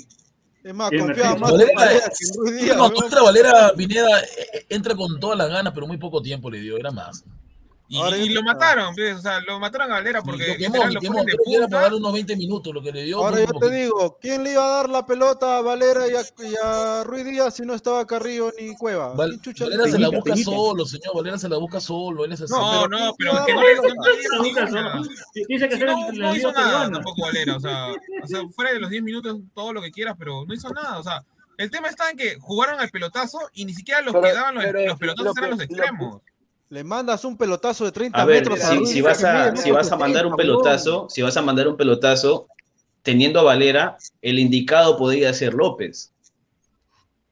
Es más, confiaba en Valera- Valera que en Pineda, entra con todas las ganas, pero muy poco tiempo le dio, era más. Y, Ahora y lo mataron, pues, o sea, lo mataron a Valera porque lo quemó, lo quemó. de punta. para darle unos 20 minutos, lo que le dio. Ahora yo poquito. te digo, ¿quién le iba a dar la pelota a Valera y a, y a Ruiz Díaz si no estaba Carrillo ni Cueva? Val- ¿Quién chucha Valera le- se la busca Peñita. solo, señor. Valera se la busca solo. Él es así. No, No, pero no, ¿quién pero se es que no le dar. Dice que no, hizo nada tampoco Valera, o sea, o sea, fuera de los 10 minutos, todo lo que quieras, pero no hizo nada, o sea, el tema está en que jugaron al pelotazo y ni siquiera los Pero- que daban los, pero los lo pelotazos eran los lo- extremos. Le mandas un pelotazo de 30 A ver, metros si, vas mide a, metro si vas a mandar un 70, weón. pelotazo, si vas a mandar un pelotazo, teniendo a Valera, el indicado podría ser López.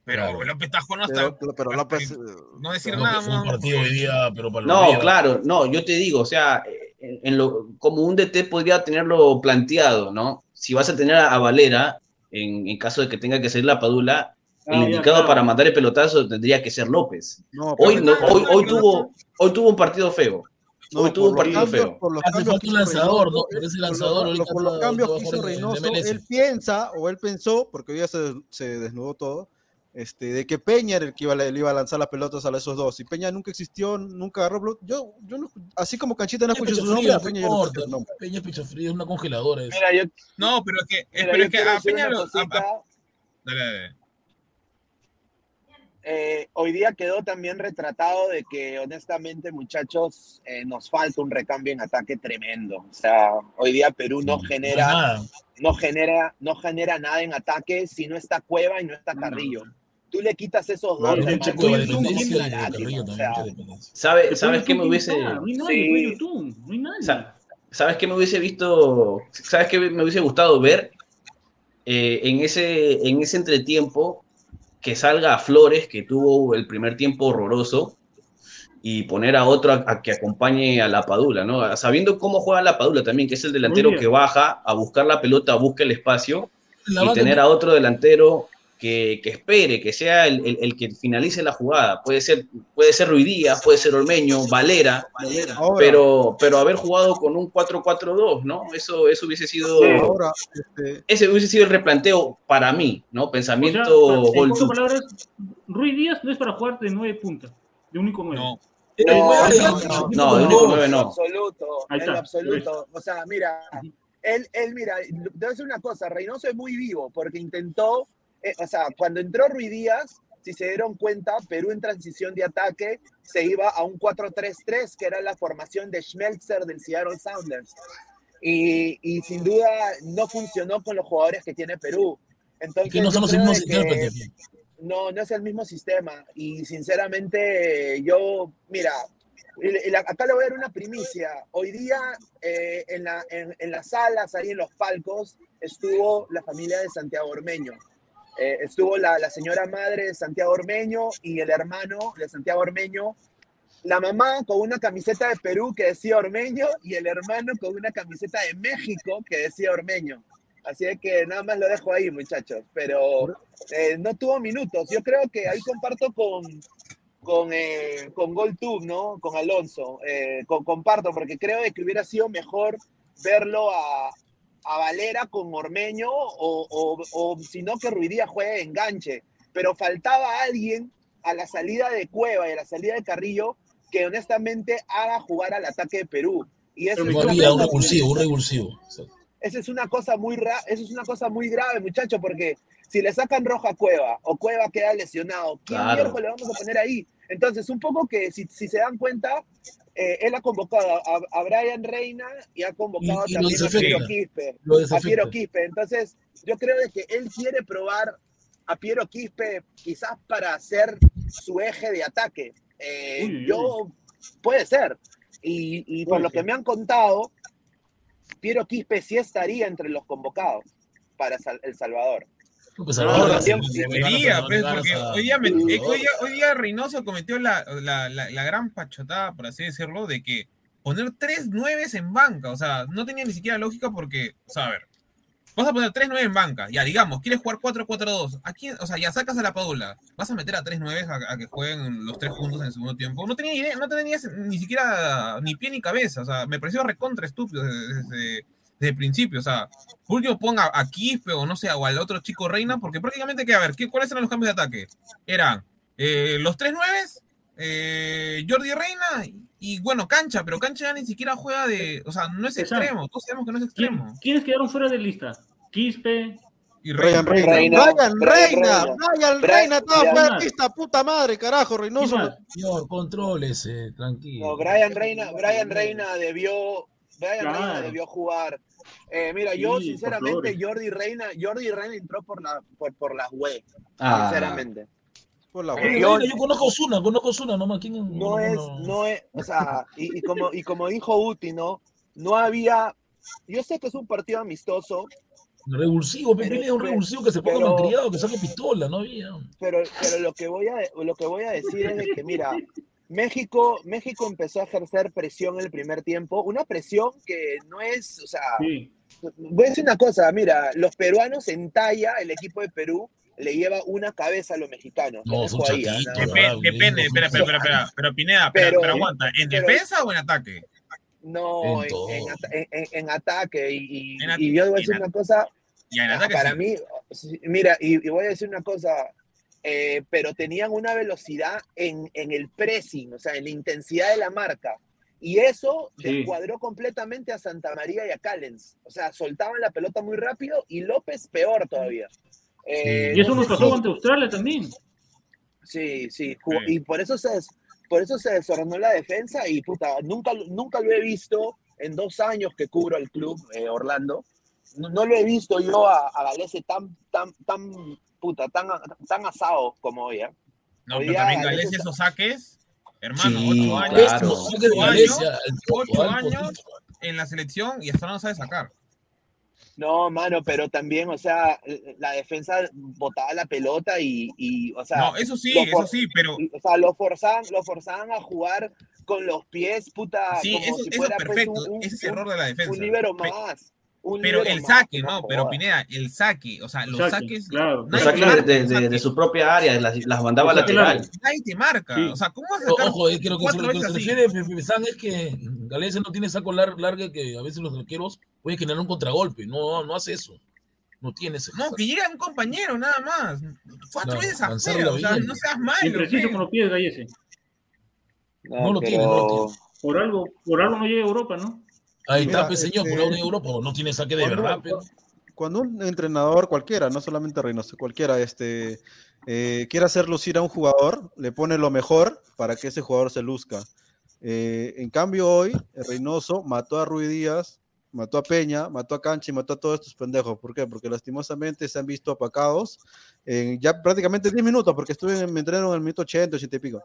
Pero Claro. López Tajo no Pero, está. pero López. eh, No decir Pero nada un más. partido hoy día, pero para los No, días. claro, no, yo te digo, o sea, en, en lo, como un DT podría tenerlo planteado, ¿no? Si vas a tener a, a Valera, en, en caso de que tenga que ser la Padula, el Ah, ya, indicado claro. para mandar el pelotazo tendría que ser López. No, Hoy, no, hoy, hoy tuvo, hoy tuvo un partido feo. no, hoy tuvo un partido cambios- feo. por los Hace cambios falta que un hizo lanzador, Reynoso, ¿no? Pero ese por los- lanzador por los cambios que hizo Reynoso, él piensa o él pensó, porque hoy ya se, se desnudó todo, este, de que Peña era el que iba, a- le iba a lanzar las pelotas a esos dos. Y Peña nunca existió, nunca agarró. Yo, yo no, así como Canchita no Peña escuché es su nombre, Peña no yo no escuché su nombre. Peña es es una congeladora. es. Mira, yo, No, pero es que, mira, pero es que a Peña lo. dale, dale. Eh, hoy día quedó también retratado de que honestamente muchachos eh, nos falta un recambio en ataque tremendo. O sea, hoy día Perú no genera, nada. no genera, no genera nada en ataque si no está Cueva y no está Carrillo. Tú le quitas esos dos, dependencia. ¿Sabe- ¿Sabes qué me hubiese? Sí. sabes qué me hubiese visto, sabes qué me hubiese gustado ver Eh, en ese, en ese entretiempo que salga a Flores, que tuvo el primer tiempo horroroso, y poner a otro a, a que acompañe a la Padula, ¿no? Sabiendo cómo juega la Padula también, que es el delantero que baja a buscar la pelota, busca el espacio La y tener a otro delantero que, que espere, que sea el, el- el que finalice la jugada. Puede ser, puede ser Ruiz Díaz, puede ser Olmeño, Valera, Ahora- pero, pero haber jugado con un 4-4-2, ¿no? Eso, eso hubiese sido. Ahora, este, Ese hubiese sido el replanteo para mí, ¿no? O sea, Pensamiento en pocas tú. palabras, Ruiz Díaz no es para jugar de nueve puntas, de único nueve. No. No, no, no, No, de único nueve En no. absoluto, Ahí en absoluto. O sea, mira, él, él, mira, te voy a decir una cosa, Reynoso es muy vivo porque intentó, eh, o sea, cuando entró Ruiz Díaz, si se dieron cuenta, Perú en transición de ataque se iba a un 4-3-3, que era la formación de Schmelzer del Seattle Sounders. Y, y sin duda no funcionó con los jugadores que tiene Perú. Entonces, que no son los mismos sistemas no, no es el mismo sistema. Y sinceramente, yo, mira, acá le voy a dar una primicia. Hoy día, eh, en, la, en, en las salas, ahí en los palcos, estuvo la familia de Santiago Ormeño. Eh, estuvo la, señora madre de Santiago Ormeño y el hermano de Santiago Ormeño. La mamá con una camiseta de Perú que decía Ormeño y el hermano con una camiseta de México que decía Ormeño. Así que nada más lo dejo ahí, muchachos. Pero eh, no tuvo minutos. Yo creo que ahí comparto con, con, eh, con GolTube, ¿no? Con Alonso. Eh, comparto, porque creo que hubiera sido mejor verlo a, a Valera con Ormeño o, o, o si no que Ruidía juegue de enganche. Pero faltaba alguien a la salida de Cueva y a la salida de Carrillo que honestamente haga jugar al ataque de Perú. Y eso No es un revulsivo, un revulsivo. esa es una cosa muy ra eso es una cosa muy grave, muchacho, porque si le sacan roja a Cueva o Cueva queda lesionado, ¿quién Claro. miércoles le vamos a poner ahí? Entonces, un poco que si, si se dan cuenta, eh, él ha convocado a, a Brian Reina y ha convocado Y- y lo también a Piero. Quispe. A. Piero Quispe. Entonces, yo creo de que él quiere probar a Piero Quispe quizás para hacer su eje de ataque. Eh, Uy, uy, uy. yo, puede ser. Y, y por lo que me han contado, Piero Quispe sí estaría entre los convocados para Sal- El Salvador. Pues No, ahora pues, ganas porque a- hoy día, me- eh, hoy, día, hoy día Reynoso cometió la, la, la, la gran pachotada, por así decirlo, de que poner tres nueves en banca, o sea, no tenía ni siquiera lógica porque, o sea, a ver, vas a poner tres nueve en banca, ya digamos, quieres jugar 4-4-2, ¿a quién? O sea, ya sacas a la Paula, vas a meter a tres nueves a, a que jueguen los tres juntos en el segundo tiempo, no tenía idea, no tenía ni siquiera ni pie ni cabeza, o sea, me pareció recontra estúpido desde, desde, desde el principio, o sea, Julio ponga a Quispe o no sé, o al otro chico Reina, porque prácticamente, que a ver, ¿qué, ¿cuáles eran los cambios de ataque? Eran eh, los tres nueves, eh, Jordi Reina y, y, bueno, Cancha, pero Cancha ya ni siquiera juega de, o sea, no es Exacto. extremo, todos sabemos que no es ¿Quién- extremo. ¿Quiénes quedaron fuera de lista? Quispe, Y Brian Reina. Reina. Reina. Brian Brian Reina. Estaba fuera de pista, puta madre, carajo, Reynoso. Señor, contrólese, tranquilo. No, Brian Reina, Brian Reina debió, Brian Claro. Reina debió jugar. Eh, mira, yo Sí, por sinceramente. Jordi Reina, Jordi Reina entró por la por, por las web, Ah. sinceramente. Por la Eh, Reina, yo- yo conozco a Osuna, conozco Osuna, nomás. ¿Quién no es, no es, o sea, y, y como y como dijo Uti, ¿no? No había, yo sé que es un partido amistoso, Revulsivo, Pero- Pepe, un revulsivo que se ponga pero- malcriado, que saque pistola, no había. pero, pero lo que voy a lo que voy a decir es de que mira, México, México empezó a ejercer presión en el primer tiempo, una presión que no es, o sea, sí. Voy a decir una cosa, mira, los peruanos en talla, el equipo de Perú, le lleva una cabeza a los mexicanos. Lo No, son ahí, ah, chatitos, nada más. Depe- depende, espera, espera, espera, espera, pero Pineda, pero, Pero- aguanta, ¿en pero- defensa o en ataque? No, En en, en ata- en- en- en ataque. Y, y- En at- y yo voy a decir una cosa, ah, para sí. mí, mira, y, y voy a decir una cosa, eh, pero tenían una velocidad en, en el pressing, o sea, en la intensidad de la marca. Y eso Sí. descuadró completamente a Santa María y a Callens. O sea, soltaban la pelota muy rápido y López peor todavía. Eh, Y eso no nos pasó ante Australia también. Sí, sí, y por eso se por eso se desordenó la defensa y puta, nunca, nunca lo he visto en dos años que cubro el club eh, Orlando. No, no lo he visto yo a, a Galese tan, tan, tan, puta, tan, tan asado como hoy. ¿eh? No, Hoy pero también está- esos saques, hermano, Sí, ocho años, claro. ocho años, Galicia, ocho años en la selección y hasta no sabe sacar. No, mano, pero también, o sea, la defensa botaba la pelota y, y o sea, No, eso sí, eso sí, pero o sea, lo forzaban, lo forzaban a jugar con los pies, puta, sí, como eso, si eso es pues, perfecto, un, un- ese es el error de la defensa. un libero Pe- más. Un Pero el saque, no no, pero. Pineda, el saque, o sea, los Saque, saques. claro. Los saques de, marca, de- de- su propia área, las, las mandaba lateral. largo. Nadie te marca. Sí. O sea, ¿cómo vas a sacar Ojo, es que lo que, se, lo que se refiere San es que Galese no tiene saco lar- larga que a veces los arqueros pueden generar un contragolpe. No, no hace eso. No tiene ese. No, que llega un compañero nada más. Cuatro Claro, veces afuera, o sea, no seas malo. Impreciso con los pies, Gallese. No lo tiene, no lo tiene. Por algo, por algo no llega a Europa, ¿no? Ahí está, pe, señor, este, la Europa no tiene saque de cuando- verdad. pe. Cuando un entrenador cualquiera, no solamente Reynoso, cualquiera, este, eh, quiere hacer lucir a un jugador, le pone lo mejor para que ese jugador se luzca. Eh, en cambio, hoy, Reynoso mató a Rui Díaz, mató a Peña, mató a Cancha y mató a todos estos pendejos. ¿Por qué? Porque lastimosamente se han visto apacados en ya prácticamente 10 minutos, porque estuve en, me entrenaron en el minuto 80, 80 y pico.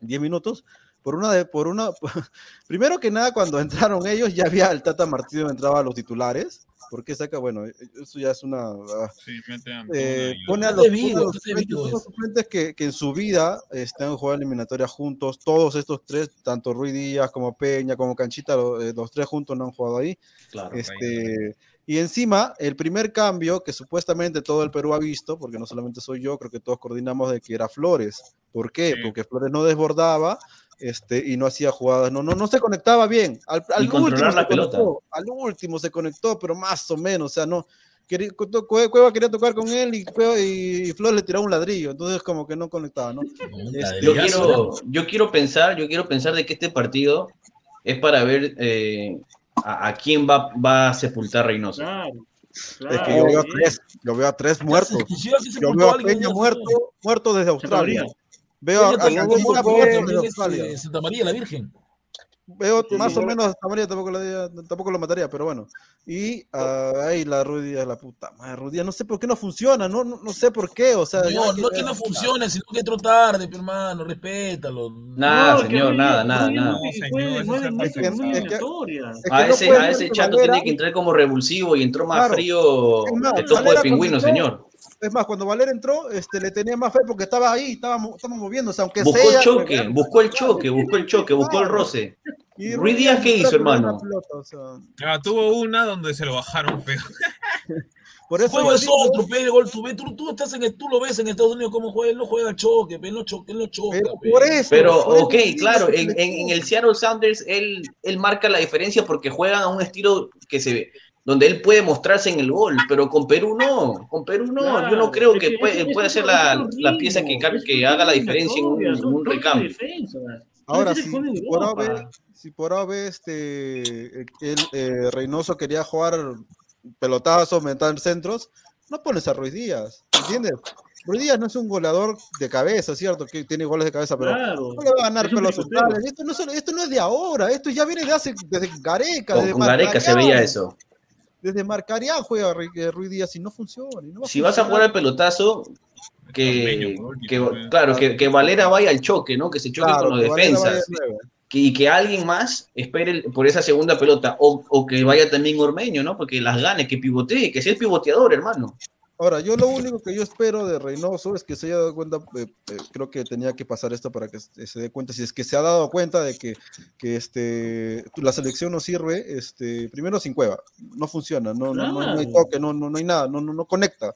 10 minutos. Por una de, por una, primero que nada, cuando entraron ellos, ya había el Tata Martino entraba a los titulares. Porque saca, bueno, eso ya es una. ah, Sí, mete a eh, pone a ¿Qué los, los ¿Qué te suplentes, los que, que en su vida han jugado eliminatoria juntos, todos estos tres, tanto Rui Díaz como Peña, como Canchita, lo- eh, los tres juntos no han jugado ahí. Claro. Este, y encima, el primer cambio que supuestamente todo el Perú ha visto, porque no solamente soy yo, creo que todos coordinamos de que era Flores. ¿Por qué? Sí. Porque Flores no desbordaba este, y no hacía jugadas, no, no, no se conectaba bien. Al, último la se pelota. conectó, al último se conectó, pero más o menos, o sea, no. quería- Cueva quería tocar con él y, Cueva- y Flores le tiraba un ladrillo, entonces como que no conectaba, ¿no? Este, Yo quiero, yo quiero pensar, yo quiero pensar de que este partido es para ver eh, a, a quién va, va a sepultar Reynoso. Claro. Es que yo veo a tres, yo veo a tres muertos. Yo veo a Peña muerto desde Australia. Veo a, a eh, Santa María la Virgen. Veo Sí, más sí, o menos hasta María tampoco, la, tampoco lo mataría, pero bueno. Y ah, ahí la Rudia, la puta madre, Rudia, no sé por qué no funciona, no, no, no sé por qué, o sea. No, no es que no funcione, sino que entró tarde, hermano, respétalo. Nada, No, que señor, nada, nada, nada. que- que A no ese, a ese que chato tiene que entrar como revulsivo y entró más Claro. frío que topo de pingüino, señor. Es más, cuando Valera entró, este, le tenía más fe porque estaba ahí, estaba, mo- estaba moviéndose, aunque Buscó sea. el choque, buscó el choque, buscó el choque, buscó el roce. Y Rui Díaz, ¿qué hizo, hermano? o sea, Ah, tuvo una donde se lo bajaron feo. por eso juego es digo- otro, pe, gol, tú, tú, tú estás en el- tú lo ves en Estados Unidos cómo juega, él no juega choque, pe, él no él no choca, Pero pe. por eso. Pero, por ok, claro, en el Seattle Sounders él, él marca la diferencia porque juegan a un estilo que se ve, donde él puede mostrarse en el gol, pero con Perú no, con Perú no, yo no Claro, creo que que puede, puede ser la, la pieza que, que haga la diferencia en un, en un recambio. Ahora, si en por ave, si por ave este, el eh, Reynoso quería jugar pelotazos, meter centros, no pones a Ruiz Díaz, ¿entiendes? Ruiz Díaz no es un goleador de cabeza, ¿cierto? Que tiene goles de cabeza, pero Claro. no le va a ganar pelos centrales. Esto no, es- esto no es de ahora, esto ya viene de hace, desde Gareca, Con, desde con Gareca se veía eso. Desde Marcarián juega eh, Ruiz Díaz y no funciona. y no va Si vas a jugar al pelotazo, que, que claro, que, que Valera vaya al choque, ¿no? Que se choque Claro, con los defensas. que- y que alguien más espere por esa segunda pelota, o, o que vaya también Ormeño, ¿no? Porque las gane, que pivotee, que sea el pivoteador, hermano. Ahora, yo lo único que yo espero de Reynoso es que se haya dado cuenta, eh, eh, creo que tenía que pasar esto para que se se dé cuenta, si es que se ha dado cuenta de que, que este, la selección no sirve, este, primero sin cueva, no funciona, no, no, no, no hay Claro. toque, no, no, no hay nada, no, no, no conecta.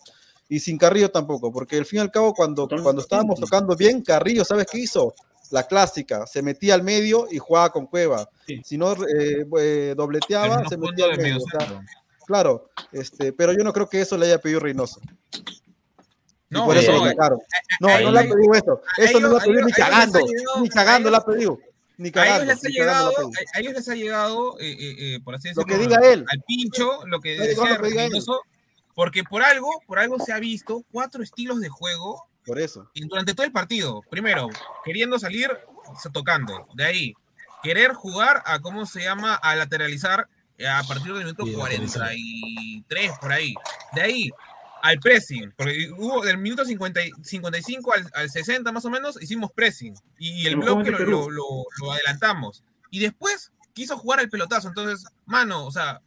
Y sin Carrillo tampoco, porque al fin y al cabo, cuando, cuando estábamos tocando bien, Carrillo, ¿sabes qué hizo? La clásica, se metía al medio y jugaba con cueva. Si no eh, eh, dobleteaba, se metía al medio. medio o sea, centro. Claro, este, pero yo no creo que eso le haya pedido Reynoso. Y No, por eso lo sacaron. No, no le ha pedido eso. Eso no lo ha pedido ni cagando. Ni cagando la ha pedido. Ni A ellos cagando. les ha cagando llegado, a ellos les ha llegado, eh, eh, eh, por así Lo decirlo, que diga él. al pincho, lo que No, decía lo que diga él. Reynoso, porque por algo, por algo se ha visto cuatro estilos de juego Por eso. y durante todo el partido. Primero, queriendo salir, tocando. De ahí, querer jugar a cómo se llama, a lateralizar a partir del minuto Sí, lateralizar. 43, por ahí. De ahí, al pressing, porque hubo del minuto 50 y- 55 al, al 60 más o menos, hicimos pressing. Y, el bloque lo- lo adelantamos. Y después quiso jugar al pelotazo. Entonces, mano, o sea,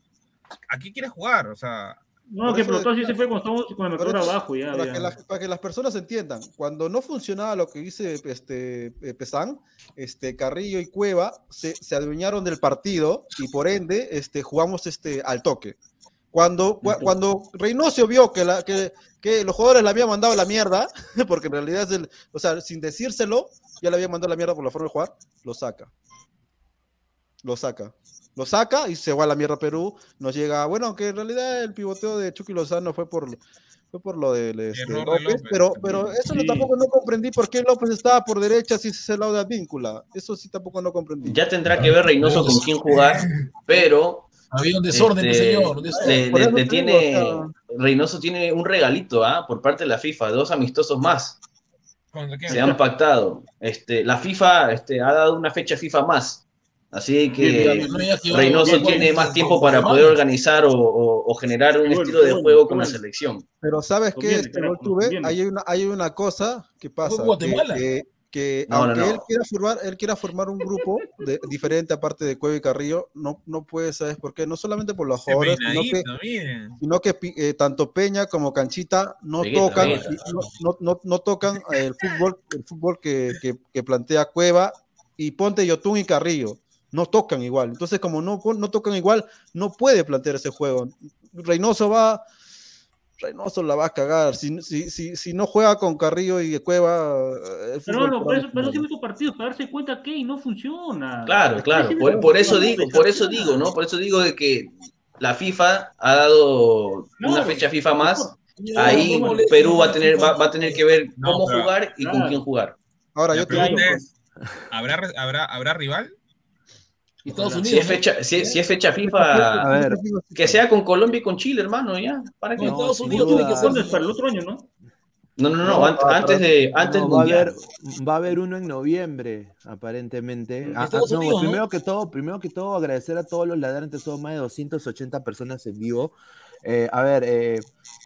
¿a qué quieres jugar? O sea, No, que eso pero todo decía- sí se fue cuando con Por motor abajo ya. para, ya. que la- para que las personas entiendan, cuando no funcionaba lo que dice este, eh, Pesán, este, Carrillo y Cueva se, se adueñaron del partido y por ende este, jugamos este, al toque. Cuando, cua- cuando Reynoso vio que, la, que, que los jugadores le habían mandado a la mierda, porque en realidad es el, o sea, sin decírselo, ya le habían mandado a la mierda por la forma de jugar, lo saca. Lo saca. Lo saca y se va a la mierda a Perú. Nos llega, bueno, aunque en realidad el pivoteo de Chucky Lozano fue por, fue por lo este, de López, López pero, pero eso no, tampoco no comprendí por qué López estaba por derecha si el lado de Advíncula. Eso sí tampoco no comprendí. Ya tendrá que ver Reynoso con quién jugar, pero. Había un desorden, este, señor, un desorden. le- Por le- eso le te tiene, Reynoso tiene un regalito ¿ah? por parte de la FIFA, dos amistosos más. Se han pactado. Este, la FIFA este, ha dado una fecha FIFA más. Así que Reynoso tiene más tiempo para poder organizar o, o- o generar un estilo de juego con la selección. Pero ¿sabes qué, este, conviene. Hay una, hay una cosa que pasa. que- Guatemala? Que, que No, aunque no. Él, quiera formar, él quiera formar un grupo de- diferente aparte de Cueva y Carrillo, no, no puede, ¿sabes por qué? No solamente por los jugadores, sino que, sino eh, tanto Peña como Canchita no tocan, no, no- no- no tocan el fútbol, el fútbol que, que- que plantea Cueva y Ponte Yotun y Carrillo. No tocan igual. Entonces, como no, no tocan igual, no puede plantear ese juego. Reynoso va, Reynoso la va a cagar. Si, si, si, si no juega con Carrillo y Cueva, eh, Pero no, por eso, pero sí meto partidos para darse cuenta que no funciona. Claro, claro. Por, eso digo, por eso digo, ¿no? Por eso digo de que la FIFA ha dado una fecha FIFA más. Ahí no, Perú va a tener, va, va a tener que ver No, cómo pero- jugar y con quién jugar. Ahora, La pregunta es, ¿habrá, habrá, ¿habrá rival? Estados Si es fecha, si, si es fecha FIFA, A ver. que sea con Colombia y con Chile, hermano, ya. ¿Para qué? No, Estados Unidos duda. tiene que ser. ¿Cuándo es? Para el otro año, ¿no? No, no, no, an- antes de antes No, va, a mundial. haber, va a haber uno en noviembre, aparentemente. Ah, ah, no, Unidos, ¿no? primero que todo, primero que todo, agradecer a todos los ladrantes, son más de 280 personas en vivo. Eh, a ver, eh,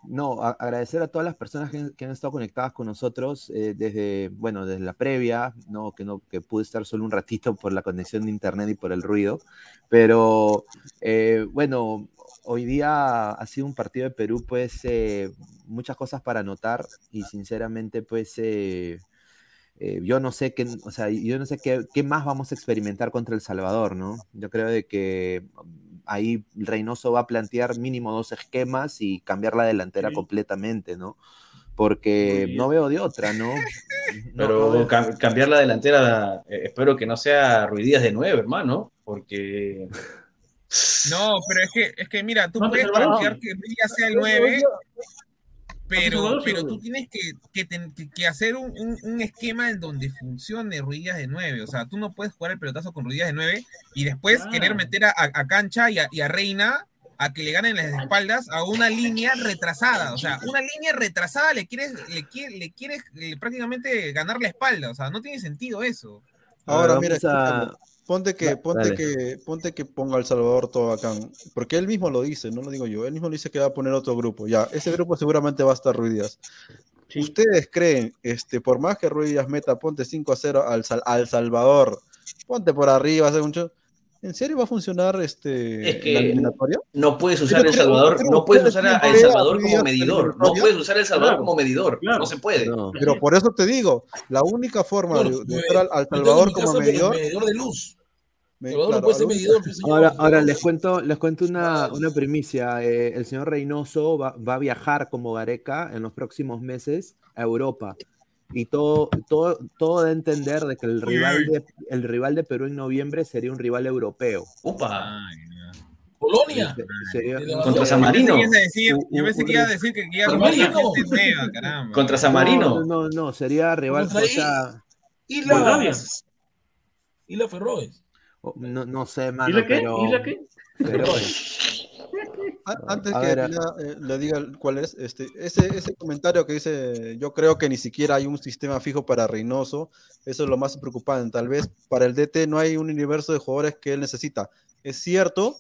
no, a- agradecer a todas las personas que, que han estado conectadas con nosotros eh, desde, bueno, desde la previa, no, que no, que pude estar solo un ratito por la conexión de internet y por el ruido, pero eh, bueno, hoy día ha sido un partido de Perú, pues eh, muchas cosas para anotar y sinceramente, pues eh, eh, yo no sé qué, o sea, yo no sé qué, qué más vamos a experimentar contra El Salvador, ¿no? Yo creo de que ahí Reynoso va a plantear mínimo dos esquemas y cambiar la delantera Sí. completamente, ¿no? Porque no veo de otra, ¿no? No- no Pero cam- cambiar la delantera, eh, espero que no sea Ruidías de nueve, hermano, porque No, pero es que, es que mira, tú No, puedes plantear que Villa sea el 9, pero, pero tú tienes que, que, ten- que- que hacer un, un- un esquema en donde funcione Ruidías de 9. O sea, tú no puedes jugar el pelotazo con Ruidías de 9 y después Ah. querer meter a, a Cancha y a, y a Reina a que le ganen las espaldas a una línea retrasada. O sea, una línea retrasada le quieres, le quieres, le quieres eh, prácticamente ganar la espalda. O sea, no tiene sentido eso. Ahora, Ahora mira, a- ponte que, Da- ponte dale. que, ponte que ponga El Salvador todo bacán, porque él mismo lo dice, no lo digo yo, él mismo lo dice que va a poner otro grupo, ya, ese grupo seguramente va a estar Ruiz Díaz. Sí. ¿Ustedes creen, este, por más que Ruiz Díaz meta, ponte 5 a 0 al, Sal- al Salvador, ponte por arriba, hace mucho, ¿en serio va a funcionar este, Es que la eliminatoria? no puedes usar El Salvador, creo- no puedes usar a El Salvador como medidor, no puedes usar El Salvador Claro, como medidor, claro. no se puede. No. Pero por eso te digo, la única forma Bueno, de, de usar al, Salvador como medidor, medidor de luz. Me- claro, no puede ser medidor, pues. Ahora, ahora les cuento, les cuento una, una primicia. Eh, el señor Reynoso va, va a viajar como Gareca en los próximos meses a Europa. Y todo, todo, todo da a entender de que el rival de, el rival de Perú en noviembre sería un rival europeo. Upa, Polonia. Sería- Contra contra San Marino, yo pensé que ibas a decir que iba a contra San No, Marino. No, no, no, sería rival, Contra o sea, Y Moldavia. las y la Ferroes. No, no sé, ¿Y mano, la qué? pero, ¿Y la qué? pero- Antes A que ver, eh, le diga cuál es, este, ese, ese comentario que dice, yo creo que ni siquiera hay un sistema fijo para Reynoso, eso es lo más preocupante. Tal vez para el DT no hay un universo de jugadores que él necesita. Es cierto,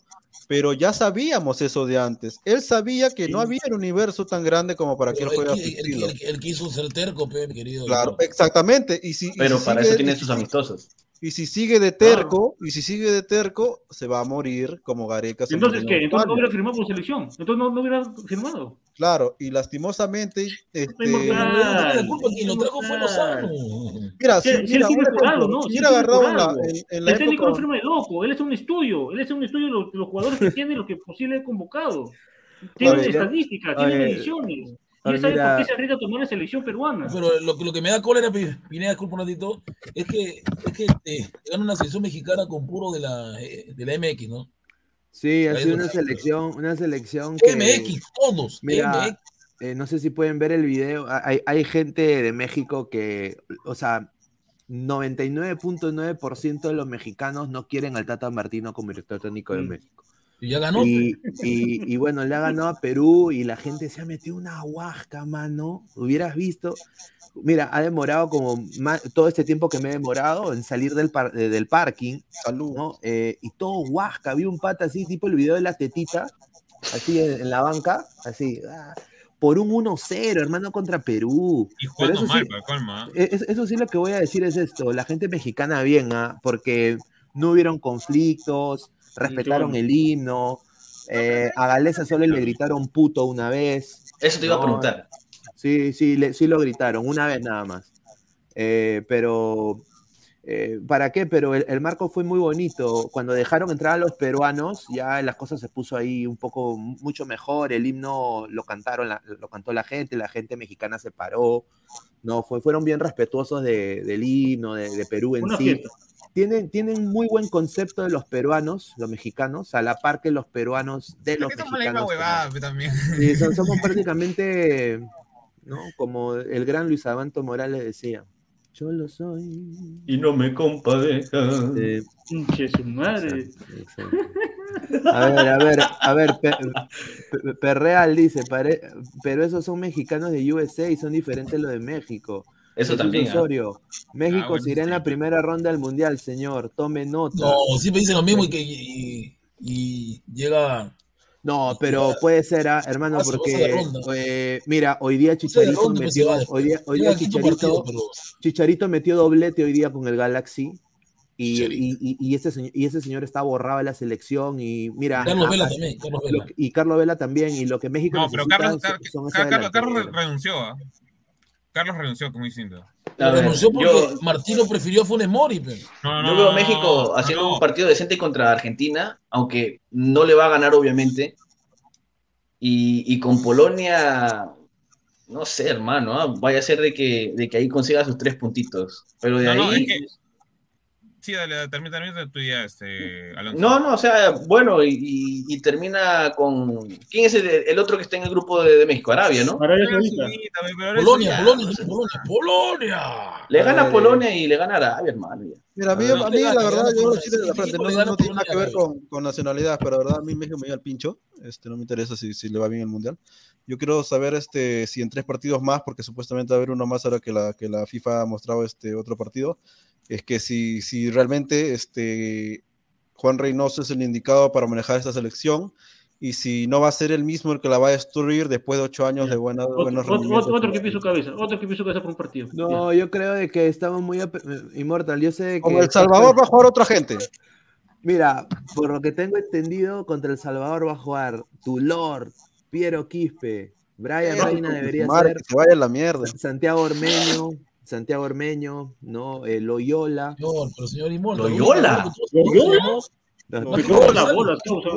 pero ya sabíamos eso de antes. Él sabía que no había un universo tan grande como para que él Pero juegue a él, su él- él- él quiso ser terco, querido. Claro, exactamente. Y si, y Pero si para sigue- eso tiene y sus amistosos. Y si sigue de terco, y si sigue de terco, se va a morir como Gareca. se Entonces, ¿qué? Entonces no hubiera firmado por selección. Entonces no, no hubiera firmado. Claro, y lastimosamente, este, lo trajo fue Lozano. mira, Si, mira, agarrado en la, algo. en, en la El técnico no firma de loco, él es un estudio, él es un estudio de los, de los jugadores que tiene, los que posible ha convocado. Tiene Oye, yo- Y oye, él sabe mira- por qué se arriesga a tomar la selección peruana. Pero lo, que- lo que me da cólera, Pi- Pineda, disculpa un ratito, es que, es que eh, gana una selección mexicana con puro de la, eh, de la MX, ¿no? Sí, ha sido una selección, una selección que... MX, todos, Mira, MX. eh, no sé si pueden ver el video. Hay, hay gente de México que, o sea, 99.9% de los mexicanos no quieren al Tata Martino como director técnico de México. Y ya ganó. Y, y- y bueno, le ha ganado a Perú y la gente se ha metido una huasca, mano. Hubieras visto. Mira, ha demorado como todo este tiempo que me he demorado en salir del, par- eh, del parking. ¿no? Eh, y todo huasca. Vi un pata así, tipo el video de la tetita, así en, en la banca, así. ah, por un 1-0, hermano, contra Perú. Y Pero jugando eso mal, sí- para colma. e- es- eso sí lo que voy a decir es esto, la gente mexicana bien, ¿ah? porque no hubieron conflictos, respetaron el himno, eh, a Galeza solo le gritaron puto una vez. Eso te iba a preguntar. Sí, sí, le- sí lo gritaron, una vez nada más. Eh, pero, eh, ¿para qué? Pero el, el marco fue muy bonito. Cuando dejaron entrar a los peruanos, ya las cosas se puso ahí un poco, mucho mejor. El himno lo cantaron, la- lo cantó la gente, la gente mexicana se paró. No, fue, fueron bien respetuosos de- del himno, de, de Perú en sí. Tienen, tienen muy buen concepto de los peruanos, los mexicanos, a la par que los peruanos de los mexicanos. huevada también. Sí, son- somos prácticamente, ¿no? Como el gran Luis Abanto Morales decía, yo lo soy. Y no me compadezca. Eh, Pinche su madre. a ver, a ver, a ver, Pe- Pe- Perreal dice, "Pare- pero esos son mexicanos de USA y son diferentes los de México. Eso Jesús también, ¿ah? Osorio, México bueno, se irá en la primera ronda del Mundial, señor, tome nota. No, siempre dicen lo mismo y que y, y llega. No, pero puede ser, ah, hermano, porque eh, mira, hoy día Chicharito ronda, pues, metió, hoy día, hoy día Chicharito, partido, pero- Chicharito metió doblete hoy día con el Galaxy. Y, y, y- y ese señor, y ese señor está borrado de la selección y mira Carlos Vela también, Carlos lo Vela. y Carlos Vela también y lo que México No, pero Carlos, son- Carlos, Carlos renunció. ¿ah? Carlos renunció, como ver, renunció porque yo- Martino prefirió a Funes Mori. pe. No, Yo veo a México haciendo un partido decente contra Argentina, aunque no le va a ganar, obviamente. Y, y con Polonia, no sé, hermano, ¿ah? vaya a ser de que, de que ahí consiga sus tres puntitos. Pero de No, no, ahí. es que- Sí, dale, termina, termina tu idea, este, Alonso. No, no, o sea, bueno, y, y- y termina con. ¿Quién es el, el otro que está en el grupo de, de México? Arabia, ¿no? Arabia Saudita. Polonia, Polonia, Polonia, Polonia. Le gana Polonia y le gana Arabia, hermano. ya. Mira, a mí, A mí la verdad, yo lo quiero de la frente, no, no tiene nada que ver con, con nacionalidad, pero la verdad a mí México me dio el pincho, este, no me interesa si, si le va bien el Mundial. Yo quiero saber este, si en tres partidos más, porque supuestamente va a haber uno más ahora que la, que la FIFA ha mostrado este otro partido, es que si, si realmente este, Juan Reynoso es el indicado para manejar esta selección y si no va a ser el mismo el que la va a destruir después de ocho años de buena, Otro, buenos otro, rendimientos. otro que piso cabeza, otro que piso cabeza por un partido. No, yo creo de que estamos muy inmortal. Yo sé que Como El Salvador va a jugar otra gente. Mira, por lo que tengo entendido, contra El Salvador va a jugar tu Lord, Piero Quispe, Brian Eh, Reina debería ser, que se vaya la mierda. Santiago Ormeño, Santiago Ormeño, ¿no? Eh, Loyola. Señor, pero señor Inmortal. ¿Loyola? ¿Loyola? No, No, no, no, la bola, tú, o sea,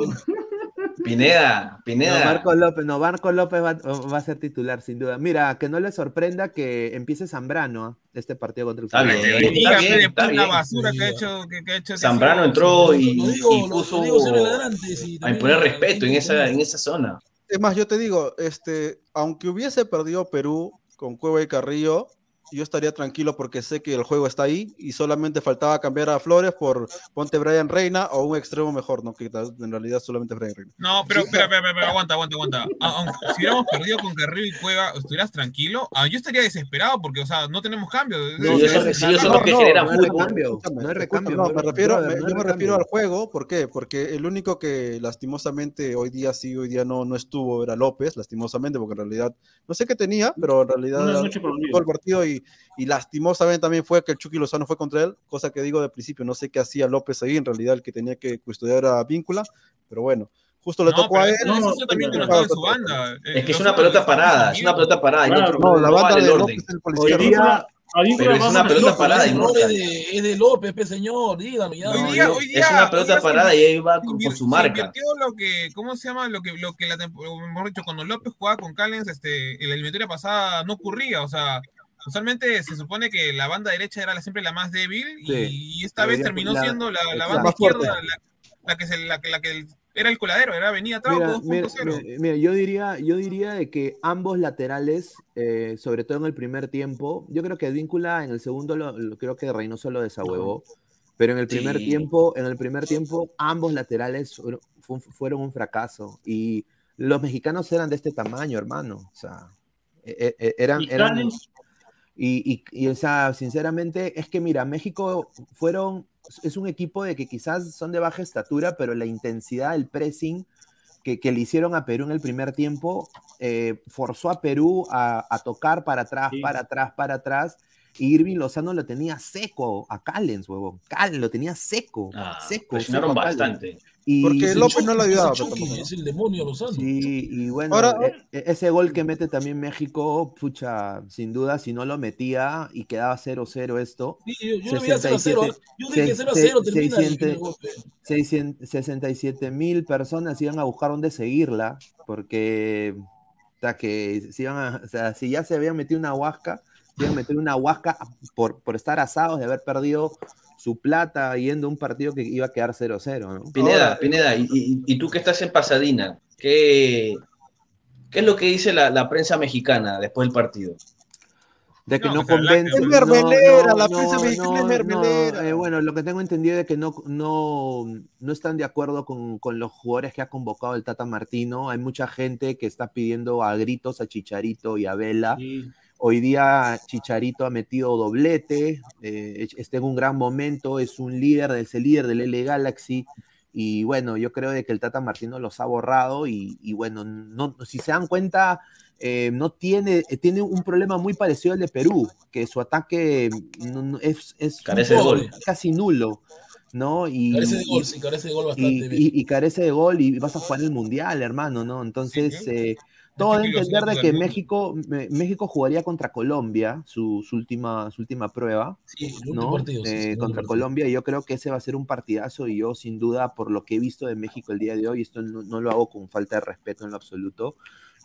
Pineda, Pineda. Marco López, no, Marco López va, va a ser titular, sin duda. Mira, que no le sorprenda que empiece Zambrano ¿ah? este partido contra el Está bien, está bien, pe, está después la bien. basura que ha hecho, que, que ha hecho. que Zambrano entró y, digo, puso a imponer lo respeto en esa, en esa zona. Es más, yo te digo, este, aunque hubiese perdido Perú con Cueva y Carrillo, yo estaría tranquilo porque sé que el juego está ahí y solamente faltaba cambiar a Flores por ponte Brian Reina o un extremo mejor, ¿no? Que en realidad solamente Brian Reina. No, pero, espera, espera, espera, aguanta, aguanta, aguanta. A- Aunque si hubiéramos perdido con Carrillo y Cueva, ¿estuvieras tranquilo? Ah, yo estaría desesperado porque, o sea, no tenemos cambio. Sí, son- sí, son los que no, generan no hay recambio, no hay escúchame, recambio. no, me refiero, me- no yo me refiero al juego, ¿por qué? Porque el único que lastimosamente hoy día sí, hoy día no, no estuvo era López, lastimosamente, porque en realidad no sé qué tenía, pero en realidad todo el partido y, y lastimosamente también fue que el Chucky Lozano fue contra él, cosa que digo de principio, no sé qué hacía López ahí, en realidad el que tenía que custodiar era Víncula, pero bueno, justo le No, tocó a él. eso- eso no, también no, lo no, de su no, banda. Eh, Es que es una pelota parada, es una pelota parada. y Claro, No, la no banda de el López es por la Hoy día, Pero es una pelota parada, error Inmortal. es de, es de López, pe, señor, dígalo ya. Hoy día, hoy día, Es una hoy pelota parada y ahí va con- por su marca. lo que, ¿cómo se llama? Lo que, lo que la mejor dicho, cuando López jugaba con Callens, este, en la eliminatoria pasada no ocurría, o sea, usualmente se supone que la banda derecha era siempre la más débil y, Sí. y esta vez terminó la- siendo la, banda izquierda la, la que se, la, que- la que era el coladero, era venía atrás Mira, 2.0. mira, mira, mira, yo diría, yo diría de que ambos laterales, eh, sobre todo en el primer tiempo, yo creo que Víncula en el segundo lo, lo- creo que Reynoso lo desahuevó, pero en el primer Sí. tiempo, en el primer tiempo, ambos laterales fueron, fu- fueron un fracaso y los mexicanos eran de este tamaño, hermano, o sea, e- e- eran, Y eran y, y, y, o sea, sinceramente, es que mira, México fueron, es un equipo de que quizás son de baja estatura, pero la intensidad, el pressing que, que le hicieron a Perú en el primer tiempo, eh, forzó a Perú a, a tocar para atrás, para atrás, para atrás. Y Irving Lozano lo tenía seco a Callens, huevón. Callens lo tenía seco, seco. presionaron seco Callens. bastante. Y, Porque López no lo ayudaba. Chucky es el demonio Lozano. Sí, y bueno, Ahora- e- e- ese gol que mete también México, pucha, sin duda, si no lo metía y quedaba 0-0 esto. Sí, yo- yo lo veía 0-0, yo dije se- 0-0 se- termina y 600 tiene golpe. 600 67 mil personas iban a buscar dónde seguirla, porque o sea, que si, iban a- o sea, si ya se habían metido una huasca, a meter una huasca por, por estar asados de haber perdido su plata yendo a un partido que iba a quedar 0-0, ¿no? Pineda, Pineda, y, y- y tú que estás en Pasadena, ¿qué, qué es lo que dice la, la prensa mexicana después del partido? De que No, no, convence. Es mermelera, no, la no, prensa mexicana no, es mermelera. no, eh, bueno, lo que tengo entendido es que no, no, no están de acuerdo con, con los jugadores que ha convocado el Tata Martino. Hay mucha gente que está pidiendo a gritos a Chicharito y a Vela. Hoy día Chicharito ha metido doblete, eh, está en un gran momento, es un líder, es el líder del L Galaxy. Y bueno, yo creo de que el Tata Martino los ha borrado y, y bueno, no, si se dan cuenta, eh, no tiene, eh, tiene un problema muy parecido al de Perú, que su ataque es, es Carece de gol. casi nulo, ¿no? Y, Carece de gol, y- sí, carece de gol y, bastante. y- y carece de gol y vas a jugar el mundial, hermano, ¿no? Entonces, eh, todo de entender de que. México, México jugaría contra Colombia, su, su última, su última prueba, Sí, ¿no? partido, sí, Eh, contra partido. Colombia, y yo creo que ese va a ser un partidazo y yo sin duda, por lo que he visto de México el día de hoy, esto no, no lo hago con falta de respeto en lo absoluto,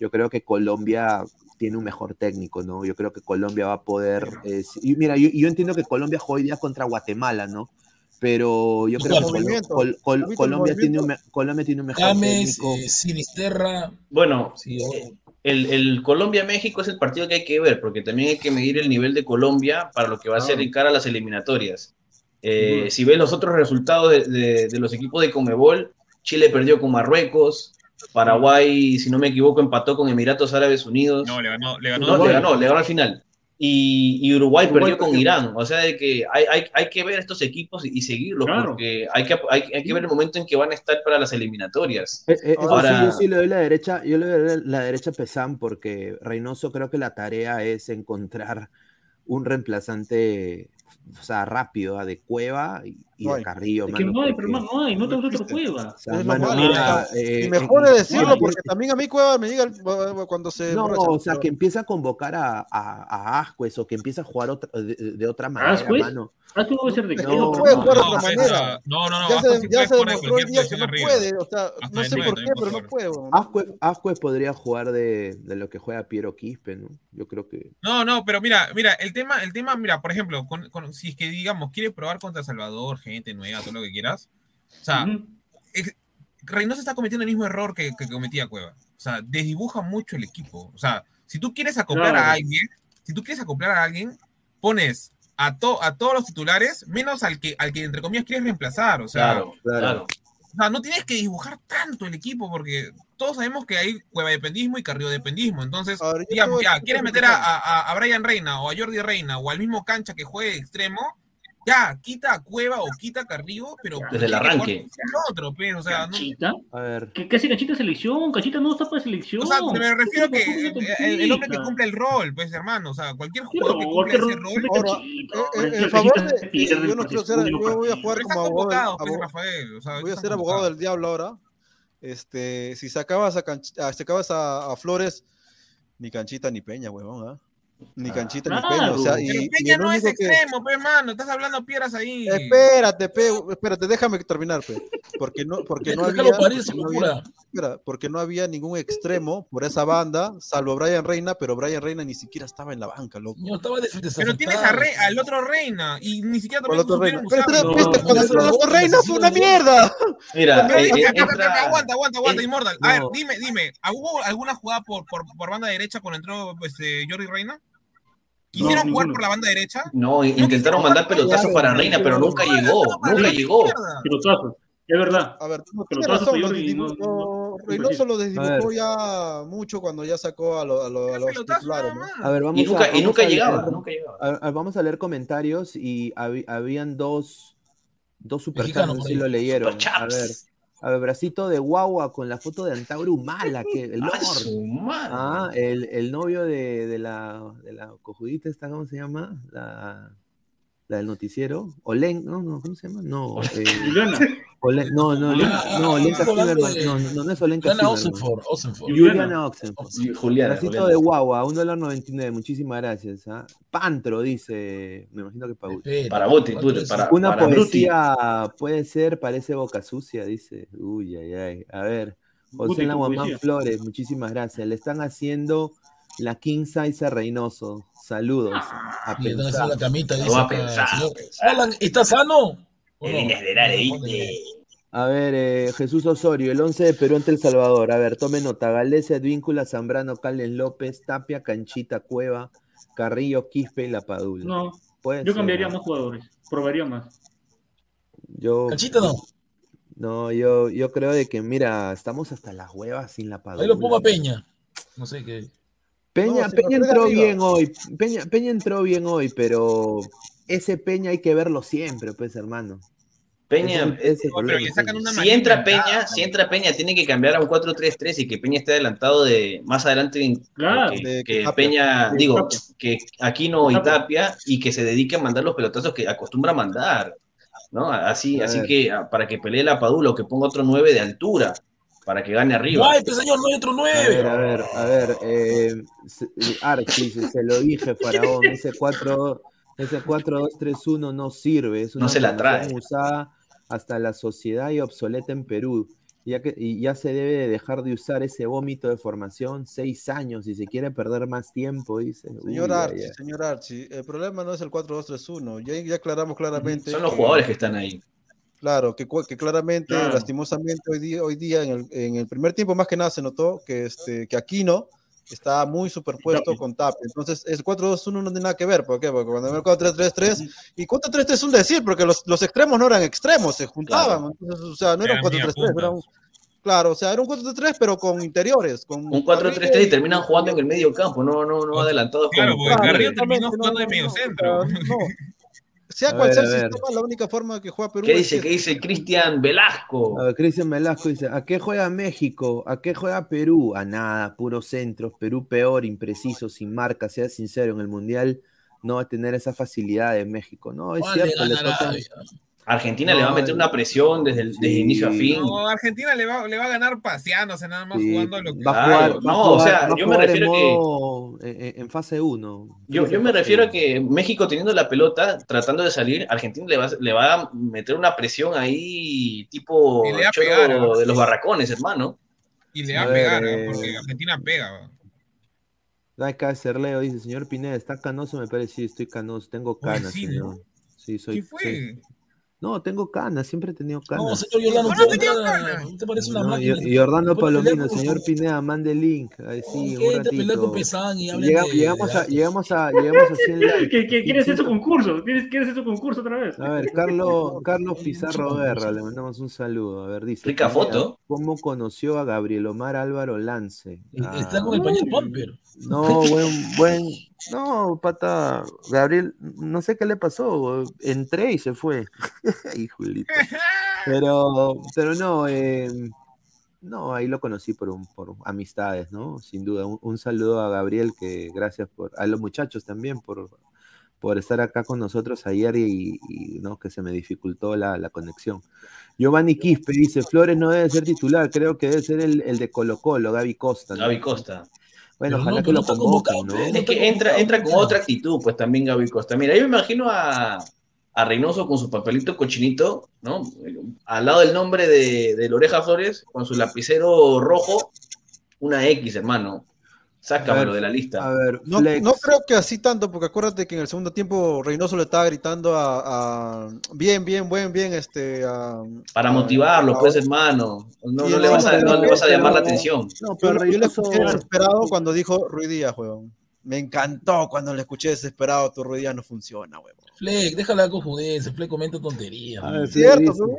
yo creo que Colombia tiene un mejor técnico, ¿no? Yo creo que Colombia va a poder... eh, y mira, yo, yo entiendo que Colombia juega hoy día contra Guatemala, ¿no? Pero yo creo que Igual, Colo- movimiento. Col- Col- ¿Has visto el Colombia, tiene un, Colombia tiene un mejor James, técnico. eh, Sinisterra. Bueno, Sí, oh, el, el Colombia-México es el partido que hay que ver, porque también hay que medir el nivel de Colombia para lo que va a ser en cara a las eliminatorias. Eh, Si ves los otros resultados de, de- de los equipos de Comebol, Chile perdió con Marruecos, Paraguay, si no me equivoco, empató con Emiratos Árabes Unidos. No, le ganó, le ganó. No, le ganó, le ganó al final. Y, y Uruguay, Uruguay perdió con. Irán. O sea, de que hay, hay, hay que ver estos equipos y, y seguirlos, Claro. porque hay que, hay, hay que ver el momento en que van a estar para las eliminatorias. Eh, eh, eso Ahora- sí, yo sí le doy la derecha, yo le doy la derecha a Pesán porque Reynoso creo que la tarea es encontrar un reemplazante, o sea, rápido, de Cueva y, y No de. Carrillo, Es que mano, no hay, pero no hay, no te gusta otra cueva. o sea, mano, mira, eh, y mejor en- es decirlo, en- porque también a mí Cueva me llega el- cuando se No, o sea, que empieza a convocar a, a, a Ascuez o que empieza a jugar otra- de, de otra manera, ¿Ascuez? mano. Ah, puede ser de no pero puede no. jugar de No, otra manera. ah, no, no, no, ya Ascuez se, ya se demostró el día que no arriba. puede. O sea, Hasta no sé por qué, pero no puede. Ascuez podría jugar de, de lo que juega Piero Quispe, ¿no? Yo creo que... No, no, pero mira, mira, el tema, el tema, mira, por ejemplo, con, con- si es que digamos, quiere probar contra Salvador, gente nueva, todo lo que quieras. O sea, Ujú. ex- Reynoso está cometiendo el mismo error que, que cometía Cueva. O sea, desdibuja mucho el equipo. O sea, si tú quieres acoplar Claro. a alguien, si tú quieres acoplar a alguien, pones a, to- a todos los titulares, menos al que, al que entre comillas quieres reemplazar. O sea, Claro, Claro. o sea, no tienes que dibujar tanto el equipo porque todos sabemos que hay cueva-dependismo y carriodependismo. Entonces, digamos, ya, quieres meter a, a- a Brian Reina o a Jordi Reina o al mismo cancha que juegue de extremo, ya, quita a Cueva o quita a Carrillo, pero Desde el que arranque. otro, pero, o sea, no, ¿Cachita? A ver, ¿Qué, qué hace Cachita selección? Cachita no está para selección. o sea, me refiero que ¿Qué el, hombre que cumple el rol, pues, hermano, o sea, cualquier jugador que cumple ese rol Ahora, eh, eh, en favor de. Yo no quiero ser. Yo voy a jugar como abogado, pues, Rafael, o sea, voy a ser abogado del diablo ahora. Este, si sacabas a, Canch- sacabas a, a Flores, ni canchita ni peña, huevón, ¿ah? Ni Canchita ni Claro. Peña. O sea, y, Pero y Peña no es único que- extremo, pe, mano. Estás hablando piedras ahí. Espérate, pe, espérate, déjame terminar, pe. Porque no, porque no había, parir, porque no había- espera, porque no había ningún extremo por esa banda, salvo Brian Reina, pero Brian Reina ni siquiera estaba en la banca, loco. No, estaba de Pero tienes a Re- al otro Reina y ni siquiera ¿Cuál también otro Reina? supieron Pero, el otro Reina fue una mierda. Mira, eh, eh, aguanta, aguanta, aguanta, eh, Immortal. A ver, no. dime, dime, ¿hubo alguna jugada por, por, por banda derecha cuando entró este, Jordi Reina? ¿Quisieron No, jugar ninguno. por la banda derecha? No, intentaron mandar pelotazos para Reina, pero nunca llegó, nunca llegó. Pelotazos, es verdad. A ver, Pero razón, lo desdibujó- no- lo desdibujó ya mucho cuando ya sacó a, lo- a lo- a los titulares, ¿no? A ver, vamos Y nunca- a, y nunca a llegaba, leer- nunca llegaba. a- a- vamos a leer comentarios y habían dos, dos superchats, no sé si lo leyeron. A ver, a ver, bracito de guagua con la foto de Antauro Humala, que el. Ah, el, el novio de, de la, de la cojudita esta, ¿cómo se llama? La, la del noticiero. Olen, no, no, ¿cómo se llama? No, eh, Juliana. Olen- no, no, Ah, no, Olenka estamos hablando Zimmerman, de- no, no, no es Olenka Juliana Zimmerman. Osenford, Osenford. Juliana Oxenford. Juliana, Bracito Juliana. de guagua, un dólar 99, muchísimas gracias. ¿ah? Pantro, dice, me imagino que Paul. Para Guti, tú, para, Una para Bruti. poesía puede ser, parece boca sucia, dice. Uy, ay, ay. A ver, José poesía. Flores, muchísimas gracias. Le están haciendo la King Size a Reynoso. Saludos. A Y entonces pensar. la camita No dice va a pensar. Alan, ¿está sano? ¿O no? Líneas de ley. A ver, eh, Jesús Osorio, el 11 de Perú ante El Salvador. A ver, tome nota. Galese, Advíncula, Zambrano, Calen López, Tapia, Canchita, Cueva, Carrillo, Quispe y La Padula. No, yo ser, cambiaría ¿no? más jugadores, probaría más. Yo, Canchita no. no, yo, yo creo de que, mira, estamos hasta las huevas sin La Padula. Ahí lo pongo a Peña. No sé qué. Peña, No, Peña entró arriba. bien hoy. Peña, Peña entró bien hoy, pero ese Peña hay que verlo siempre, pues, hermano. Peña, Ese es el problema. le sacan una si entra Peña, si entra Peña, tiene que cambiar a un 4-3-3 y que Peña esté adelantado de más adelante Claro. que, De- que Tapia. Peña, De digo, Tapia. que Aquino y Tapia. Tapia y que se dedique a mandar los pelotazos que acostumbra a mandar, ¿no? Así, A así ver. que ah, para que pelee la Padula o que ponga otro 9 de altura para que gane arriba. Ay, pues señor, no hay otro A ver, a 9. ver, a ver. Eh, se- Archie dice, se lo dije, Faraón. Ese 4, ese 4-2-3-1 no sirve. Es una No se la trae. usada hasta la sociedad y obsoleta en Perú. Ya que, y ya se debe de dejar de usar ese vómito de formación. Seis años, si se quiere perder más tiempo, dice. Señor Archie, señor Archie, el problema no es el 4-2-3-1. Ya, ya aclaramos claramente. Son los jugadores que están ahí. Claro, que, que claramente, Claro. lastimosamente, hoy día, hoy día en, el, en el primer tiempo más que nada se notó que, este, que Aquino está muy superpuesto con Tapia. Entonces, el 4-2-1 no tiene nada que ver. ¿Por qué? Porque cuando el 4-3-3, y 4-3-3 es un decir, porque los, los extremos no eran extremos, se juntaban. Entonces, o sea, no era un Eran media 4-3-3, era un, claro, o sea, era un 4-3-3, pero con interiores. Con Un 4-3-3 y terminan jugando en el medio campo, no, no, no adelantados Claro, como- porque Carrillo terminó no, jugando de no, medio no, centro. o sea, no. Sea A cual ver, sea el sistema, la única forma que juega Perú ¿Qué es dice? que- ¿Qué dice Cristian Velasco? Cristian Velasco dice, ¿a qué juega México? ¿A qué juega Perú? A nada, puros centros. Perú peor, impreciso, sin marca, sea sincero, en el Mundial no va a tener esa facilidad de México. No, es ¿Cuál le cierto, le Argentina le va a meter una presión desde, el, desde sí. inicio a fin. No, Argentina le va, le va a ganar paseándose, nada más Sí, jugando lo que. va a Claro, jugar, va a no, o sea, a yo me en refiero que- modo- en, en- fase 1. Yo, yo me refiero a que México teniendo la pelota, tratando de salir, Argentina le va, le va a meter una presión ahí tipo Y le va a choro pegar, de los barracones, hermano. Y le va A a ver, pegar, ¿eh? eh, porque Argentina pega. Acá Cerleo dice, señor Pineda, ¿está canoso? Me parece, sí, estoy canoso, tengo canas, sí, señor. ¿no? Sí, soy... ¿Qué fue? soy- No, tengo canas, siempre he tenido canas. No, señor Yolano, No, usted usted parece una No, máquina. y, pelear Palomino, con- señor Pineda, mande link. Ahí sí, ¿Qué? un Te pelea con ratito. Pesán y Llega- de- llegamos, a, llegamos, a, llegamos a 100 likes. ¿Qué, qué, ¿Quieres Sí, ese concurso? ¿Quieres, ¿Quieres ese concurso otra vez? A ver, Carlos, Carlos Pizarro Guerra, le mandamos un saludo. A ver, dice. Rica foto. ¿Cómo conoció a Gabriel Omar Álvaro Lance? Ah, Está con el pañal Pamper. No, buen, buen. No, pata. Gabriel, no sé qué le pasó. Entré y se fue. Pero, pero no, eh, no, ahí lo conocí por, un, por amistades, ¿no? Sin duda. Un, saludo a Gabriel, que gracias por, a los muchachos también por, por estar acá con nosotros ayer y, y, no, que se me dificultó la, la conexión. Giovanni Quispe dice, Flores no debe ser titular, creo que debe ser el, el de Colo Colo, Gaby Costa. ¿no? Gaby Costa. Bueno, Pero ojalá no, que lo convoquen, convocado, ¿no? Es que entra, entra con otra actitud, pues también Gaby Costa. Mira, yo me imagino a, a Reynoso con su papelito cochinito, ¿no? Al lado del nombre de, de Loreja Flores, con su lapicero rojo, una X, hermano. Sácamelo de la lista. A ver, No, no creo que así tanto, porque acuérdate que en el segundo tiempo Reynoso le estaba gritando a, a- bien, bien, buen, bien, este a- Para motivarlo, a- pues, hermano. No, no le vas a, no le vas a llamar la atención. No, Yo, pero yo le escuché desesperado cuando dijo Ruiz Díaz, huevón. Me encantó cuando le escuché desesperado, tu Ruiz Díaz no funciona, huevón. Fleck, déjala confundirse, Fleck comenta tonterías. A ¿no? ver, Cierto, pero-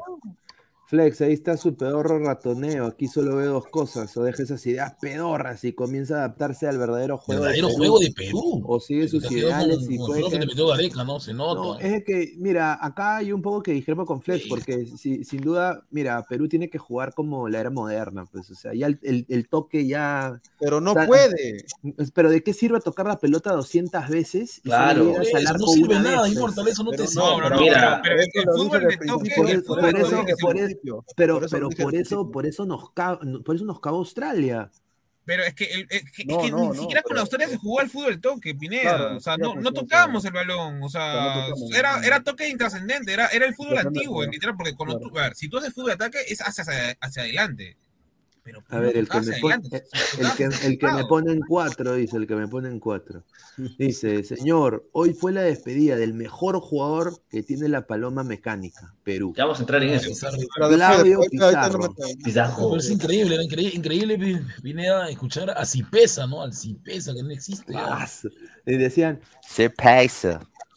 Flex, ahí está su pedorro ratoneo. Aquí solo ve dos cosas. O deja esas ideas pedorras y comienza a adaptarse al verdadero juego. Verdadero de Perú, juego de Perú. O sigue sus ideales con- y con puede lo que que- te metió Gareca, ¿no? Se nota. No, es que, mira, acá hay un poco que discrepo con Flex, porque si- sin duda, mira, Perú tiene que jugar como la era moderna, pues, o sea, ya el, el- el toque ya... Pero no o sea, puede. Pero ¿de qué sirve tocar la pelota 200 veces? y Claro. no sirve nada, vez, pues? Inmortal, eso no te sirve. No, no, no, Mira, pero, pero eso el fútbol de toque, por eso- Pero, Por eso pero por eso, por eso nos caga, por eso nos caga Australia. Pero es que, el, es que, es No, que no, ni no, siquiera con pero- Australia se jugó al fútbol toque, Pineda. Claro, o sea, no, con tocábamos el balón. O sea, tocamos, era, era toque intrascendente, era, era el fútbol antiguo, claro. literal, porque cuando Claro. tú, a ver, si tú haces fútbol de ataque es hacia, hacia adelante. Pero A ver, el que, me pone, adelante, el, que, el que me pone en cuatro, dice, el que me pone en cuatro. Dice, señor, hoy fue la despedida del mejor jugador que tiene la paloma mecánica, Perú. Ya vamos a entrar en eso. No Pizarro. Pizarro. Es increíble, era increíble, increíble vi- vine a escuchar a Cipesa, ¿no? Al Cipesa, que no existe. Y decían, se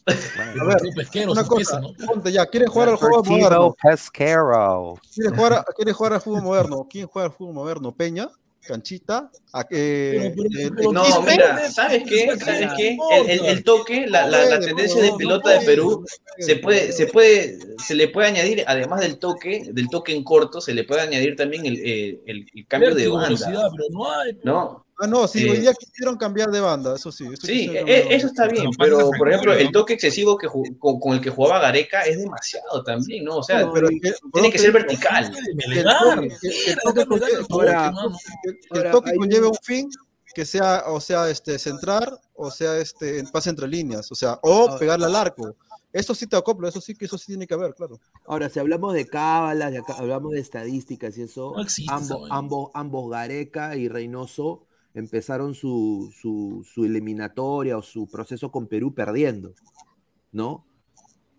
A ver, pesquero, una cosa, ¿no? ponte ya, ¿quieren jugar al juego moderno? Pesquero. ¿Quieren jugar, a- quieren jugar al fútbol moderno? ¿Quién juega al fútbol moderno? ¿Peña? ¿Canchita? ¿A, eh, eh, No, mira, ¿sabes qué? ¿Sabes qué? El, el- el toque, la, la- la tendencia de pelota de Perú se puede, se puede, se le puede añadir, además del toque, del toque en corto, se le puede añadir también el, el- el- cambio de banda. ¿no? Ah, no, sí, Eh, hoy día quisieron cambiar de banda, eso sí. eso Sí, quisieron e- cambiar de e- eso está bien, pero por ejemplo, el toque excesivo que con, con el que jugaba Gareca es demasiado también, ¿no? O sea, No, pero es que- tiene que ser vertical. De que el toque- que- que el toque Melgar, conlleve- un- fin que sea, o sea, este, centrar, o sea, este, en pase entre líneas, o sea, o Ah. pegarle al arco. Eso sí te acoplo, eso sí que eso sí tiene que haber, claro. Ahora, si hablamos de cábalas, de acá- hablamos de estadísticas y eso, No existe ambos, ambos, ambos Gareca y Reynoso empezaron su, su, su eliminatoria o su proceso con Perú perdiendo, ¿no?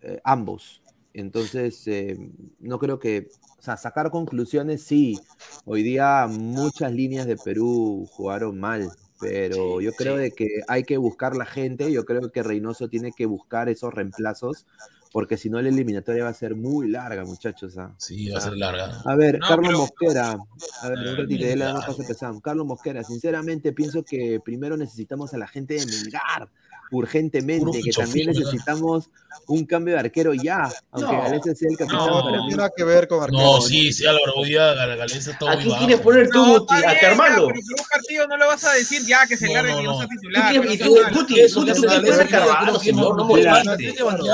Eh, ambos. Entonces, eh, no creo que, o sea, sacar conclusiones, sí. Hoy día muchas líneas de Perú jugaron mal, pero yo creo de que hay que buscar la gente, yo creo que Reynoso tiene que buscar esos reemplazos, porque si no la eliminatoria va a ser muy larga, muchachos. ¿ah? Sí, va a ser larga. a ver, No, Carlos pero- Mosquera. A ver, un ratito, ya le damos Melgar. paso a Pesam. Carlos Mosquera, sinceramente pienso que primero necesitamos a la gente de Melgar, urgentemente, que también necesitamos un cambio de arquero ya, aunque No. Galeza sea el capitán No, para No mí. tiene nada que ver con arquero. No, sí, sí, Álvaro, hoy día Gal- Galeza está ¿A quién quieres poner tú, No, Guti? ¿A pero un partido no le vas a decir ya que se No, largue no, que no no. sea ¿Tú titular. y no tú-. Guti, Eso se Carvalho, no moleste.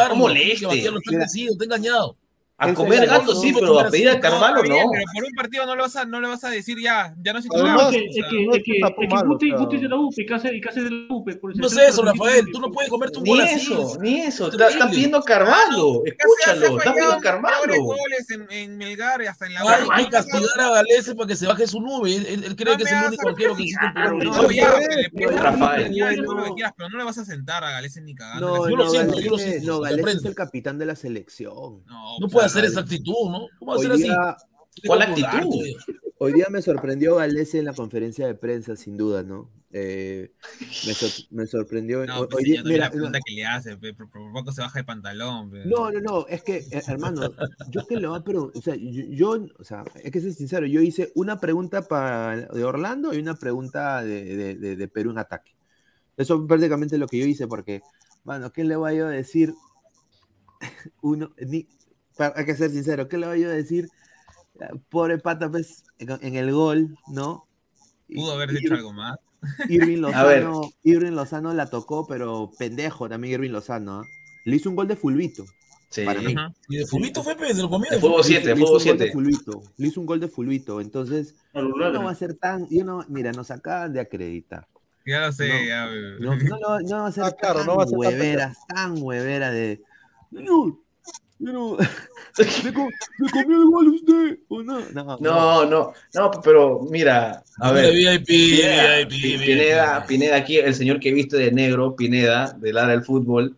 No moleste. engañado. A comer es gato sí, pero a pedir a Carvalho no. pero por un partido no le vas a, no le vas a decir ya, ya no es. No, o es que, es que, no es que, es Guti, es de la UPE, ¿qué hace, qué hace de la UPE? Por No es ser eso, Rafael, tú no puedes comerte un Ni gol así. eso, ni eso. Es Está, está terrible. pidiendo a Carvalho. ¿qué? Escúchalo, Ha está pidiendo Carvalho. goles en, Melgar y hasta en la Hay, U. hay que castigar a Galese para que se baje su nube. Él, cree que es el único arquero que existe en. No, ya, Rafael. pero no le vas a sentar a Galese ni cagando. Yo lo siento, yo lo siento, no, se Galese es el capitán de la selección. No, puede hacer esa actitud, ¿no? ¿Cómo va ser así? día, ¿Cuál actitud? hoy día me sorprendió Galese en la conferencia de prensa, sin duda, ¿no? Eh, me, sor- me sorprendió. No, hoy pues no es la mira, pregunta que le hace, por, por poco se baja el pantalón. No, no, no, es que, eh, hermano, yo que le voy a preguntar, o sea, yo, yo- o sea, es que ser sincero, yo hice una pregunta para, de Orlando y una pregunta de, de- de- de Perú en ataque. Eso es prácticamente lo que yo hice, porque, bueno, ¿qué le voy a decir? Uno, ni, para, hay que ser sincero, ¿qué le voy yo a decir? Eh, Pobre pata, pues, en, en el gol, ¿no? Pudo haber Ir- hecho algo más. Irving. Lozano, Irving Lozano la tocó, pero pendejo también Irving Lozano, ¿ah? Le hizo un gol de fulbito. Sí. Para mí. Y de Fubito fue, se lo comió. De fútbol Le 7, hizo- le hizo fútbol un gol de 7. fulbito, Le hizo un gol de fulbito. Entonces, no va a ser tan. Yo no, mira, nos acaban de acreditar. Ya lo sé, No. ya. No, no, no, no va a ser Ah, claro, tan no va a ser tan hueveras, tan hueveras de. Señor, pero, ¿se, co- se comió gol usted o no? No, No, no, no, pero mira, a ver. VIP, Pineda, VIP, Pi- VIP. Pineda, Pineda, aquí el señor que viste de negro, Pineda, del área del fútbol.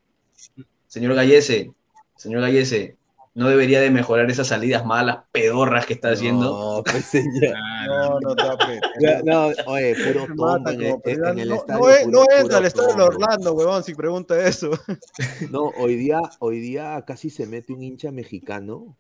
Señor Gallese, señor Gallese, no debería de mejorar esas salidas malas, pedorras que está haciendo. No, pues señor. No, no, tape. No, oye, puro tonto mata en, el- en no, estadio. no, es- puro- no entra puro al estadio de. Orlando, huevón, si pregunta eso. No, hoy día, hoy día casi se mete un hincha mexicano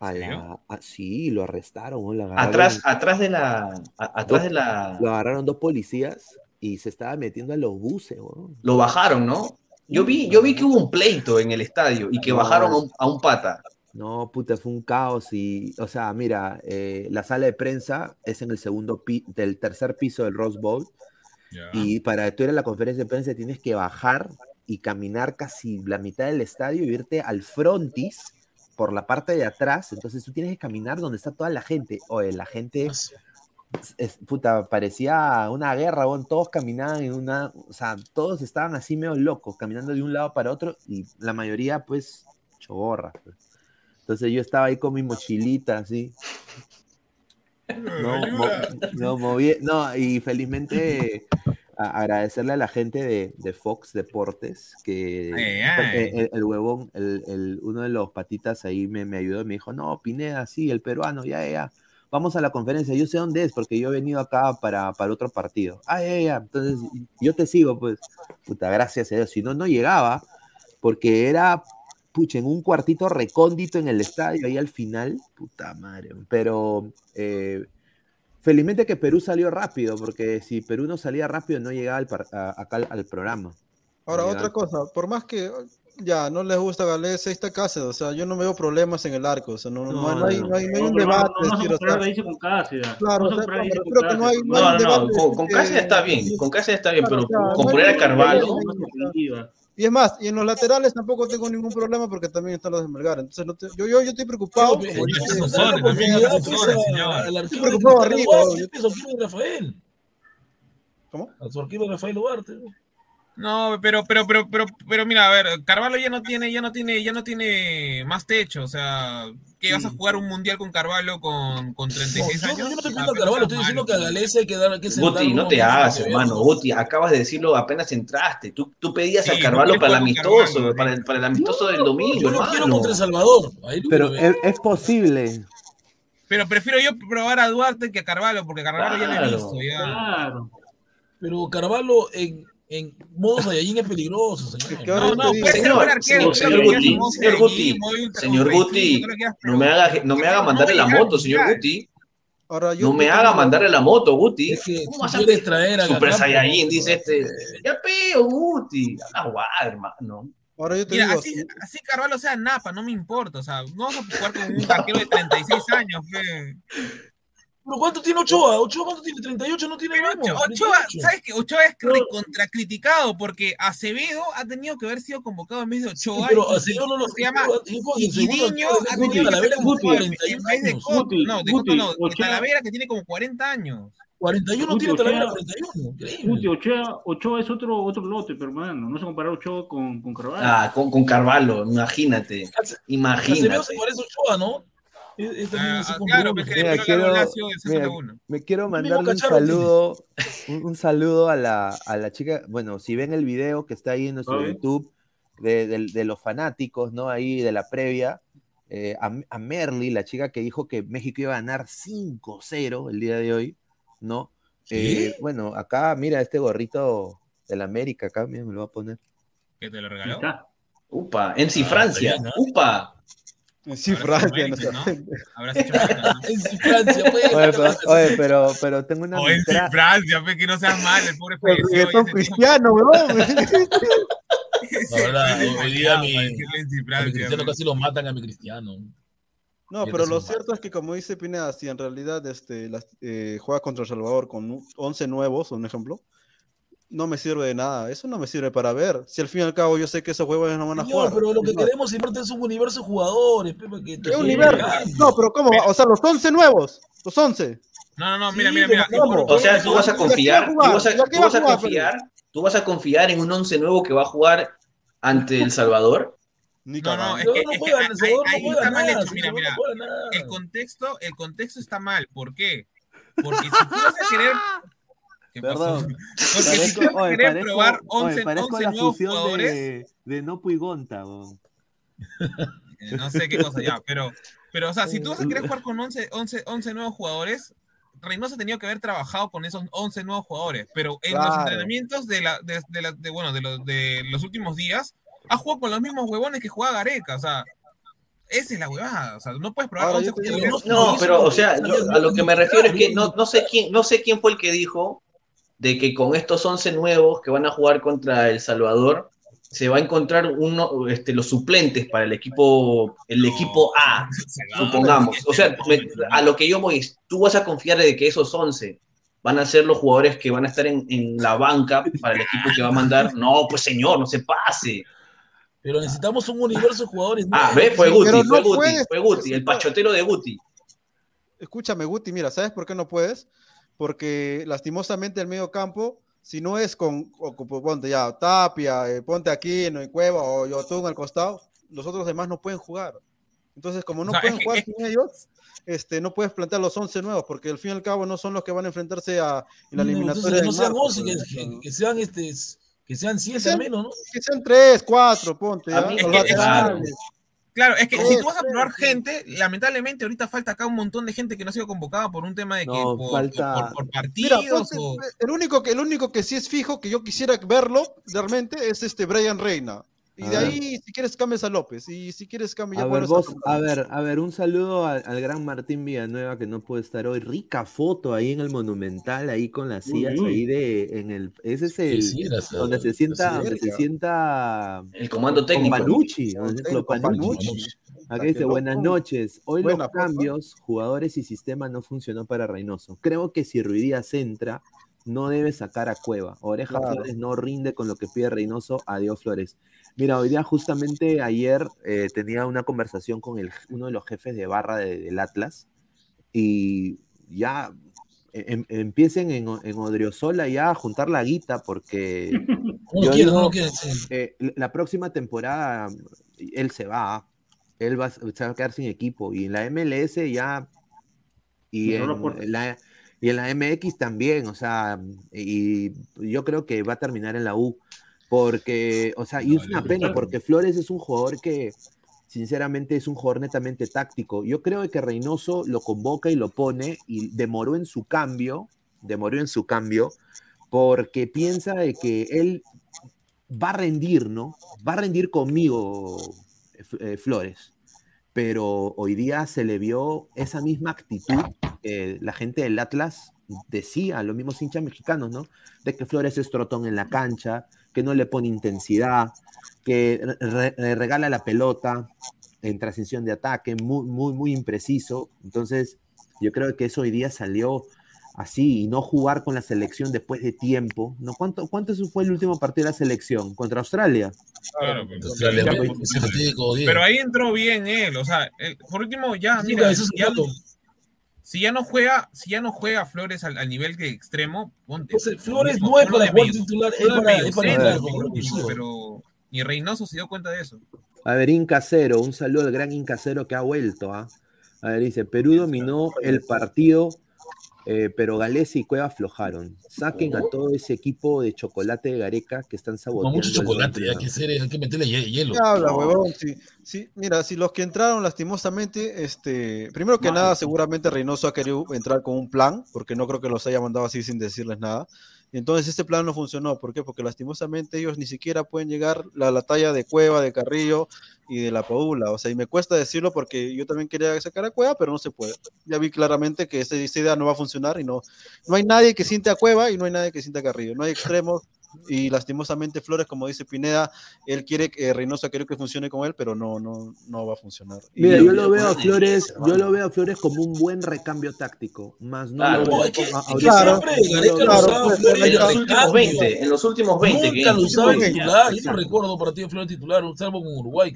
a la. a- sí, lo arrestaron. ¿no? Lo Atrás, atrás de la, a- atrás de la, Lo agarraron dos policías y se estaba metiendo a los buses, weón. lo bajaron, ¿no? Yo vi, yo vi que hubo un pleito en el estadio y que No. bajaron a un, a un pata. No, puta, fue un caos y, o sea, mira, eh, la sala de prensa es en el segundo pi- del tercer piso del Rose Bowl y para tú ir a la conferencia de prensa tienes que bajar y caminar casi la mitad del estadio y irte al frontis por la parte de atrás, entonces tú tienes que caminar donde está toda la gente. Oye, la gente, es, puta, parecía una guerra, weón, todos caminaban en una, o sea, todos estaban así medio locos, caminando de un lado para otro y la mayoría, pues, choborra. pues. Entonces yo estaba ahí con mi mochilita, así. No, mo- no, moví, no, y felizmente agradecerle a la gente de, de Fox Deportes, que Ay, ay. el, el- huevón, el, el- uno de los patitas ahí me, me ayudó y me dijo, no, Pineda, sí, el peruano, ya, ya. Vamos a la conferencia, yo sé dónde es, porque yo he venido acá para, para otro partido. Ah, ya, ya, entonces yo te sigo, pues, puta, gracias a Dios. Si no, no llegaba, porque era, pucha, en un cuartito recóndito en el estadio, ahí al final, puta madre. Pero eh, felizmente que Perú salió rápido, porque si Perú no salía rápido, no llegaba al par- a- acá al, al programa. Ahora, otra cosa, por más que ya no les gusta Galés, ahí está Cáceres, o sea, yo no veo problemas en el arco, o sea, no, no, No, no hay, no. hay, no hay un debate. con Cáceres. Claro, que no hay- un debate con, con Cáceres está bien, con Cáceres está bien, pero con no poner hay a Carvalho, Y es más, y en los laterales tampoco tengo ningún problema porque también están los de Melgar. Entonces, no te- yo, yo, yo estoy preocupado. Señor. al Estoy preocupado arriba, Duarte, yo- al arquero de Rafael. ¿Cómo? A su arquero Rafael Duarte. ¿No? No, pero, pero, pero, pero, pero mira, a ver, Carvalho ya no tiene, ya no tiene, ya no tiene más techo, o sea, que vas a jugar un mundial con Carvalho con, con No, 36 yo, años. yo no estoy pidiendo a Carvalho, estoy diciendo que a Galés hay que dar que sentar Guti, no te hagas, hermano. Guti, acabas de decirlo apenas entraste. Tú, tú pedías Sí, a no Carvalho para el amistoso, Carvalho, para el, para el amistoso del domingo, Yo no quiero contra El Salvador. Ahí Pero es, es posible. Pero prefiero yo probar a Duarte que a Carvalho, porque Carvalho ya lo he Claro. visto. Ya. Claro. Pero Carvalho en, en modo Saiyajin es peligroso, señor. que No, no, puede ser buen arquero. Señor, Guti, señor Guti, señor Guti, que no me haga, no me haga mandarle la moto, señor. Guti. Ahora, yo No me haga mandarle la moto, Guti. Es que ¿Cómo vas a traer a Super Saiyajin, por dice este. Ya peo, Guti. A la guada, hermano. Ahora yo te Mira, digo, así, así Carvalho sea Napa, no me importa. O sea, no vamos a jugar con un arquero de 36 años. fe. ¿Pero cuánto tiene Ochoa? ¿Ochoa cuánto tiene? ¿38 no tiene? Ochoa, Ochoa, 38. ¿sabes qué? Ochoa es recontra criticado porque Acevedo ha tenido que haber sido convocado en vez de Sí, Ochoa. pero Acevedo no lo se llama y- de ha tenido que tiene convocado en 41 vez de. Cotto. No, de Guti, Cotto no, de Talavera que tiene como 40 años. 41 Guti, tiene Talavera, Ochoa- 41. Guti. Ochoa, Ochoa es otro, otro lote, pero hermano. No se compara Ochoa con, con Carvalho. Ah, con, con Carvalho, imagínate. Acevedo Imagínate. se parece a Ochoa, ¿no? Es- Ah, ah, claro, Mira, después quiero, mira, 61. me quiero mandarle un saludo, un, un saludo a la, a la chica, bueno, si ven el video que está ahí en nuestro. YouTube de, de- de los fanáticos, ¿no? Ahí de la previa, eh, a, a Merly, la chica que dijo que México iba a ganar 5-0 el día de hoy, ¿no? Eh, bueno, acá, mira, este gorrito de la América, acá, mira, me lo voy a poner. Que te lo regaló. Upa, en sí, Ah, Francia. Upa. Sí, Habrás Francia, no. ¿no? Habrás hecho mérito, ¿no? En sí, Francia, pues. Oye, pero, oye, pero, pero tengo una O en mitra- Francia, fe, que no seas mal, el pobre falleció. reggaetón y ese cristiano, weón. La verdad, hoy día mi, sí, a mi cristiano casi lo matan a mi cristiano. No, pero lo cierto es que como dice Pineda, si en realidad este, las- eh, juega contra El Salvador con un- 11 nuevos, un ejemplo, no me sirve de nada. Eso no me sirve para ver. Si al fin y al cabo yo sé que esos juegos no van a jugar. pero lo que Es más, queremos siempre es un universo de jugadores, Pepe, que te ¿Qué universo? No, pero ¿cómo? va? O sea, los 11 nuevos. Los 11. No, no, no, mira, mira, mira. O sea, tú vas a confiar, tú vas a, ¿Ya qué tú va vas a a jugar, confiar, tú vas a confiar en un once nuevo que va a jugar ante El Salvador. Ni No, no, es No, que, no es que juega, ahí, no está mal hecho. Mira, mira. no. El contexto, el contexto está mal. ¿Por qué? Porque si tú vas a querer. ¿Qué pasó? Perdón. Porque Parezco, oye, parezco, probar oye, 11, parezco 11 la nuevos fusión jugadores. de, de Nopu y Gonta. weón. eh, No sé qué cosa ya, pero, pero o sea, si tú vas a querer jugar con 11, 11, 11 nuevos jugadores, Reynoso ha tenido que haber trabajado con esos 11 nuevos jugadores, pero en los entrenamientos de, la, de, de la- de, bueno, de, los, de los últimos días, ha jugado con los mismos huevones que jugaba Gareca, o sea, esa es la huevada, o sea, no puedes probar Ahora, 11 yo te digo, jugadores. No, pero o sea, yo a lo que me refiero es que no, no sé quién, no sé quién fue el que dijo de que con estos 11 nuevos que van a jugar contra El Salvador se va a encontrar uno, este, los suplentes para el equipo, el equipo A, supongamos. O sea, me- a lo que yo voy, tú vas a confiar de que esos 11 van a ser los jugadores que van a estar en, en la banca para el equipo que va a mandar. No, pues señor, no se pase. Pero necesitamos un universo de jugadores. Ah, ve, fue Sí, Guti, fue no Guti, puedes, fue Guti, el pachotero de Guti. Escúchame, Guti, mira, ¿sabes por qué no puedes? Porque lastimosamente el medio campo, si no es con, o con- ponte ya, Tapia, eh, ponte aquí, no hay Cueva o Yotun al costado, los otros demás no pueden jugar. Entonces, como no O sea, pueden jugar sin ellos, este, no puedes plantear los 11 nuevos, porque al fin y al cabo no son los que van a enfrentarse a en la No, eliminatoria. entonces, no sean marzo, 11, que, pues. que- que sean este, que sean Que 7 sean- al menos, ¿no? Que sean 3, 4, ponte, ya, los laterales. Claro, es que si Tres, tú vas a probar sí. gente, lamentablemente ahorita falta acá un montón de gente que no ha sido convocada por un tema de que No, por, falta- por- por Mira, partidos ponte- o... el único que el único que sí es fijo que yo quisiera verlo realmente es este Brian Reina. Y A de ver. ahí, si quieres, cambias a López. Y si quieres, cambias A ver, vos, a ver, a ver, un saludo al, al gran Martín Villanueva que no puede estar hoy. Rica foto ahí en el Monumental, ahí con las sillas uy. ahí de, en el, ese es el, Sí, sí, donde se sienta, donde se sienta El comando técnico. Con Panucci. Panucci. Acá dice, buenas noches. Hoy Buena los cambios, jugadores y sistema no funcionó para Reynoso. Creo que si Ruidíaz entra, no debe sacar a Cueva. Oreja Claro. Flores no rinde con lo que pide Reynoso. Adiós, Flores. Mira, hoy día justamente ayer eh, tenía una conversación con el, uno de los jefes de barra de- del Atlas y ya em- empiecen en, en Odriozola ya a juntar la guita porque yo digo, sí. eh, la próxima temporada él se va, él va, a- se va a quedar sin equipo y en la MLS ya y en la, y en la MX también, o sea, y yo creo que va a terminar en la U porque, o sea, y es una pena porque Flores es un jugador que sinceramente es un jugador netamente táctico. Yo creo que Reynoso lo convoca y lo pone y demoró en su cambio, demoró en su cambio porque piensa de que él va a rendir, ¿no? Va a rendir conmigo eh, Flores. Pero hoy día se le vio esa misma actitud que la gente del Atlas decía, los mismos hinchas mexicanos, ¿no? De que Flores es trotón en la cancha, que no le pone intensidad, que re- re- regala la pelota en transición de ataque, muy, muy, muy impreciso. Entonces, yo creo que eso hoy día salió así y no jugar con la selección después de tiempo. ¿no? ¿Cuánto, ¿Cuánto fue el último partido de la selección? ¿Contra Australia? Claro, pero, Australia, ya, pero ahí entró bien él, o sea, él- por último ya, Sí, mira, eso es si ya. Si ya no juega, si ya no juega Flores al, al nivel de extremo, ponte. Entonces, Flores mismo, no es para jugar titular, es para, medio es para centro, ofensivo. pero ni Reynoso se dio cuenta de eso. A ver, Inca Cero, un saludo al gran Inca Cero que ha vuelto. ¿ah? A ver, dice, Perú dominó el partido, eh, pero Gales y Cueva aflojaron. Saquen a todo ese equipo de chocolate de Gareca que están saboteando. mucho el chocolate, hay que, ser, hay que meterle hie- hielo. ¿Qué habla, No. huevón? Sí, sí, mira, si los que entraron lastimosamente, este, primero que nada, seguramente Reynoso ha querido entrar con un plan, porque no creo que los haya mandado así sin decirles nada. Entonces este plan no funcionó. ¿Por qué? Porque lastimosamente ellos ni siquiera pueden llegar a la talla de Cueva, de Carrillo y de la Paula. O sea, y me cuesta decirlo porque yo también quería sacar a Cueva, pero no se puede. Ya vi claramente que esta, esta idea no va a funcionar y no, no hay nadie que siente a Cueva y no hay nadie que siente a Carrillo. No hay extremos. Y lastimosamente Flores, como dice Pineda, él quiere que Reynoso quiere que funcione con él, pero no, no, no va a funcionar. Y- Mira, yo lo veo a Flores, yo lo veo a Flores como un buen recambio táctico, más no Claro, lo veo que- que siempre lo usaba pues, Flores En los últimos recambio. 20, en los últimos 20 que Nunca lo usaba que- titular. Yo no recuerdo partido de Flores titular, salvo con Uruguay.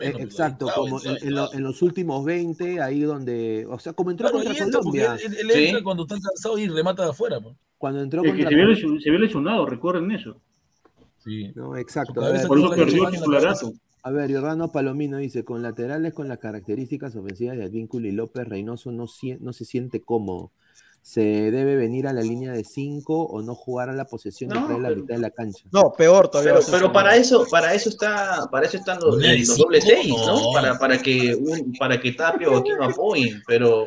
Eh, exacto, claro, como en, en lo- en los últimos 20, ahí donde, o sea, como entró Claro, contra entra, Colombia, él, él entra cuando está cansado y remata de afuera. pues. cuando entró Es que contra se vio, Colombia. lesion- se vio lesionado, recuerden eso. Sí. No, exacto. A ver, Por eso perdió titularato. a ver, Jordano Palomino dice, con laterales con las características ofensivas de Advíncula y López, Reynoso no, no se siente cómodo. Se debe venir a la línea de 5 o no jugar a la posesión No, y traer la mitad de la cancha. No, peor todavía. Pero, pero para eso, para eso está, para eso están los, de los doble cinco, seis, ¿no? no. Para, para que un- para que Tapio o Aquino apoyen, pero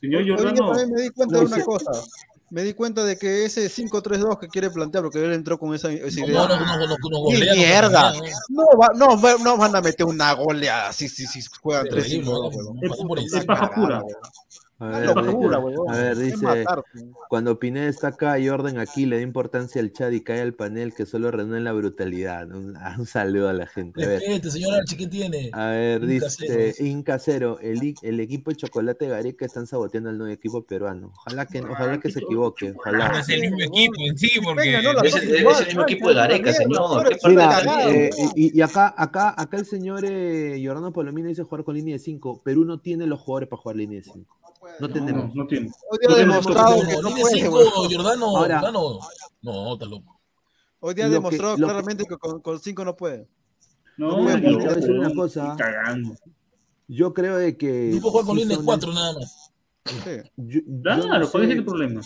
Señor Jordano, también me di cuenta de una cosa. Me di cuenta de que ese 5-3-2 que quiere plantear, porque él entró con esa, esa idea. no, no, no, no, no, ¡Qué golea, no, mierda! golea, No, va- no, va- no van a meter una goleada así, sí, sí, juegan Terrible, 3-5. ¿no? huevón. Pasó por es paja pura. A ver, dice- a ver, cuando Pineda está acá y Orden aquí, le da importancia al chat y cae al panel que solo reúne la brutalidad. Un, un saludo a la gente. A ver, Respete, señor Archie, ¿qué tiene? a ver Inca dice Cero. Inca Cero, el, el equipo de Chocolate Gareca están saboteando al nuevo equipo peruano. Ojalá que, ojalá que se equivoque. No Ojalá. es el mismo equipo en sí, porque. Venga, no, la es, el- igual, es el mismo equipo de Gareca, señor. tú ¿Qué eres parte Mira, de cagado, eh, y acá, acá, acá el señor eh, Giordano Palomino dice jugar con línea de 5. Perú no tiene los jugadores para jugar línea de 5. No tenemos. no tiene. Hoy día No ha demostrado que- no puede, cinco. Jordano, Ahora- Jordano. No, está loco. Hoy día ha demostrado que- claramente que con, con cinco no puede. No, No, y te voy a no, decir una no, cosa. cagando. Yo creo de que. Tipo juega con sí línea son- 4 nada más. Sí. Yo, yo Claro, no ¿cuál es el problema?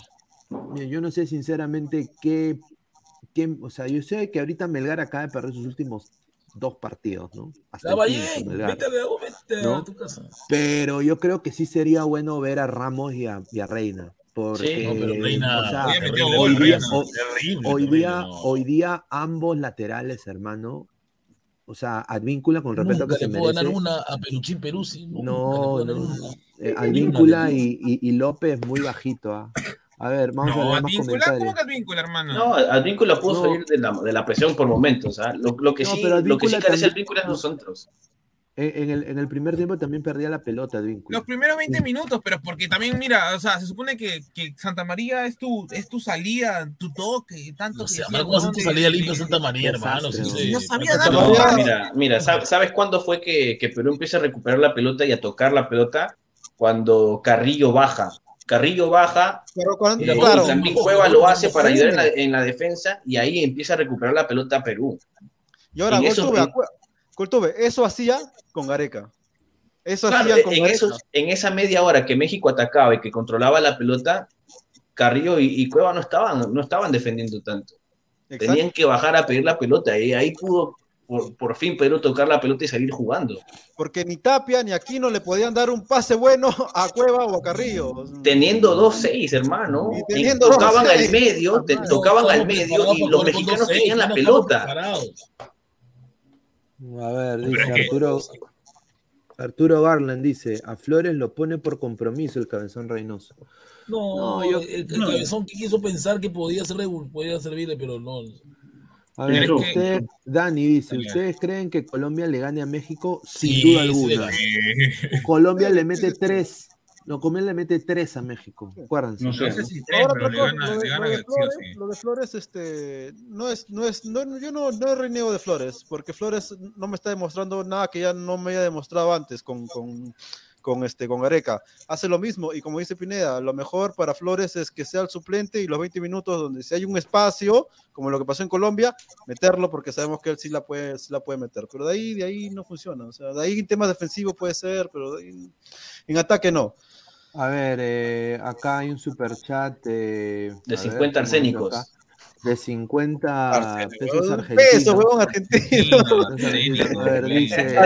Yo no sé sinceramente qué, qué- o sea, yo sé que ahorita Melgar acaba de perder sus últimos dos partidos, ¿no? Hasta quinto, bien, Melgar. vete a, vete a ¿No? tu casa. Pero yo creo que sí sería bueno ver a Ramos y a, y a Reina. Porque, No, pero Reina, o sea, hoy día, hoy día, no. hoy día ambos laterales, hermano, o sea, Advíncula con respeto Nunca que se puedo ganar merece. una a Peluchín Peruzzi. No, no. una. Eh, Advíncula y, y, y López muy bajito. ¿ah? A ver, vamos a ver más Advíncula, comentarios. ¿cómo que Advíncula, hermano? No, Advíncula pudo No. salir de la, de la presión por momentos. ¿ah? Lo, lo que No, sí, pero lo que sí carece también- Advíncula es los centros. En, en el, en el primer tiempo también perdía la pelota, Advíncula. Los primeros 20 minutos, pero porque también, mira, o sea, se supone que, que Santa María es tu, es tu salida, tu toque, tanto No sé, ¿cómo hace tu ¿dónde- salida limpia Santa María, hermano? Sí, no sabía nada. No, mira, mira, ¿sab- ¿sabes cuándo fue que, que Perú empieza a recuperar la pelota y a tocar la pelota? Cuando Carrillo baja. Carrillo baja, Pero cuando- eh, claro, y también Cueva lo hace para ayudar en la, en la defensa y ahí empieza a recuperar la pelota Perú. y ahora, en eso- hacía con Gareca. Eso Claro, hacía con en, Gareca. esos, en esa media hora que México atacaba y que controlaba la pelota, Carrillo y, y Cueva no estaban, no estaban defendiendo tanto. Exacto. Tenían que bajar a pedir la pelota y ahí pudo por, por fin Perú tocar la pelota y salir jugando. Porque ni Tapia ni Aquino le podían dar un pase bueno a Cueva o a Carrillo. Teniendo 2-6, hermano. Y Y teniendo tocaban 2-6, al medio, te- tocaban al medio y los mexicanos 2-6, tenían la pelota. A ver, dice Arturo. Arturo Garland dice, a Flores lo pone por compromiso el cabezón Reynoso. No, No, yo- el, el no. cabezón que quiso pensar que podía, ser, podía servirle, pero no. A ver, Pero es que- usted, Dani dice, Dale. ¿ustedes creen que Colombia le gane a México? Sin Sí, duda le alguna. Colombia le mete tres. No, Colombia le mete tres a México. Acuérdense. No sé. si tres, Ahora pero otra le cosa, gana, lo le de, gana lo de sí o Flores, sí. lo de Flores, este, no es, no es, no, yo no, no reniego de Flores, porque Flores no me está demostrando nada que ya no me haya demostrado antes con, con, con este, con Gareca. Hace lo mismo, y como dice Pineda, lo mejor para Flores es que sea el suplente y los 20 minutos donde si hay un espacio, como lo que pasó en Colombia, meterlo, porque sabemos que él sí la puede, sí la puede meter. Pero de ahí, de ahí no funciona. O sea, de ahí en temas defensivos puede ser, pero de ahí- en ataque no. A ver, eh, acá hay un super chat De 50 50 arsénicos. De 50 Arsénico, pesos argentinos. Peso, huevón, argentino. A ver, dice,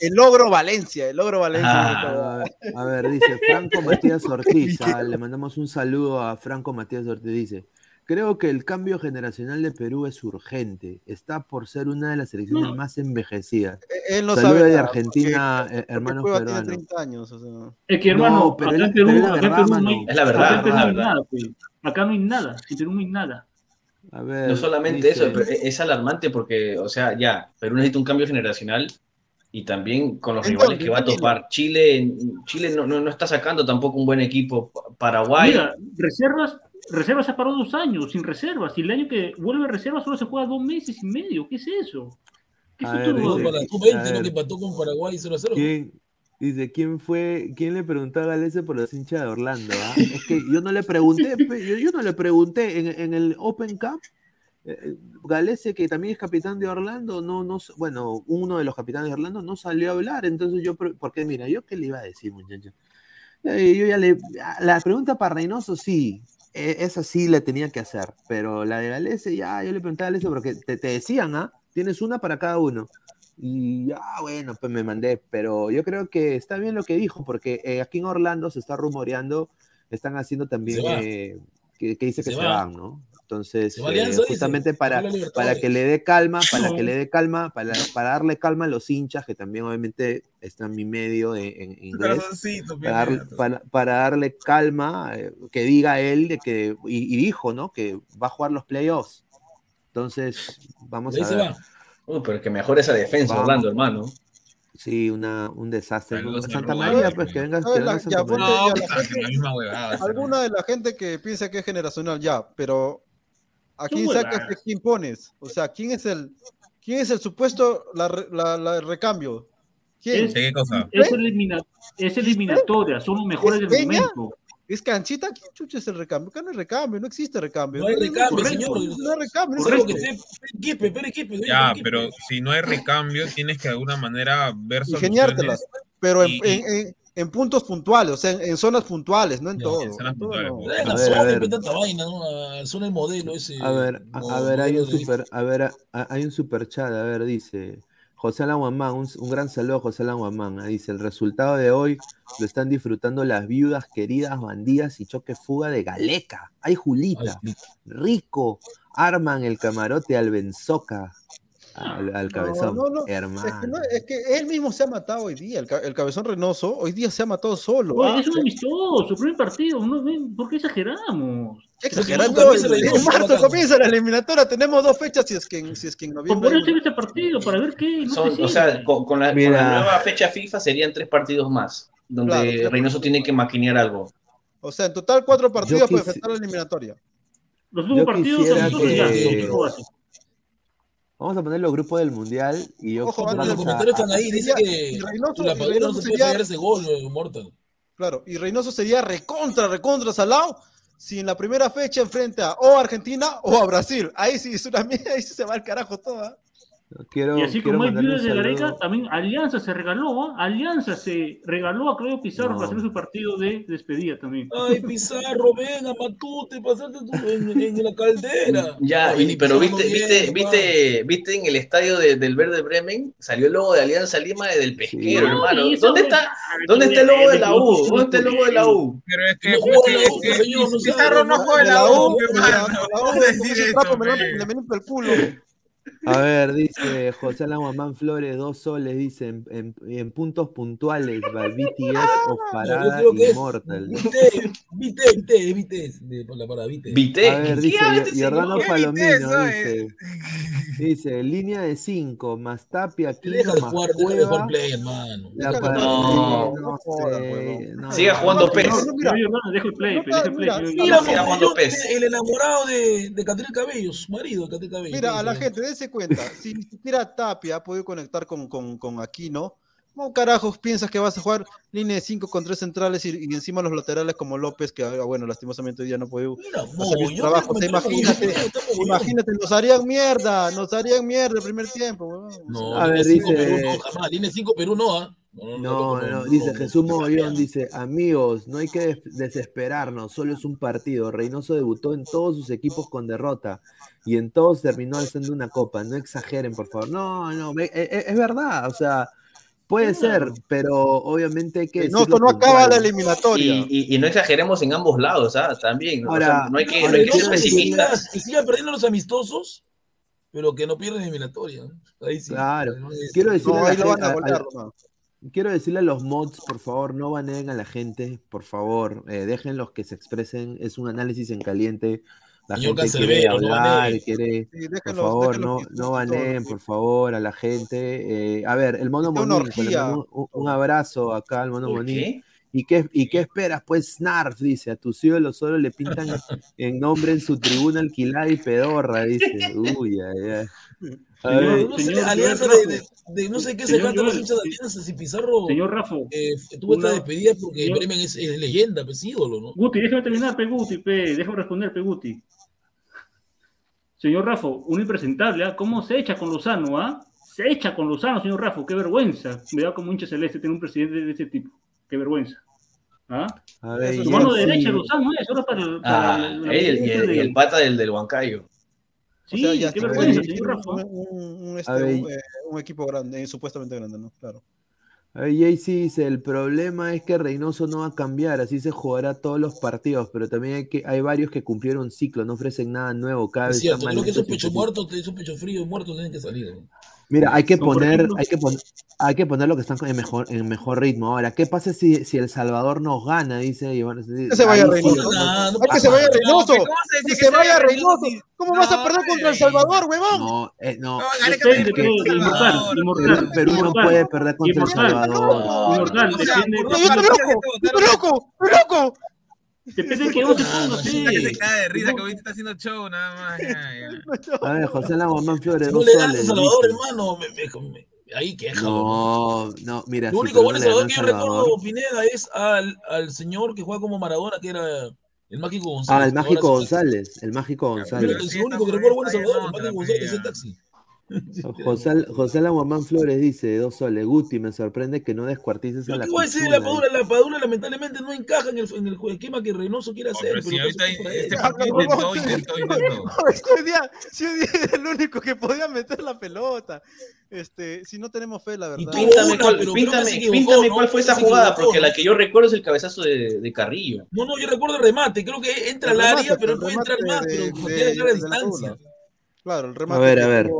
el logro Valencia, el logro Valencia. Ah. A ver, dice Franco Matías Ortiz. ah, le mandamos un saludo a Franco Matías Ortiz. Dice: Creo que el cambio generacional de Perú es urgente. Está por ser una de las selecciones No. más envejecidas. Él no Saludos sabe de nada, Argentina, porque- eh, porque hermanos tiene peruanos. 30 años. o sea. Es que hermano, No, pero acá es- en Perú, pero es la acá Perú no hay, Es la acá verdad, en Perú es la no hay verdad. nada, pues. Acá no hay nada, en Perú no hay nada. A ver, No solamente dice- eso, pero es alarmante porque, o sea, ya, Perú necesita un cambio generacional y también con los ¿En rivales que va a topar. Chile, Chile no, no, no está sacando tampoco un buen equipo. Paraguay, Mira, reservas, reservas se paró dos años, sin reservas. Y el año que vuelve a reservas solo se juega dos meses y medio. ¿Qué es eso? A ver, No, dice, para a tu 20, ¿no? ver, Que empató con Paraguay 0 a 0. ¿quién, dice, ¿quién fue, quién le preguntó a Galese por los hinchas de Orlando? ah? Es que yo no le pregunté, yo, yo no le pregunté en, en el Open Cup. eh, Galese, que también es capitán de Orlando, no, no, bueno, uno de los capitanes de Orlando no salió a hablar, entonces yo, porque mira, yo qué le iba a decir, muchacho. Eh, Yo ya le, la pregunta para Reynoso sí, e- esa sí la tenía que hacer, pero la de Galese ya, yo le pregunté a Galese porque te, te decían, ¿ah? Tienes una para cada uno. Y ya, bueno, pues me mandé, pero yo creo que está bien lo que dijo, porque eh, aquí en Orlando se está rumoreando, están haciendo también va. eh, que, que dice que Se se, va. van, ¿no? Entonces, eh, justamente para, para que le dé calma, para que le dé calma, para, para darle calma a los hinchas, que también obviamente está en mi medio en, en inglés, para, darle- Pinedo. para- para darle calma, eh, que diga él de que, y, y dijo, ¿no? Que va a jugar los playoffs. Entonces, vamos Ahí a se ver. va. Uy, pero que mejore esa defensa, Vamos. Orlando, hermano. Sí, una, un desastre. Santa. María, pues que venga, Alguna de la gente que piensa que es generacional, ya, pero ¿a quién sacas y quién pones? O sea, ¿quién es el, quién es el supuesto la, la- la- recambio? ¿Quién? Es, ¿Qué cosa? es, elimina- es eliminatoria, son los mejores ¿Es del Peña? momento. ¿Es canchita? ¿Quién chucha es el recambio? Acá no hay recambio, no existe recambio. No hay recambio, señor. No hay recambio. Ya, pero si no hay recambio, tienes que de alguna manera ver Ingeniártelas, soluciones. pero en, y- en- en- en puntos puntuales, o sea, en, en zonas puntuales, no en Ya, todo. en todo no. pues. A ver, a zona, ver. del modelo ese. A ver, a, a ver, hay un super, a ver, a- hay un super chat, a ver, dice José Alan Guamán, un, un gran saludo a José Alan Guamán, ah, dice, el resultado de hoy lo están disfrutando las viudas queridas, bandidas y choque fuga de Galeca. Hay Julita, Rico, arman el camarote al Benzoca, al, al cabezón, no, no, hermano. Es que, no- es que él mismo se ha matado hoy día, el, el cabezón Reynoso, hoy día se ha matado solo. Oye, ah, es un amistoso, su primer partido, ¿no? ven, ¿por qué exageramos? exagerando, en- marzo comienza la eliminatoria, tenemos dos fechas si es que en, si es que en noviembre. por eso este partido, para ver qué. Son- o sea, con, con la, con Mira. la nueva fecha FIFA serían tres partidos más, donde Claro, Reynoso tiene que maquinear algo. O sea, en total cuatro partidos para enfrentar la eliminatoria. los últimos partidos ya, que-. Vamos a poner los grupos del mundial y yo Ojo, antes los comentarios están ahí, dice que Reynoso- la Padula no se puede fallar ese gol, eh, Mortal. Claro, y Reynoso sería recontra, recontra salado si en la primera fecha enfrenta o a Argentina o a Brasil. Ahí sí es una mierda, ahí sí se va al carajo toda. Quiero, Y así quiero como hay viudas de Gareca, también Alianza se regaló, ¿ah? Alianza se regaló a Claudio Pizarro No. para hacer su partido de despedida también. Ay, Pizarro, ven a Matute, pasate tú en, en la caldera. Ya, Ay, y- pero viste, bien, viste, hermano. viste, viste en el estadio de- del Verde Bremen, salió el logo de Alianza Lima y del pesquero, No, hermano. ¿Dónde está, ¿dónde está el logo de la U? ¿Dónde está el logo de la U? Pero es que, Pizarro sabe, no juega la U, U, pe, de la- mano. de la U, No como decir me limpio el culo. A ver, dice José Alan Flores, dos soles, dice, en, en- en puntos puntuales, va BTS of Parada es Immortal. Vite, Vite, Vite, Vite, de- por la A ver, ¿qué dice Jordano? Palomino, dice, dice, línea de 5, más Tapia, Quino, de más jugar, deja de jugar Cueva, play, hermano. la no. no sé, no. Siga jugando PES. no, no, mira, dejo el play, dejo el play. Siga jugando PES. el enamorado de, de Catril Cabello, su marido, Catril Cabello. Mira, a la gente, dése cuenta, si ni siquiera Tapia ha podido conectar con, con, con Aquino, ¿cómo carajos piensas que vas a jugar línea de 5 con tres centrales y, y encima los laterales como López, que ah, bueno, lastimosamente hoy día no puede Mira, hacer trabajo? O sea, imagínate, imagínate, nos harían mierda, nos harían mierda el primer tiempo. No, A línea ver, 5 dice- Perú no, jamás. Línea 5 Perú no, ¿ah? No, no, dice Jesús Mogollón, dice, amigos, no hay que des- desesperarnos, solo es un partido. Reynoso debutó en todos sus equipos con derrota y en todos terminó alzando una copa. No exageren, por favor. No, no, e- e- es, verdad, o sea, puede ser, pero obviamente hay que No, esto no acaba la eliminatoria. Y, y- y no exageremos en ambos lados, ¿ah? También. o sea, Ahora- no hay que, no hay que ser pesimistas. Que siga, que siga perdiendo los amistosos, pero que no pierdan eliminatoria. ¿no? Ahí sí. Claro. No Quiero decirle No, a ahí la lo gente- van a a- a-. Quiero decirle a los mods, por favor, no baneen a la gente, por favor, eh, déjenlos que se expresen, es un análisis en caliente, la Señor gente quiere no hablar, baneen. quiere, Sí, por favor, no, no baneen, por favor, a la gente. eh, a ver, el mono Monín, pues, un, un abrazo acá al mono ¿Por Monín. qué? ¿Y qué, ¿Y qué esperas? Pues Snarf, dice, a tu ídolos solo le pintan en nombre en su tribuna alquilada y pedorra, dice. Uy, ay, ay. A ver, no sé, señor alianza de, de- de no sé qué se de alianza. Si Pizarro Señor Rafa. eh, tuvo esta una- despedida porque señor- Bremen es, es leyenda, pues ídolo, ¿no? Guti, déjame terminar, Peguti, pe, déjame responder, Peguti. Señor Rafa, un impresentable, ¿ah? ¿Cómo se echa con Lozano, ah? Se echa con Lozano, señor Rafa, qué vergüenza. Me da como hincha celeste tener un presidente de ese tipo. Qué vergüenza. ¿Ah? A ver, Su y mano él derecha, sí. Lozano, es ahora para, el- para Ah, la- la el, pata del, del Huancayo. Sí, o sea, ya qué está, vergüenza, un- un, un- este, eh, un equipo grande, eh, supuestamente grande, ¿no? Claro. JC dice, el problema es que Reynoso no va a cambiar, así se jugará todos los partidos, pero también hay, que, hay varios que cumplieron ciclo, no ofrecen nada nuevo, cada Es vez cierto, creo que esos poquitos. muertos, esos pechos fríos muertos tienen que salir. ¿no? Mira, hay que poner, hay que poner, hay que poner lo que están en mejor, en mejor ritmo. Ahora, ¿qué pasa si, si El Salvador nos gana? Dice Iván. Que se vaya Reynoso. no, no Hay que se vaya. Reynoso. ¿cómo se dice Que se vaya Reynoso. ¿Cómo vas a No, perder contra El. Salvador, huevón? No, eh, no. Perú, no inmortal, puede perder contra El. Salvador. Yo estoy loco, yo estoy loco, estoy loco. Depende de que no se ponga, Puta que se sí. cae de risa que ahorita está haciendo show, nada más. ya, ya. A ver, José Laguamán no dos le ganas a. Salvador, hermano, me, me, me- ahí queja. No, no, mira, Lo único bueno Salvador que yo recuerdo, Pineda, es al, al señor que juega como Maradona, que era el Mágico González. Ah, el Mágico sí- González, el Mágico González. es Sí, lo único que recuerdo bueno Salvador, el Mágico González, otra, el taxi. José, José Laguamán Flores dice, dos soles, Guti, me sorprende que no descuartices a Yo la voy a decir, la la Padula lamentablemente no encaja en el, en el esquema que Reynoso quiere No, hacer. pero si ahorita es este partido no, intentó, no, intentó, intentó. Si hoy día, si hoy día era el único que podía meter la pelota. Este, si no tenemos fe, la verdad. tú- Píntame, una, cuál, píntame, equivocó, píntame ¿no? cuál fue esa jugada, porque ¿no? la que yo recuerdo es el cabezazo de, de Carrillo. No, no, yo recuerdo el remate, creo que entra El al área, pero el puede entrar remate más, de- pero de- tiene que entrar a de distancia. Claro, el remate ver, a ver.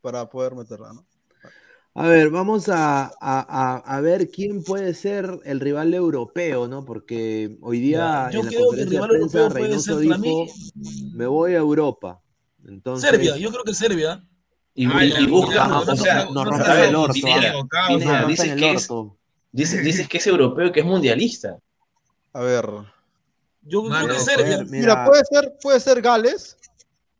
Para poder meterla, ¿no? A ver, vamos a, a- a- a ver quién puede ser el rival europeo, ¿no? Porque hoy día yo en la creo que el conferencia de rival prensa europeo puede Reynoso ser para dijo, mí me voy a Europa. Entonces, Serbia, yo creo que Serbia. Y, Ah, y- y busca, ya, o no, sea, no, nos no, ver, el orto, ¿ah? no, dices que es, dices, dices que es europeo y que es mundialista. A ver. Yo creo que Puede Serbia. ser, Mira, mira, puede ser, puede ser Gales.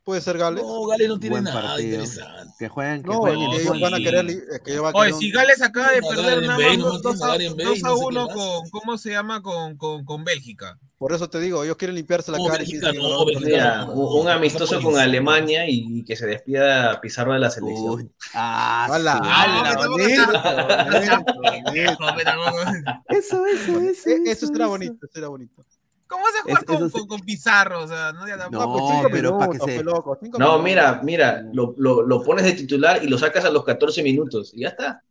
Puede ser Gales. No, Gales no tiene buen nada partido. interesante. Que jueguen, que No, jueguen ellos sí. van a querer. es que ellos van a Oye, si Gales acaba de perder nada más no dos tiene a- Garen Bale, dos a no sé qué uno más. con, ¿cómo se llama? Con, con, con Bélgica. Por eso te digo, ellos quieren limpiarse la No, cara. y Bélgica no, "No, Bélgica Mira, no. un, un amistoso con Alemania y, que se despida Pizarro de la selección. Uy, ah, pero tampoco- Eso, eso, eso. E- Eso será bonito, eso será bonito. ¿Cómo se juega Es- con, sí. con, con Pizarro? O sea, no, ya tampoco. No, pues cinco pero pa' que minutos, se- loco, cinco No, minutos. mira, mira, lo, lo, lo pones de titular y lo sacas a los 14 minutos y ya está.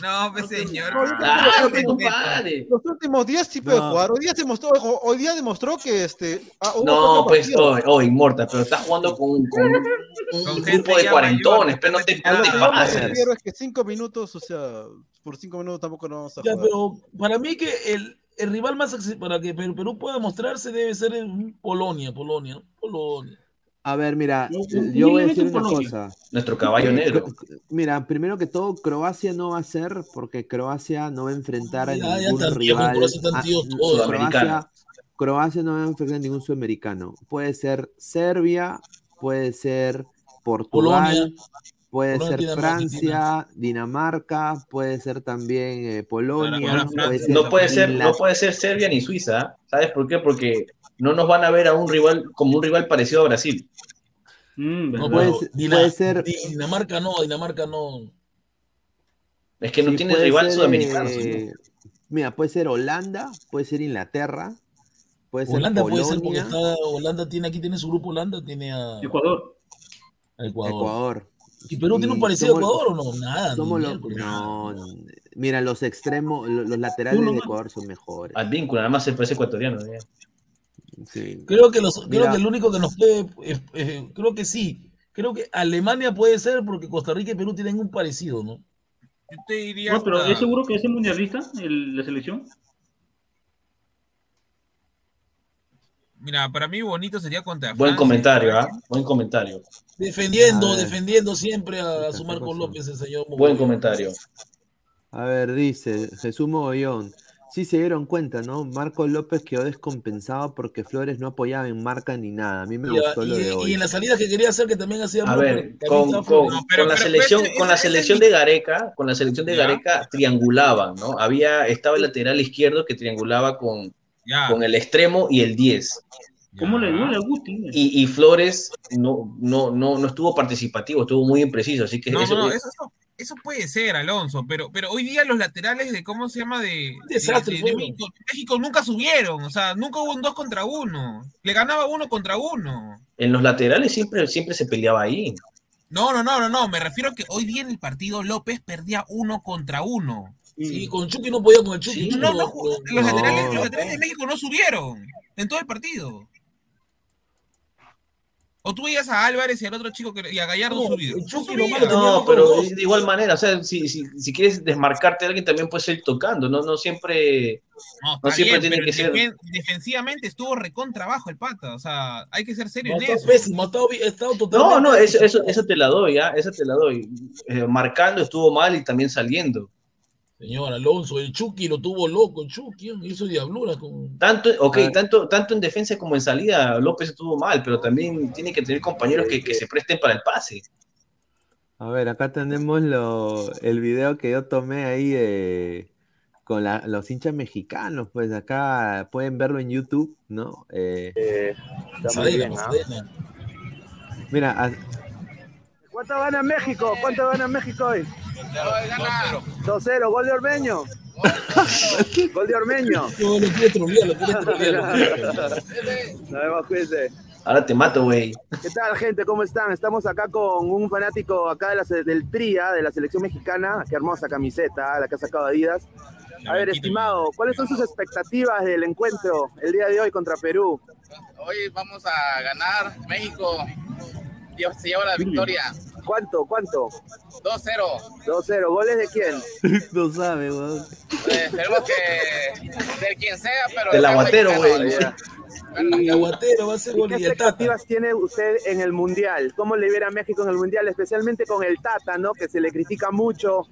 No, pues señor. No, que ¡Ah, los que últimos- compadre! Los últimos días sí puede No. jugar. Hoy día se mostró, ojo, hoy día demostró que este. ah, No, pues, oh, oh, Inmortal, pero estás jugando con, un- con un, un grupo de ya cuarentones, pero no te, que no A lo que pases. es que cinco minutos, o sea, por cinco minutos tampoco no vamos a Ya, jugar. pero para mí que el, el rival más para que Perú, Perú pueda mostrarse debe ser Polonia, Polonia, ¿no? Polonia. A ver, mira, eh, yo voy a decir un una Polonia. cosa. Nuestro caballo negro. Mira, primero que todo, Croacia no va a ser porque Croacia no va a enfrentar a Ya, ya ningún rival. Croacia están a- tíos no, todos, Croacia, americanos. Croacia no va a enfrentar a ningún sudamericano. Puede ser Serbia, puede ser Portugal, Polonia. Puede ser Francia, Dinamarca, puede ser también eh, Polonia, puede ser No puede ser, no puede ser Serbia ni Suiza. ¿ah? ¿Sabes por qué? Porque no nos van a ver a un rival como un rival parecido a Brasil. Mm, No. Puede ser- Dina- puede ser- Dinamarca no, Dinamarca no. Es que no Sí, tiene rival ser, sudamericano. eh, Mira, puede ser Holanda, puede ser Inglaterra, puede ser Holanda puede ser porque está, Holanda tiene aquí tiene su grupo Holanda, tiene a, Ecuador. a Ecuador. Ecuador. ¿Y Perú tiene un parecido a Ecuador o no? Nada. Somos los, no, mira, los extremos, lo- los laterales de. Ecuador son mejores. Al vínculo, nada más se parece ecuatoriano. ¿eh? Sí. Creo que los, creo que el único que nos puede, eh, eh, creo que sí. Creo que Alemania puede ser porque Costa Rica y Perú tienen un parecido, ¿no? Yo te diría. No, pero hasta- ¿es seguro que es el mundialista, el, la selección? Mira, para mí bonito sería contra Buen Francia. comentario, ¿ah? Buen comentario. Defendiendo, A ver. defendiendo siempre a, ¿Qué su Marco pasó? López, el señor. Buen comentario. A ver, dice Jesús Mogollón. sí se dieron cuenta, ¿no? Marco López quedó descompensado porque Flores no apoyaba en marca ni nada. A mí me Y, gustó lo y- de y hoy. en la salida que quería hacer, que también hacía A Marco, ver, con, con- la selección, con la selección de Gareca, con la selección de Ya. Gareca triangulaban, ¿no? Había, estaba el lateral izquierdo que triangulaba con, Ya. con el extremo y el 10. ¿Cómo le duele a Guti? Y, y Flores no, no, no, no estuvo participativo, estuvo muy impreciso, así que No, eso, no, no, eso, puede ser, Alonso, pero, pero hoy día los laterales de, ¿cómo se llama? De, desastre de- de. México, México nunca subieron, o sea, nunca hubo un dos contra uno. Le ganaba uno contra uno. en los laterales siempre, siempre se peleaba ahí. No, no, no, no, no, me refiero a que hoy día en el partido López perdía uno contra uno. Sí, con Chucky no podía con el Chucky. No, no, no, los, No. laterales, los laterales de México no subieron en todo el partido. O tú veías a Álvarez y al otro chico que, y a Gallardo No, subido. No pero de igual manera, o sea, si, si, si quieres desmarcarte de alguien, también puedes ir tocando, no, no siempre, No, siempre bien, tiene que ser. defen- defensivamente estuvo recontra abajo el pata. O sea, hay que ser serio No, en eso. pésimo, No, totalmente. no, eso, eso, eso te la doy, ¿ah? Eso te la doy. Eh, marcando estuvo mal y también saliendo. Señor Alonso, el Chucky lo tuvo loco, el Chucky, hizo diablura con. Tanto, ok, Ah. tanto, tanto en defensa como en salida, López estuvo mal, pero también tiene que tener compañeros que, que se presten para el pase. A ver, acá tenemos lo, el video que yo tomé ahí eh, con la- los hinchas mexicanos. Pues acá pueden verlo en YouTube, ¿no? Eh, Está muy bien, ¿ah? mira, a- ¿Cuánto gana México? ¿Cuánto gana México hoy? 2-0, gol de Ormeño. gol de Ormeño. No, lo quiere trolear, lo quiere trolear. Nos vemos, cuídense. Ahora te mato, güey. ¿Qué tal, gente? ¿Cómo están? Estamos acá con un fanático acá de la del TRIA, de la selección mexicana. Qué hermosa camiseta, la que ha sacado Adidas. A ver, estimado, ¿cuáles son sus expectativas del encuentro el día de hoy contra Perú? Hoy vamos a ganar. México se lleva la victoria. ¿Cuánto? ¿Cuánto? 2-0. 2-0. ¿Goles de quién? no sabe, weón. Eh, esperemos que de quien sea, pero. Del aguatero, güey. El aguatero va a ser ¿Y gol qué expectativas tiene usted en el Mundial? ¿Cómo le viera a México en el Mundial? Especialmente con el Tata, ¿no? Que se le critica mucho,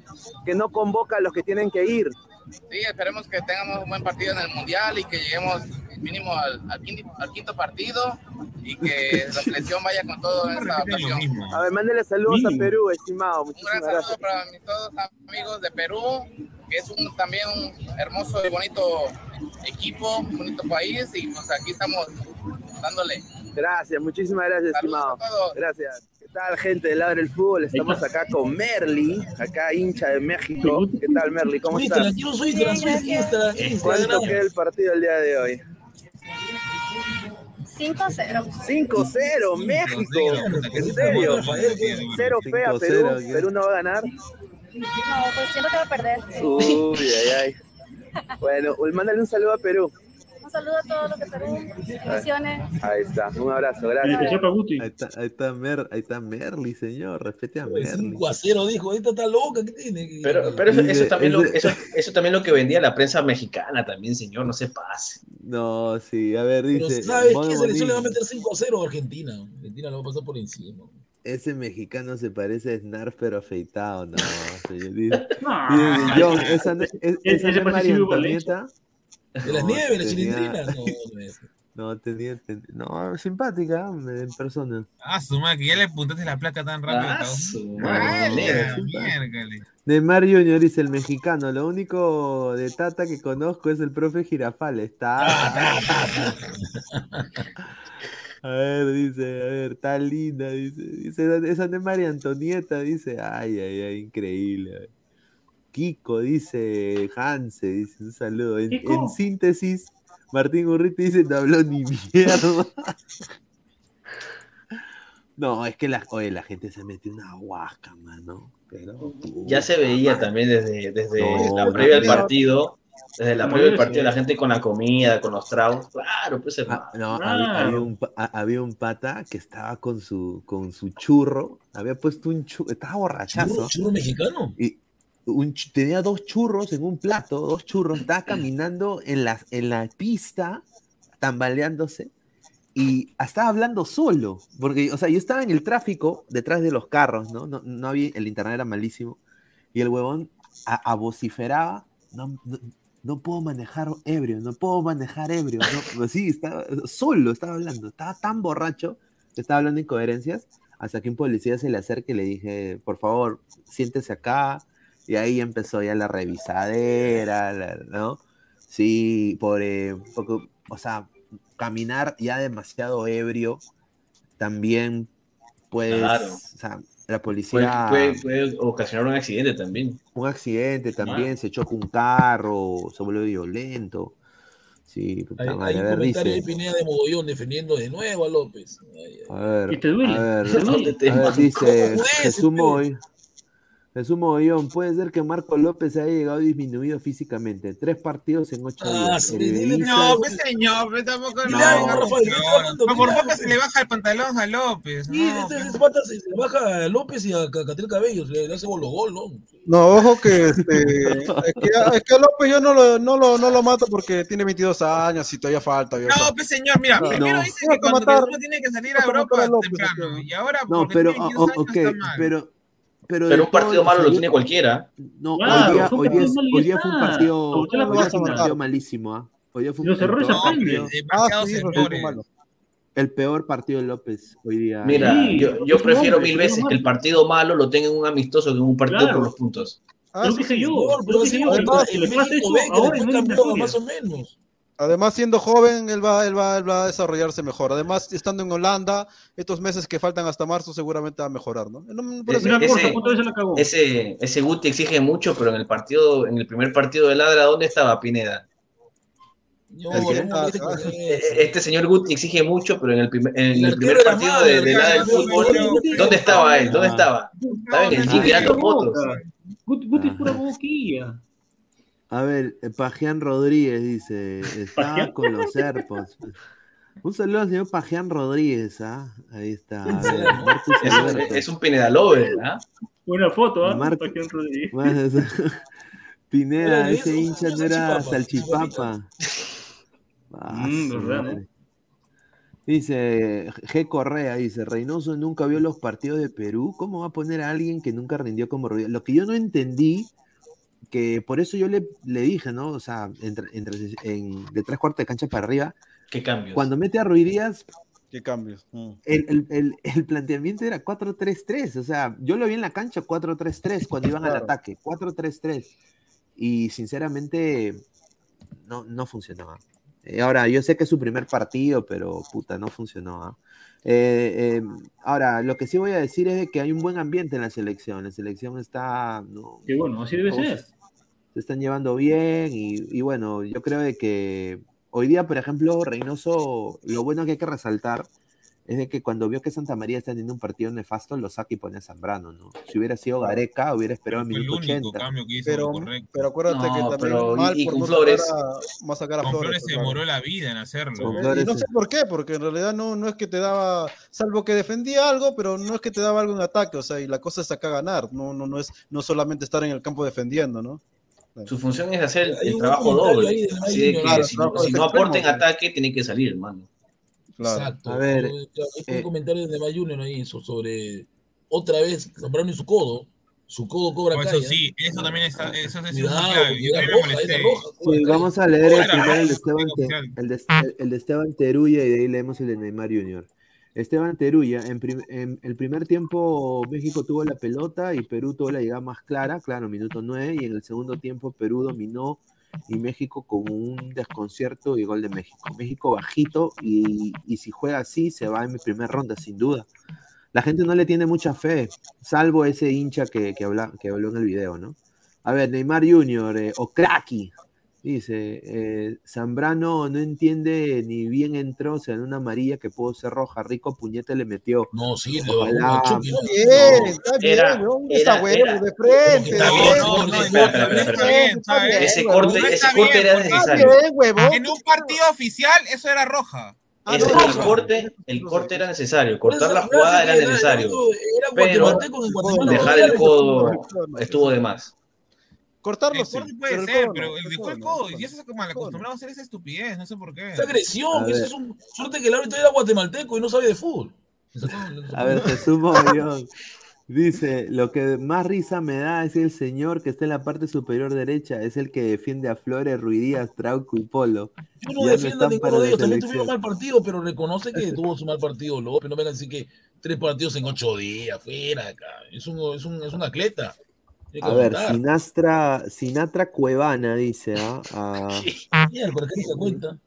que no convoca a los que tienen que ir. Sí, esperemos que tengamos un buen partido en el mundial y que lleguemos mínimo al, al quinto, al quinto partido y que la selección vaya con todo en esta ocasión. A ver, mándele saludos a. Perú, estimado. Un Muchísimas gran gracias. saludo para mis todos amigos de Perú, que es un, también un hermoso y bonito equipo, un bonito país y pues aquí estamos dándole. Gracias, muchísimas gracias, estimado. Gracias. ¿Qué tal, gente del lado del fútbol? Estamos acá con Merly, acá hincha de México. ¿Qué tal, Merly? ¿Cómo estás? ¿Cuánto queda el partido el día de hoy? 5-0. 5-0, México. ¿En serio? Cero fe a Perú. 5-0, ¿qué? Perú no va a ganar. No, pues siento que va a perder. Uy, ay, ay. Bueno, pues mándale un saludo a Perú. Un saludo a todos los de Perú. Bendiciones. Ahí está, un abrazo, gracias. Ahí está, ahí está, Mer, ahí está Merly, señor. Respete a Merly. 5 a 0 dijo, esta está loca, ¿qué tiene? Pero, pero eso, eso también lo, eso, eso también lo que vendía la prensa mexicana también, señor, no se pase. No, sí, a ver, Pero dice. ¿sabes Mono qué selección le va a meter 5 a 0 a Argentina? Argentina lo va a pasar por encima. Ese mexicano se parece a Snarf, pero afeitado, no. señor. Dice, No. dice, John, esa, no- es- Ese esa no es parece María Antonieta. De las No, nieves, la tenía- chilindrina. No, no tenía, ten- no, simpática en persona. Ah, su madre, que ya le apuntaste la placa tan rápido. Ah, cabrón. su Ah, madre. Neymar Junior dice el mexicano, lo único de Tata que conozco es el profe Girafal. Está. A ver, dice, a ver, está linda, dice, dice, esa de María Antonieta, dice, ay, ay, ay, increíble. Kiko, dice, Hanse, dice, un saludo. En, síntesis, Martín Urriti dice, no habló ni mierda. No, es que la, oye, la gente se metió una huasca, mano. Pero, Ya se veía también desde, desde No, la previa del partido, desde la previa del partido, la gente con la comida, con los tragos. Claro, pues hermano. Ah, no, había, había un, había un pata que estaba con su, con su churro, había puesto un churro, estaba borrachazo. ¿Churro, churro mexicano? Y un tenía dos churros en un plato, dos churros, estaba caminando en la, en la pista, tambaleándose, y estaba hablando solo, porque, o sea, yo estaba en el tráfico detrás de los carros, ¿no? No, no había, el internet era malísimo, y el huevón a, a vociferaba, no, no- no puedo manejar ebrio, no puedo manejar ebrio. No, sí, estaba solo, estaba hablando, estaba tan borracho estaba hablando incoherencias, hasta que un policía se le acerca y le dije, por favor, siéntese acá, y ahí empezó ya la revisadera, la- ¿no? Sí, por, eh, poco- o sea, caminar ya demasiado ebrio también puede, Claro. o sea, la policía puede- puede ocasionar un accidente también. un accidente también, se choca un carro, se vuelve violento. Sí, Hay, hay a un comentario de. Pineda de Mogollón defendiendo de nuevo a López. A ver, ¿Y te duele? a ver, ¿Te duele? a ver, dice ¿Cómo es, Jesús este? Moy. Jesús Mogollón, puede ser que Marco López haya llegado disminuido físicamente. Tres partidos en ocho Ah, días. sí, No, pues señor, pero tampoco no. No, no, no, por poco se le baja el pantalón a López. Sí, No, este, pues. este pata se, le baja a López y a Ca- Catriel Cabello, le, le hace gol gol, ¿no? No, ojo que este, es que, es que a López yo no lo, no, lo, no lo mato porque tiene 22 años y todavía falta. No, pues señor, mira, No. primero No. dice que cuando matar- uno tiene que salir a Europa a López, temprano. Y ahora, No, porque pero, tiene o- 22 o- años, ok, está mal. pero, pero, un partido todo, malo o sea, lo yo- tiene cualquiera. No, Claro, hoy día, fue un hoy día, hoy día fue un partido, malísimo, ¿ah? Hoy día fue un, Los errores el peor aprenden. partido- el peor de López hoy día. Mira, Sí, yo, prefiero hombre, mil veces que el partido malo lo tenga en un amistoso que en un partido Claro. por los puntos. Ah, Lo sí, yo, lo yo. además, el ahora es campeón, más o menos. Además, siendo joven, él va, él, va, él va a desarrollarse mejor. Además, estando en Holanda, estos meses que faltan hasta marzo seguramente va a mejorar, ¿no? No, por eso- Mira, Ese-. Ese, ese Guti exige mucho, pero en el partido, en el primer partido de Ladra, ¿dónde estaba Pineda? No, ¿El qué? no metes con eso. Este señor Guti exige mucho, pero en el, primer- en El el primer partido de, Ladra del fútbol, ¿dónde estaba él? ¿Dónde Ah. estaba? Estaba en el no, fotos. Guti Guti es pura boquilla. A ver, eh, Pajean Rodríguez dice, está ¿Pajean? con los serpos. Un saludo al señor Pajean Rodríguez, ¿ah? Ahí está. A ver, Es un, Alberto. es un Pineda Lover, ¿ah? Buena foto, ¿ah? Mar- Paquián Rodríguez. Más- Pineda, ese hincha no era salchipapa. Ah, Mm, madre. Dice G. Correa, dice, Reynoso nunca vio los partidos de Perú. ¿Cómo va a poner a alguien que nunca rindió como Rodríguez? Lo que yo no entendí, que por eso yo le, le dije, ¿no? O sea, entre, entre- en- de tres cuartos de cancha para arriba, ¿Qué cambios? cuando mete a Ruiz Díaz, ¿Qué cambios? Mm. el, el- el- el planteamiento era 4-3-3. O sea, yo lo vi en la cancha 4-3-3 cuando iban al Claro. ataque, 4-3-3. Y sinceramente, no, no funcionaba. Eh, ahora, yo sé que es su primer partido, pero puta, no funcionó. ¿ah? Eh, eh, ahora, lo que sí voy a decir es que hay un buen ambiente en la selección. La selección está. no, Que bueno, así debe ser. Se están llevando bien y, y bueno, yo creo de que hoy día, por ejemplo, Reynoso, lo bueno que hay que resaltar es de que cuando vio que Santa María está teniendo un partido nefasto, lo saca y pone a Zambrano, ¿no? Si hubiera sido Gareca, hubiera esperado Fue el minuto único 80. cambio que hizo Pero, correcto. pero acuérdate No, que también pero mal y- y por con no Flores. sacar a, sacar a Con Flores. Flores se demoró la vida en hacerlo. Con Eh, Flores y no sé por qué, porque en realidad no, no es que te daba, salvo que defendía algo, pero no es que te daba algo en ataque, o sea, y la cosa es acá ganar, no, no, no es no solamente estar en el campo defendiendo, ¿no? Su función es hacer Hay el trabajo doble. ahí Así de que Claro, si, trabajo si no extremo, aporta en pues. ataque, tiene que salir, hermano. Claro. Exacto. A ver, Hay eh, un comentario de Neymar Junior ahí so- sobre otra vez Zambrano y su codo. Su codo cobra calle. eso sí, eso también está, eso es Cuidado, era roja, era roja. cobra Sí, vamos a leer el primero el de Esteban, de, el de Esteban Teruya y de ahí leemos el de Neymar Junior. Esteban Teruya, en, el primer tiempo México tuvo la pelota y Perú tuvo la llegada más clara, claro, minuto 9, y en el segundo tiempo Perú dominó y México con un desconcierto y gol de México. México bajito y, si juega así se va en mi primera ronda, sin duda. La gente no le tiene mucha fe, salvo ese hincha que, habla, que habló en el video, ¿no? A ver, Neymar Junior, eh, o Cracky, dice, eh, Zambrano no entiende ni bien entró, o sea, en una amarilla que pudo ser roja, rico puñete le metió. No, sí, le Ojalá. ¿no? Bien, está bien, Era- era- esa huevo, de frente, Está bien. No, no, está bien, está bien. Ese corte, No ese está corte bien, era Está necesario. En un partido oficial eso era roja. Ah, Ese, no, el, no. corte, el corte era necesario. Cortar la jugada era necesario. Era Pero. Dejar no el codo no, estuvo de más. Cortarlo El sí, corte puede pero el ser, codo pero el el dejó el codo. el Y eso es como acostumbrado a hacer esa estupidez, no sé por qué. Es agresión, eso es un suerte que el árbitro era guatemalteco y no sabe de fútbol. A ver, Jesús Mogollón. Dice, lo que más risa me da es el señor que está en la parte superior derecha, es el que defiende a Flores, Ruidías, Trauco y Polo. Yo no Ya defiendo a ninguno de ellos, también tuvieron mal partido, pero reconoce que tuvo su mal partido López. No vengan a decir que tres partidos en ocho días, fuera acá. Es un, es un, es un atleta. A ver. Sinastra, Sinatra Cuevana dice, ¿ah? Ah, Mierda, ¿por qué no se cuenta?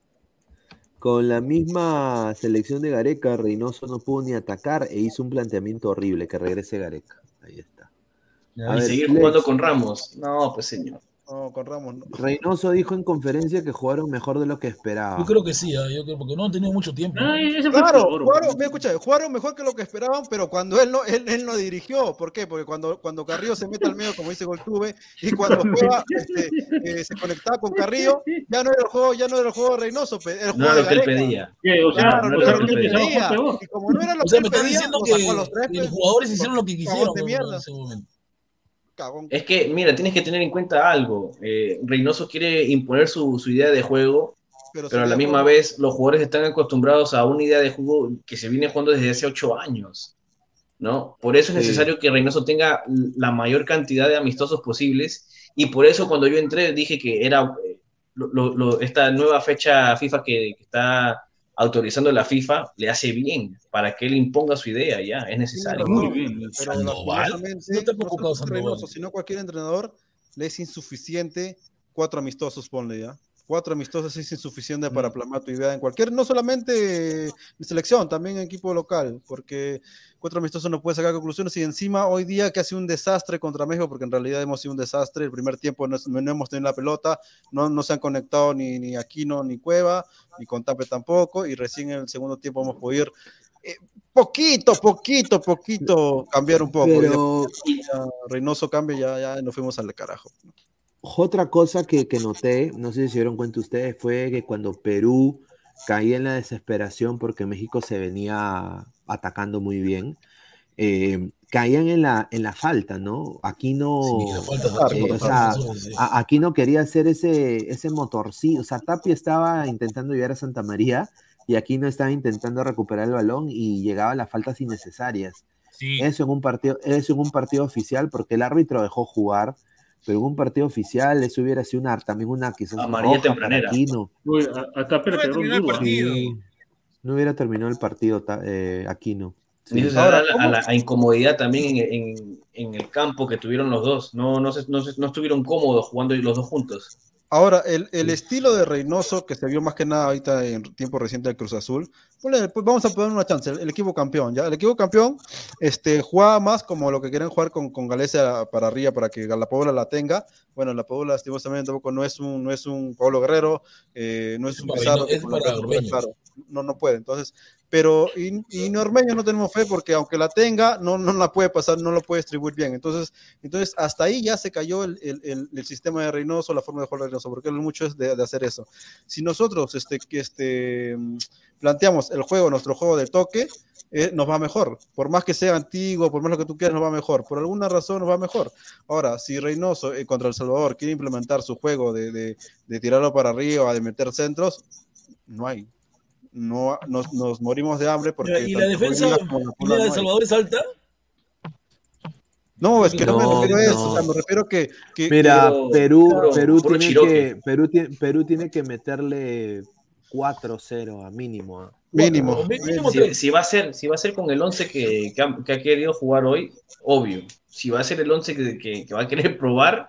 con la misma selección de Gareca, Reynoso no pudo ni atacar e hizo un planteamiento horrible, que regrese Gareca. Ahí está. A y ver, seguir Flex. jugando con Ramos. No, pues señor. No, con Ramos no. Reynoso dijo en conferencia que jugaron mejor de lo que esperaba. Yo creo que sí, ah, yo creo, porque no han tenido mucho tiempo. ¿no? Claro, jugaron, me escucha, jugaron mejor que lo que esperaban, pero cuando él no, él, él no dirigió. ¿Por qué? Porque cuando, cuando Carrillo se mete al medio, como dice Goltube, y cuando juega, este, eh, se conectaba con Carrillo, ya no era el juego, ya no era el juego de Reynoso, el No juego era de lo que él Gareca. pedía. ¿Qué? O sea, Claro, o no lo que él pedía. Y como no era lo O sea, que él pedía, que, los tres, que pues, los jugadores hicieron lo que quisieron de ¿no? mierda. en ese momento. Cagón. Es que, mira, tienes que tener en cuenta algo. Eh, Reynoso quiere imponer su, su idea de juego, Pero, pero a la misma vez los jugadores están acostumbrados a una idea de juego que se viene jugando desde hace ocho años. ¿no? Por eso es Sí. necesario que Reynoso tenga la mayor cantidad de amistosos posibles. Y por eso cuando yo entré dije que era eh, lo- lo- lo- esta nueva fecha FIFA que, que está autorizando la FIFA le hace bien para que él imponga su idea ya, es necesario. Muy bien. Pero Sandoval. No solo Sandoval. Reynoso, sino cualquier entrenador le es insuficiente cuatro amistosos, ponle ya. Cuatro amistosos es insuficiente para plasmar tu idea en cualquier, no solamente en selección, también en equipo local, porque cuatro amistosos no puede sacar conclusiones y encima hoy día que ha sido un desastre contra México, porque en realidad hemos sido un desastre, el primer tiempo no, no hemos tenido la pelota, no, no se han conectado ni, ni Aquino ni Cueva, ni con Tape tampoco, y recién en el segundo tiempo hemos podido ir eh, poquito, poquito, poquito cambiar un poco. Pero- ya Reynoso cambia, ya, ya nos fuimos al carajo. Otra cosa que, que noté, no sé si se dieron cuenta ustedes, fue que cuando Perú caía en la desesperación porque México se venía atacando muy bien, eh, caían en la, en la falta, ¿no? Aquí no, Sí, eh, o sea, a- aquí no quería hacer ese, ese motorcito, o sea, Tapia estaba intentando llegar a Santa María y aquí no estaba intentando recuperar el balón y llegaba a las faltas innecesarias. Sí. Eso en un partido, eso en un partido oficial, porque el árbitro dejó jugar, pero en un partido oficial eso hubiera sido una, también una quizás Amarilla tempranera. Aquino. Uy, a, a Tapia le No partido. Sí, no hubiera terminado el partido eh, Aquino. Sí. Y eso se da a la, a la- a incomodidad también en, en- en el campo que tuvieron los dos. No, no, se- no, se- no estuvieron cómodos jugando los dos juntos. Ahora, el, el estilo de Reynoso, que se vio más que nada ahorita en tiempo reciente del Cruz Azul, pues vamos a poner una chance, el, el equipo campeón, ¿ya? El equipo campeón este, jugaba más como lo que quieren jugar con, con Galicia para arriba, para que la Paula la tenga. Bueno, la Paula lastimosamente tampoco no es un, no es un Pablo Guerrero, eh, no es un Pizarro, no, no puede, entonces, pero y, y Normeño no tenemos fe porque aunque la tenga, no, no la puede pasar, no lo puede distribuir bien, entonces, entonces hasta ahí ya se cayó el, el- el- el sistema de Reynoso, la forma de jugar de Reynoso, porque él mucho es de, de hacer eso. Si nosotros este, que este, planteamos el juego, nuestro juego de toque, eh, nos va mejor. Por más que sea antiguo, por más lo que tú quieras, nos va mejor. Por alguna razón nos va mejor. Ahora, si Reynoso eh, contra El Salvador quiere implementar su juego de, de- de tirarlo para arriba, de meter centros, no hay. No, nos, nos morimos de hambre porque... ¿Y la defensa la de. Salvador es alta? No, es que no, No, me refiero a eso, no. o sea, me refiero que... que Mira, Perú, Perú, tiene Chiroque. que, Perú, tiene, Perú tiene que meterle 4-0 a mínimo. ¿ah? mínimo. Si, va a ser, si va a ser con el 11 que, que ha, que ha querido jugar hoy, obvio. Si va a ser el 11 que, que- que va a querer probar,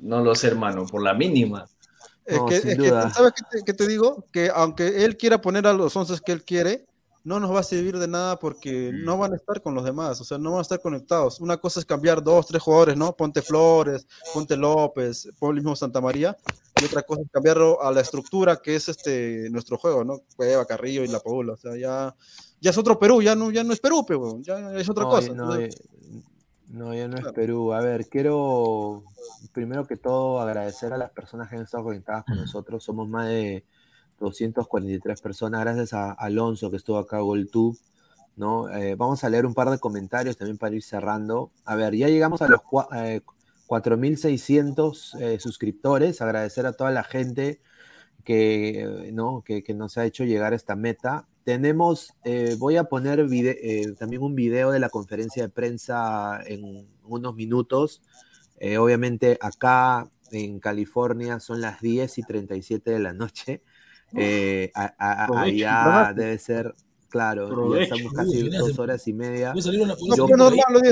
no lo sé, hermano, por la mínima. Es No, que, sin que. ¿sabes qué te, qué te digo? Que aunque él quiera poner a los 11 que él quiere, no nos va a servir de nada porque Mm. no van a estar con los demás, o sea, no van a estar conectados. Una cosa es cambiar dos, tres jugadores, ¿no? Ponte Flores, Ponte López, pon el mismo Santa María, y otra cosa es cambiarlo a la estructura que es este nuestro juego, ¿no? Cueva, Carrillo y La Paula, o sea, ya, ya es otro Perú, ya no, ya no es Perú, pe, weón, ya es otra No, cosa. no, eh, no, ya no es. Perú. A ver, quiero primero que todo agradecer a las personas que han estado conectadas con nosotros. Somos más de 243 personas. Gracias a Alonso que estuvo acá, GolTube. ¿no? Eh, vamos a leer un par de comentarios también para ir cerrando. A ver, ya llegamos a los eh, 4.600 eh, suscriptores. Agradecer a toda la gente que, eh, ¿no? que, que nos ha hecho llegar a esta meta. Tenemos, eh, voy a poner vide- eh, también un video de la conferencia de prensa en unos minutos. Eh, obviamente acá en California son las 10 y 37 de la noche. Eh, a- a- allá debe ser, claro, ya estamos casi Uy, dos horas y media. Yo- No,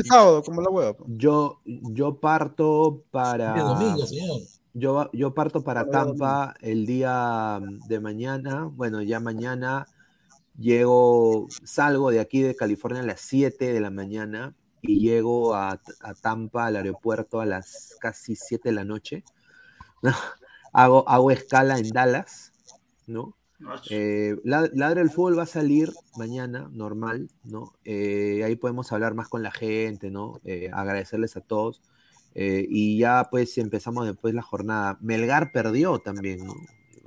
sábado, como la hueva. yo, yo parto para. Es domingo, señor. Yo, yo parto para Tampa el día de mañana. Bueno, ya mañana llego, salgo de aquí de California a las 7 de la mañana y llego a, a Tampa, al aeropuerto, a las casi 7 de la noche. hago, hago escala en Dallas, ¿no? Eh, La- Ladra el Fútbol va a salir mañana, normal, ¿no? Eh, ahí podemos hablar más con la gente, ¿no? Eh, agradecerles a todos. Eh, y ya pues empezamos después la jornada. Melgar perdió también, ¿no?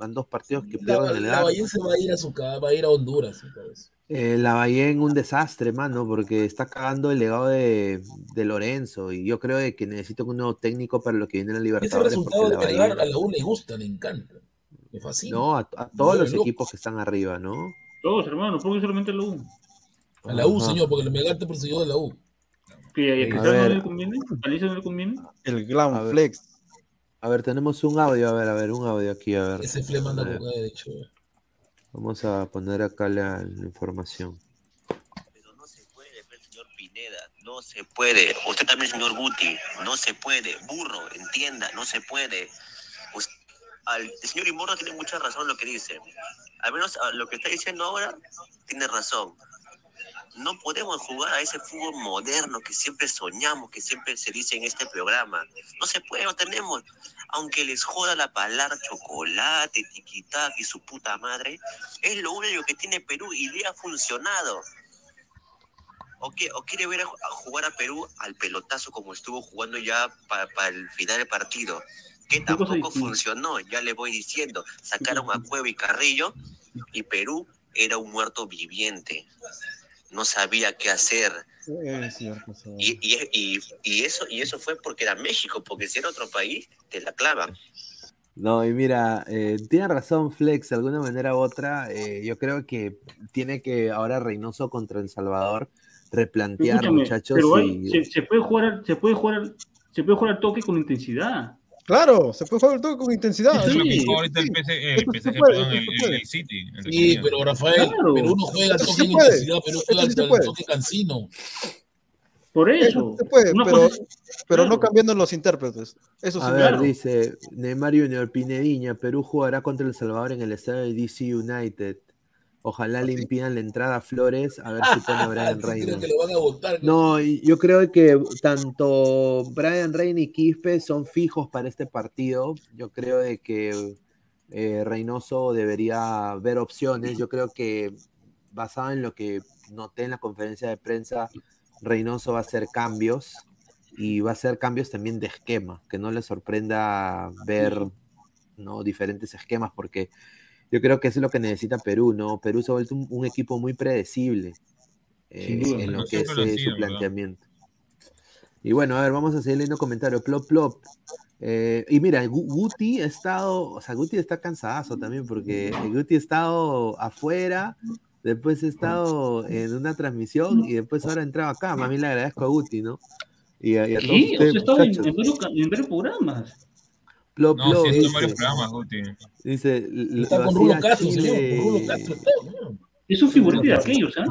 Van dos partidos que La, pierden la Melgar. Bahía se va a ir a su casa, va a ir a Honduras. y. Eh, la Bahía en un desastre, mano, porque está cagando el legado de, de Lorenzo. Y yo creo de que necesito un nuevo técnico para lo que viene en la Ese Libertadores. resultado porque de la Melgar Bahía- a la U le gusta, le encanta. Me fascina. No, a, a todos los loco. equipos que están arriba, ¿no? Todos, hermano, porque solamente la U. A la U, Ajá. señor, porque el Melgar te persiguió de la U. ¿Que a A no le conviene? ¿A Alicia no le conviene? El A Glam ver. Flex. A ver, tenemos un audio, a ver, a ver, un audio aquí, a ver. Ese Fle manda A ver, coca, de hecho. Vamos a poner acá la, la información. No se puede. Usted también, señor Guti. No se puede. Burro, entienda, no se puede. Al- el señor Imorra tiene mucha razón en lo que dice. Al menos a lo que está diciendo ahora, tiene razón. No podemos jugar a ese fútbol moderno que siempre soñamos, que siempre se dice en este programa. No se puede, no tenemos. Aunque les joda la palabra chocolate, tiquitac y su puta madre, es lo único que tiene Perú y le ha funcionado. O, que- o quiere ver a, a jugar a Perú al pelotazo como estuvo jugando ya para el final del partido, que tampoco funcionó, ya le voy diciendo, sacaron a Cueva y Carrillo y Perú era un muerto viviente, no sabía qué hacer. Eh, señor Casado. Y, y, y, y eso, y eso fue porque era México, porque si era otro país, te la clavan. No, y mira, eh, tiene razón Flex, de alguna manera u otra. eh, yo creo que tiene que ahora Reynoso contra El Salvador replantear, Escúchame, muchachos. pero y- se, se puede jugar, al- se puede jugar, al- se puede jugar al toque con intensidad. Claro, se puede jugar el toque con intensidad. Sí. ahorita el PSG, el PSG, perdón, el, el- el pero Rafael, Claro. Perú no juega al toque en puede. intensidad, Perú Eso juega sí al, se al puede. toque cansino. Por Eso eso. se puede, Una pero, cosa pero no cambiando los intérpretes. Eso sí. A ver, dice Neymar Junior Pinediña, Perú jugará contra El Salvador en el estadio de DC United. Ojalá le impidan la entrada a Flores, a ver si pone a Brian Reina. No, yo creo que tanto Brian Reina y Quispe son fijos para este partido. Yo creo de que eh, Reynoso debería ver opciones. Yo creo que basado en lo que noté en la conferencia de prensa, Reynoso va a hacer cambios y va a hacer cambios también de esquema, que no le sorprenda ver ¿no? diferentes esquemas, porque yo creo que eso es lo que necesita Perú, ¿no? Perú se ha vuelto un, un equipo muy predecible eh, duda. en lo que es su ¿verdad? planteamiento. Y bueno, a ver, vamos a seguir leyendo comentarios. Plop, plop. Eh, y mira, Gu- Guti ha estado, o sea, Guti está cansadazo también, porque Guti ha estado afuera, después ha estado en una transmisión y después ahora ha entrado acá. Más bien le agradezco a Guti, ¿no? Y a, y a todos Sí, o sea, ustedes, estaba en, en varios, en varios programas. Plop, No, plop, dice, varios programas, Guti. dice, lo Está con hacía Rulo Castro, Chile- señor. Con Rulo Castro. Es un figurante de aquellos, ¿ah?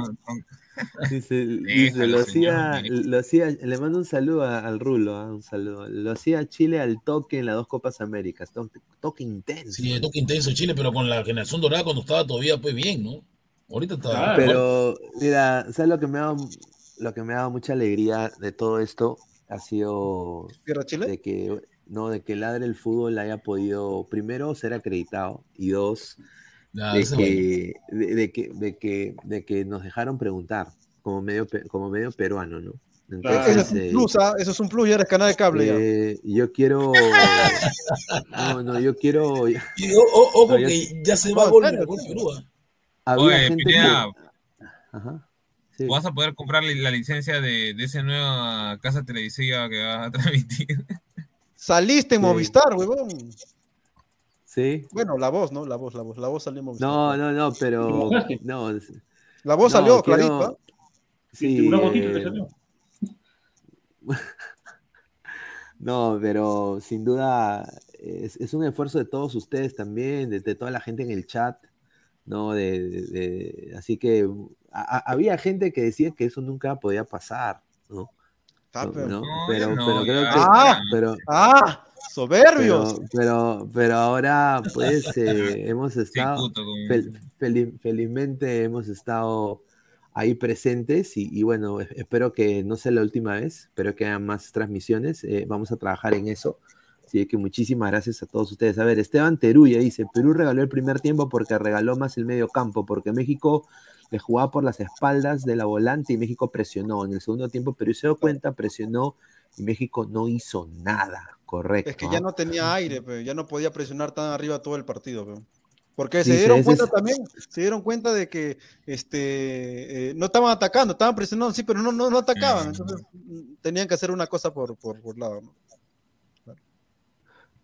Dice, dice, lo hacía, lo hacía, le mando un saludo a- al Rulo, ah, un saludo. Lo hacía Chile al toque en las dos Copas Américas, toque, toque intenso. Sí, de toque intenso Chile, pero con la generación dorada cuando estaba todavía pues bien, ¿no? Ahorita está. Claro. Pero, mira, ¿sabes lo que me ha dado, lo que me ha dado mucha alegría de todo esto? Ha sido ¿Tierra Chile? de que, no, de que Ladre el Fútbol haya podido, primero, ser acreditado, y dos, Ya, de que, de, de que, de que, de que nos dejaron preguntar, como medio, como medio peruano, ¿no? Claro. Eso es un plus, ¿ah? Eso es un plus, ya eres canal de cable. ya. eh, yo quiero, no, no, yo quiero, Y o- o- ojo yo- que ya se va gol espérate. gol Perú. ¿ah? había Oye, gente Pineda, que, ajá, sí. vas a poder comprar la licencia de, de esa nueva casa televisiva que va a transmitir. Saliste en Sí. Movistar, huevón. ¿Sí? Bueno, la voz, ¿no? La voz, la voz. La voz salió en Movistar. No, no, no, ¿Te pero no, La voz No, salió quiero- clarita. Sí, Una eh, que salió. No, pero sin duda es, es un esfuerzo de todos ustedes también, de, de toda la gente en el chat, ¿no? De, de- de- así que a- a- había gente que decía que eso nunca podía pasar, ¿no? Ah, No, pero- Pero, ya no, pero creo ya. que, Ah, pero, ¡Ah! ¡Soberbios! pero, pero, pero ahora, pues, eh, hemos estado, fel- felizmente hemos estado ahí presentes y, y bueno, espero que no sea la última vez, espero que haya más transmisiones, eh, vamos a trabajar en eso. Así que muchísimas gracias a todos ustedes. A ver, Esteban Teruya dice, Perú regaló el primer tiempo porque regaló más el medio campo, porque México le jugaba por las espaldas de la volante y México presionó. En el segundo tiempo Perú se dio cuenta, presionó y México no hizo nada, correcto. Es que ya ¿ah? no tenía aire, pe, ya no podía presionar tan arriba todo el partido. pe. Porque se dieron cuenta es- también, se dieron cuenta de que este, eh, no estaban atacando, estaban presionando, sí, pero no, no, no atacaban. Entonces mm, tenían que hacer una cosa por, por, por lado. ¿no?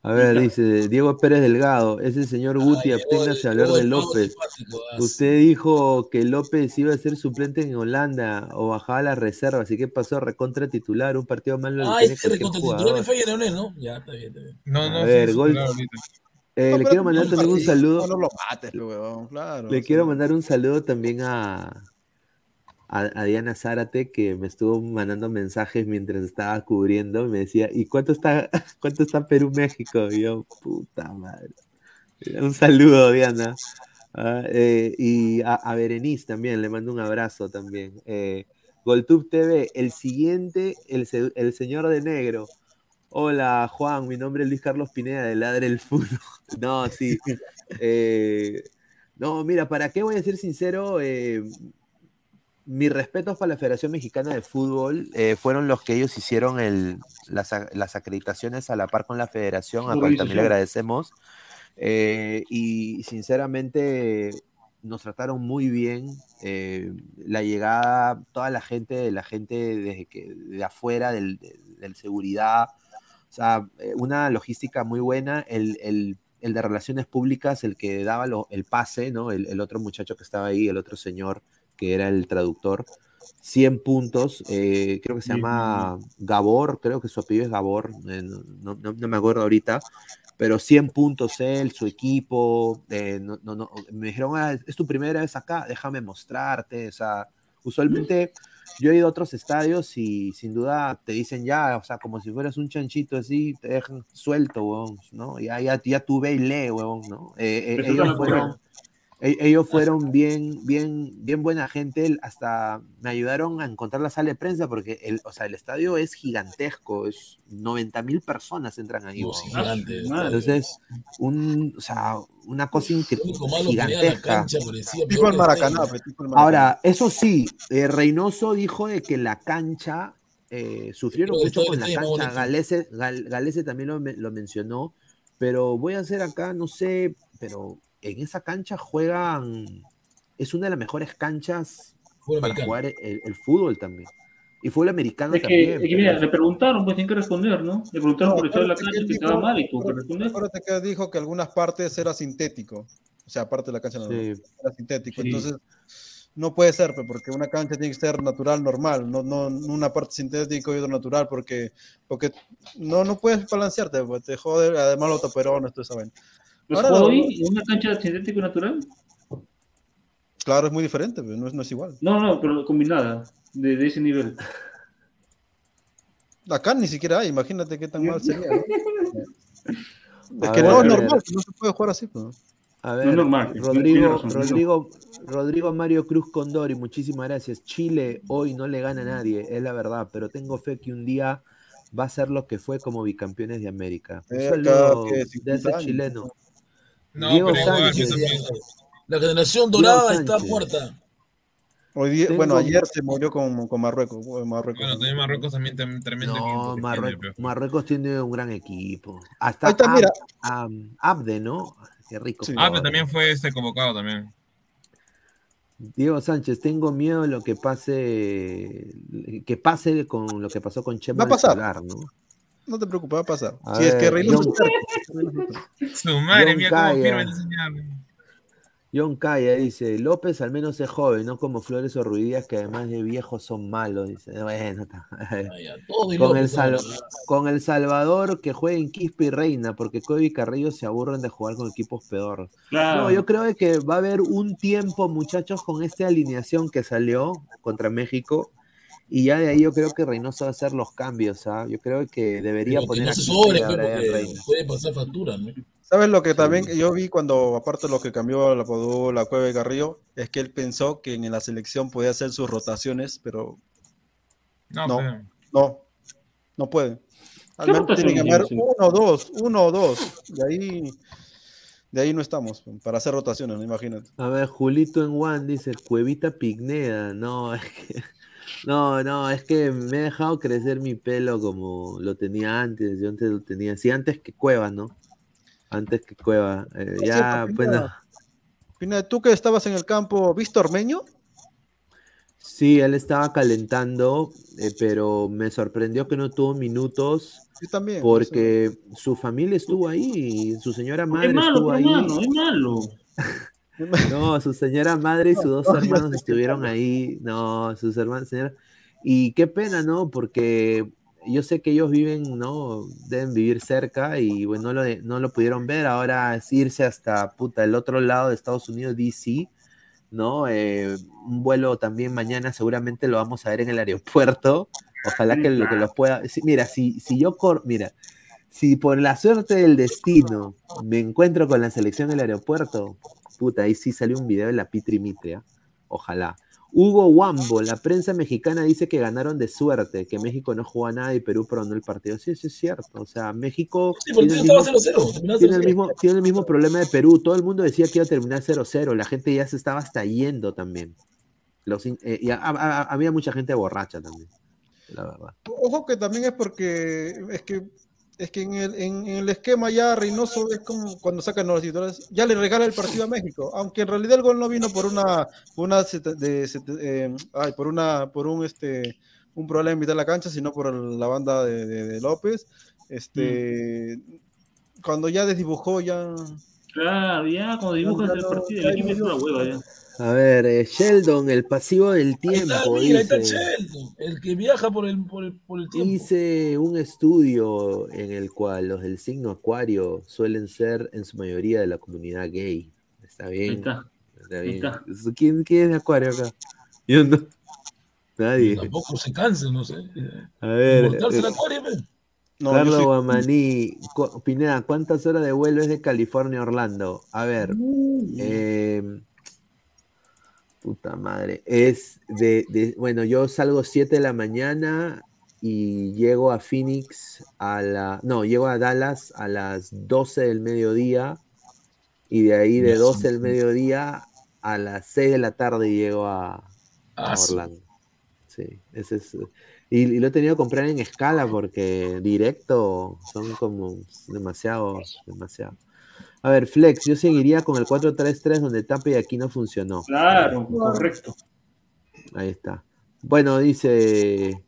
A ver, dice Diego Pérez Delgado, ese señor Guti, absténgase a hablar de López. Usted dijo que López iba a ser suplente en Holanda o bajaba las reservas. ¿Y qué pasó? Recontra titular, un partido malo. lo Ah, este cualquier recontra titular Leonel, ¿no? Ya, está bien, está bien. No, no, A ver, gol. Eh, No, le quiero mandar un también un partido, saludo. No lo mates, pe, huevón, claro. Le quiero mandar un saludo también a, a, a Diana Zárate, que me estuvo mandando mensajes mientras estaba cubriendo. y Me decía, ¿y cuánto está, cuánto está Perú-México? Y yo, puta madre. Un saludo, Diana. Ah, eh, y a, a Berenice también, le mando un abrazo también. Eh, Goltube TV, el siguiente, el, el señor de negro. Hola Juan, mi nombre es Luis Carlos Pineda de Ladre el Fútbol. No, sí. Eh, no, mira, ¿para qué voy a ser sincero? Eh, mis respetos para la Federación Mexicana de Fútbol eh, fueron los que ellos hicieron el, las, las acreditaciones a la par con la federación, a cual también le agradecemos. Eh, y sinceramente nos trataron muy bien. eh, la llegada, toda la gente, la gente desde que, de afuera, del, del- seguridad, o sea, una logística muy buena. El, el- el de relaciones públicas, el que daba lo- el pase, ¿no? El, el otro muchacho que estaba ahí, el otro señor que era el traductor. 100 puntos, eh, creo que se llama Gabor, creo que su apellido es Gabor, eh, no, no- no- me acuerdo ahorita, pero 100 puntos él, su equipo, eh, no, me dijeron, "Ah, es tu primera vez acá, déjame mostrarte, o sea, usualmente yo he ido a otros estadios y sin duda te dicen ya, o sea, como si fueras un chanchito así, te dejan suelto, huevón, ¿no? Ya, ya, ya tú ve y lee, huevón, ¿no? Eh, eh, ellos fueron, ellos fueron bien, bien, bien buena gente, hasta me ayudaron a encontrar la sala de prensa porque el, o sea, el estadio es gigantesco, es 90 mil personas entran ahí. No. Entonces, un, o sea, una cosa increíble, gigantesca. cancha parecía Tipo el Maracaná, Stadium. pe, tipo el Maracaná. Ahora, eso sí, eh, Reynoso dijo de que la cancha, eh, sufrieron mucho con la cancha, Galese, Gal- Galese también lo, lo mencionó, pero voy a hacer acá, no sé, pero en esa cancha juegan, es una de las mejores canchas Fútbol para americano. jugar el, el fútbol también. Y fútbol americano Es que, también. es que mira, pero- le preguntaron, pues tienen que responder, ¿no? Le preguntaron No, por el estado de la cancha que dijo- estaba mal y tuvo que responder. acuérdate que dijo que algunas partes era sintético. O sea, aparte de la cancha Sí. era sintético. Sí. Entonces, no puede ser, pe, porque una cancha tiene que ser natural, normal, no, no no una parte sintético y otra natural, porque, porque no, no puedes balancearte, pues, te jode, además los toperones, todo eso. ¿Los Ahora jugó no- hoy en una cancha sintético natural? Claro, es muy diferente, pe, no es, no es igual. No, no, pero combinada, de, de ese nivel. Acá ni siquiera hay, imagínate qué tan mal sería. ¿no? Es que ver, no es normal, no se puede jugar así. Pues. A No ver, es normal, Rodrigo, razón, Rodrigo, Rodrigo Mario Cruz Condori, muchísimas gracias. Chile hoy no le gana a nadie, es la verdad, pero tengo fe que un día va a ser lo que fue como bicampeones de América. Un Eh, saludo acá, que de 50 ese años. chileno. No, Diego pero Sánchez. también. La generación dorada está muerta. Hoy día, bueno, ayer se murió con, con Marruecos. bueno, Marruecos. Bueno, también Marruecos también tem- tremendo No, equipo que tiene, Marruecos, Marruecos tiene un gran equipo. Hasta Ahí está, mira. Ab- Abde, ¿no? Qué rico. Sí. Pero también fue este convocado también. Diego Sánchez, tengo miedo de lo que pase, que pase con lo que pasó con Chema Va a pasar. Solar, ¿no? No te preocupes, va a pasar. A si es que Reynoso John-. Su madre John mía, cómo Calla. firma señor. John Calla dice, López al menos es joven, no como Flores o Ruidías que además de viejos son malos. Dice, bueno, con, el Sal- con El Salvador que jueguen Quispe y Reina, porque Kobe y Carrillo se aburren de jugar con equipos peor. Claro. No, yo creo que va a haber un tiempo, muchachos, con esta alineación que salió contra México. Y ya de ahí yo creo que Reynoso va a hacer los cambios, ¿ah? Yo creo que debería Pero que poner no se Quispe sobre, y porque Reina. puede pasar factura, ¿no? ¿Sabes lo que también yo vi cuando, aparte de lo que cambió la Padú, la Cueva de Carrillo, es que él pensó que en la selección podía hacer sus rotaciones, pero No, no, pero- no, no puede. Al ¿Qué menos tiene que sí? uno o dos, uno o dos. De ahí, de ahí no estamos, para hacer rotaciones, ¿no? imagínate. A ver, Julito en One dice, Cuevita Pigneda. No, es que, no, no, es que me he dejado crecer mi pelo como lo tenía antes. Yo antes lo tenía, sí, antes que Cueva, ¿no? Antes que Cueva. Eh, ya, bueno, Pineda. Pineda, tú que estabas en el campo, ¿viste Ormeño? sí, él estaba calentando, eh, pero me sorprendió que no tuvo minutos. Yo también. Porque su familia estuvo ahí, y su señora madre Es malo, estuvo ahí. mano, es malo. No, su señora madre y sus dos no, no hermanos estuvieron ahí. No, sus hermanos, señora. Y qué pena, ¿no? Porque yo sé que ellos viven, ¿no? Deben vivir cerca y bueno, no lo, no lo pudieron ver. Ahora es irse hasta puta el otro lado de Estados Unidos, DC, ¿no? Eh, un vuelo también mañana seguramente lo vamos a ver en el aeropuerto. Ojalá que lo que los pueda. sí, mira, si, si yo cor, mira, si por la suerte del destino me encuentro con la selección en el aeropuerto, puta, ahí sí salió un video de la Pitri Mitria. Ojalá. Hugo Wambo, la prensa mexicana dice que ganaron de suerte, que México no jugó a nada y Perú perdonó el partido. Sí, eso es cierto. O sea, México Sí, tiene el, estaba mismo, 0-0, terminó tiene el 0-0. mismo- tiene el mismo problema de Perú. Todo el mundo decía que iba a terminar 0-0. La gente ya se estaba hasta yendo también. Los eh, y a- a- a- había mucha gente borracha también, la verdad. Ojo que también es porque es que es que en el, en, en el esquema ya Reynoso es como cuando sacan los titulares, ya le regala el partido a México, aunque en realidad el gol no vino por una, una de, eh, ay, por una, por un este un problema en mitad de la cancha, sino por la banda de, de- de López. Este cuando ya desdibujó ya Claro, ya cuando dibujas Ya el partido, ya es no- una hueva ya. A ver, eh, Sheldon, el pasivo del Ahí tiempo. está, mira, ahí está. Sheldon, el que viaja por el, por el, por el tiempo. Hice un estudio en el cual los del signo Acuario suelen ser en su mayoría de la comunidad gay. Está bien. Ahí está. Está Ahí bien. está. ¿Quién, quién es de Acuario acá? Yo no. Nadie. Tampoco se cansa, no sé. A ver. Eh, acuario, ve. No, Carlos Guamaní, Pineda, ¿cuántas horas de vuelo es de California a Orlando? A ver, eh, puta madre, es de, de- bueno, yo salgo 7 de la mañana y llego a Phoenix a la, no, llego a Dallas a las 12 del mediodía y de ahí de Ya, 12 del mediodía a las 6 de la tarde llego a, a Ah. Orlando. Sí, ese es. Y, y lo he tenido que comprar en escala porque directo son como demasiado, demasiado. A ver, Flex, yo seguiría con el 4-3-3 donde Tapia y aquí no funcionó. Claro, correcto. Ahí está. Bueno, dice,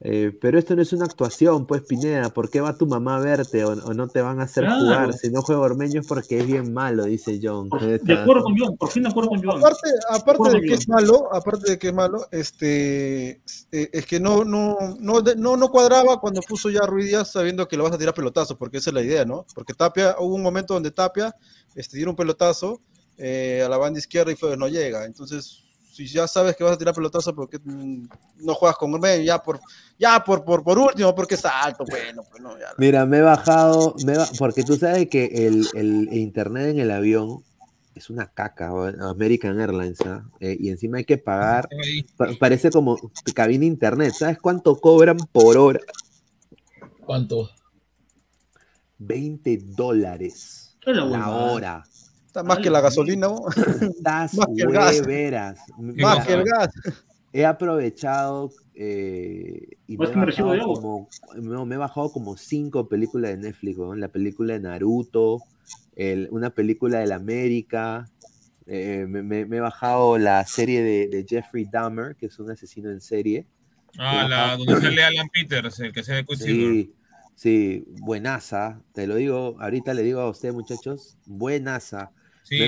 eh, pero esto no es una actuación, pues Pineda, ¿por qué va tu mamá a verte o, o no te van a hacer Claro. jugar? Si no juega Ormeño es porque es bien malo, dice John. De acuerdo con Joan, por fin de acuerdo con Joan. Aparte, aparte de que es malo, aparte de que es malo, este eh, es que no, no, no, no, no cuadraba cuando puso ya a Ruiz Díaz sabiendo que lo vas a tirar pelotazo, porque esa es la idea, ¿no? Porque Tapia, hubo un momento donde Tapia este, dio un pelotazo eh, a la banda izquierda y fue, no llega. Entonces, si ya sabes que vas a tirar pelotazo, porque no juegas con Ormeño? Ya por, ya por, por, por último, porque es alto, bueno, pues no, ya. Mira, me he bajado, me he ba- porque tú sabes que el, el internet en el avión es una caca, American Airlines, ¿ah? Eh, y encima hay que pagar, pa- parece como cabina internet, ¿sabes cuánto cobran por hora? ¿Cuánto? 20 dólares Es la hora. Está más que la gasolina, ¿no? Estás Más que el gas. hueveras. Más que el gas. He aprovechado eh, y me he, bajado como, no, me he bajado como cinco películas de Netflix, weón. la película de Naruto, el- una película de la América, eh, me, me- me he bajado la serie de, de Jeffrey Dahmer, que es un asesino en serie. Ah, la, donde sale Alan Peters, el que sea de. Sí, sí, buenaza, te lo digo, ahorita le digo a ustedes muchachos, buenaza. Sí,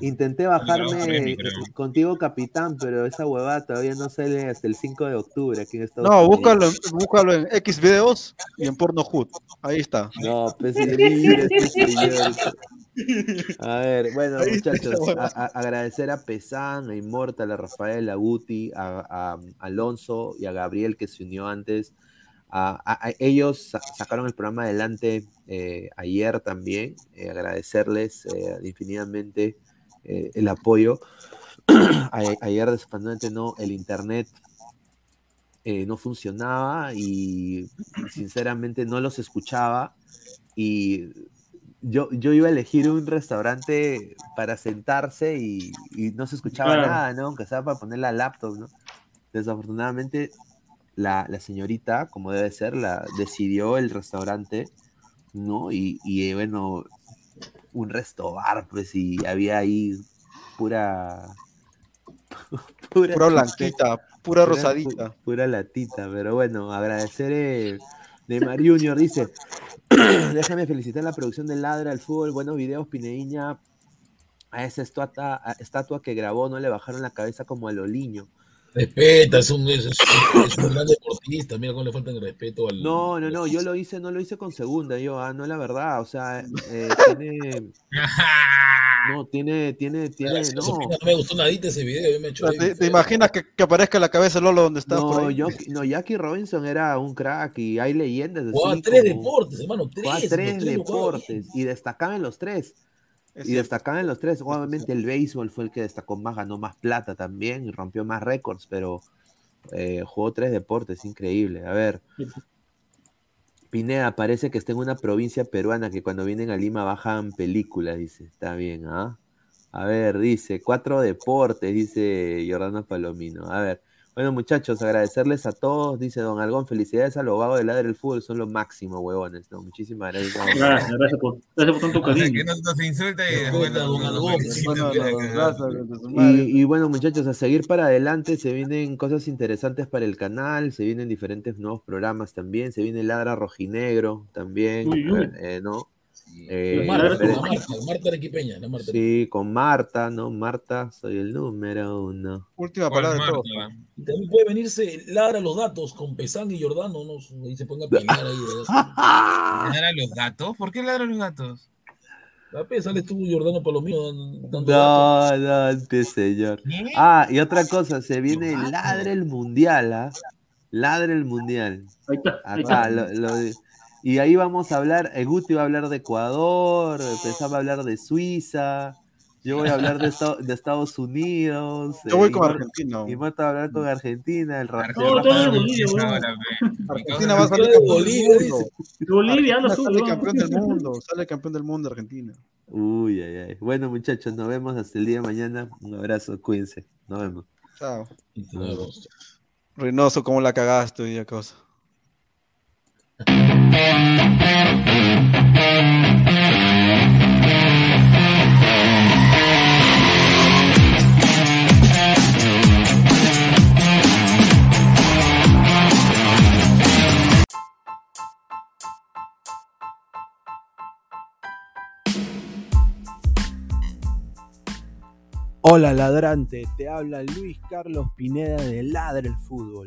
Intenté ha sido. bajarme premio, eh, contigo, capitán, pero esa huevada todavía no sale hasta el 5 de octubre aquí en Estados No, Unidos. búscalo, en- búscalo en X videos y en Pornhub. Ahí está. No, pues este señor. A ver, bueno, muchachos, a- a- agradecer a Pesán, a Immortal, a Rafael, a Guti, a, a Alonso y a Gabriel que se unió antes. A, a- a- ellos sa- sacaron el programa adelante eh, ayer también. eh, agradecerles eh, infinitamente eh, el apoyo. Ayer, desafortunadamente, no, el internet no funcionaba y sinceramente no los escuchaba. Y yo, yo iba a elegir un restaurante para sentarse y, y no se escuchaba Claro. nada, ¿no? Aunque sea para poner la laptop, ¿no? Desafortunadamente, la, la señorita, como debe ser, la, decidió el restaurante, ¿no? Y, y, bueno, un resto bar, pues, y había ahí pura. Pura chupeta, blanquita, pura rosadita. pu- Pura latita, pero bueno, agradecer. eh, Neymar Junior dice: Déjame felicitar la producción de Ladra al Fútbol, buenos videos, Pineiña. A esa estatua, a- estatua que grabó no le bajaron la cabeza como a Loliño. Respeta, es un, es, es- es un gran deportista. Mira cómo le falta el respeto al. No, no, no, yo lo hice, no lo hice con segunda, yo, ah, no la verdad, o sea, eh, tiene, no, tiene, tiene, tiene, no, no me gustó nadita ese video. Yo me he hecho sea, ¿Te, te imaginas que, que aparezca la cabeza de Lolo donde estás por no, ahí? yo, no, Jackie Robinson era un crack y hay leyendas Jugaba tres como- deportes, hermano. Tres. jugaba tres tres deportes y destacaban en los tres. Y destacaban los tres. Obviamente el béisbol fue el que destacó más, ganó más plata también y rompió más récords, pero eh, jugó tres deportes, increíble. A ver, Pineda, parece que está en una provincia peruana que cuando vienen a Lima bajan películas, dice. Está bien, ¿ah? A ver, dice, cuatro deportes, dice Jordano Palomino. A ver, bueno, muchachos, agradecerles a todos, dice Don Algón, felicidades a los vagos de Ladre del Fútbol, son lo máximo, huevones. No, muchísimas gracias. Gracias, gracias por, gracias por tanto O sea, que cariño. no nos. Y, y bueno, muchachos, a seguir para adelante, se vienen cosas interesantes para el canal, se vienen diferentes nuevos programas también, se viene Ladra Rojinegro también, Uy, uy. eh, ¿no? Sí. Eh, Marta, diferente- la Marta, Marta Arequipeña, la Marta. sí, con Marta, ¿no? Marta, soy el número uno. Última ¿Cuál palabra de? Y también puede venirse Lara los datos con Pesán y Jordano, ¿no? Ahí se ponga a pelear ahí. ¿Ladran los gatos? ¿Por qué ladran los gatos? La P, sales tú, Jordano Palomino, dando datos. No, no, antes, señor. ¿Qué? Ah, y otra cosa, se viene Ladre el Mundial, ¿ah? Ladre el Mundial. Ahí está, ahí Acá, lo- lo- y ahí vamos a hablar, eh, Guti va a hablar de Ecuador, pensaba hablar de Suiza, yo voy a hablar de, Esta- de Estados Unidos. Yo voy eh, con Argentina. Imorta va a hablar con Argentina, el Ra- No, todo de Bolivia, Argentina va a salir de campeón Bolivia, del dice. mundo. Bolivia, Argentina sale campeón del mundo. Sale campeón del mundo Argentina. Uy, ay, ay. Bueno, muchachos, nos vemos hasta el día de mañana. Un abrazo, cuídense. Nos vemos. Chao. Reynoso, cómo la cagaste hoy día, cosa. Hola ladrante, te habla Luis Carlos Pineda de Ladre el Fútbol.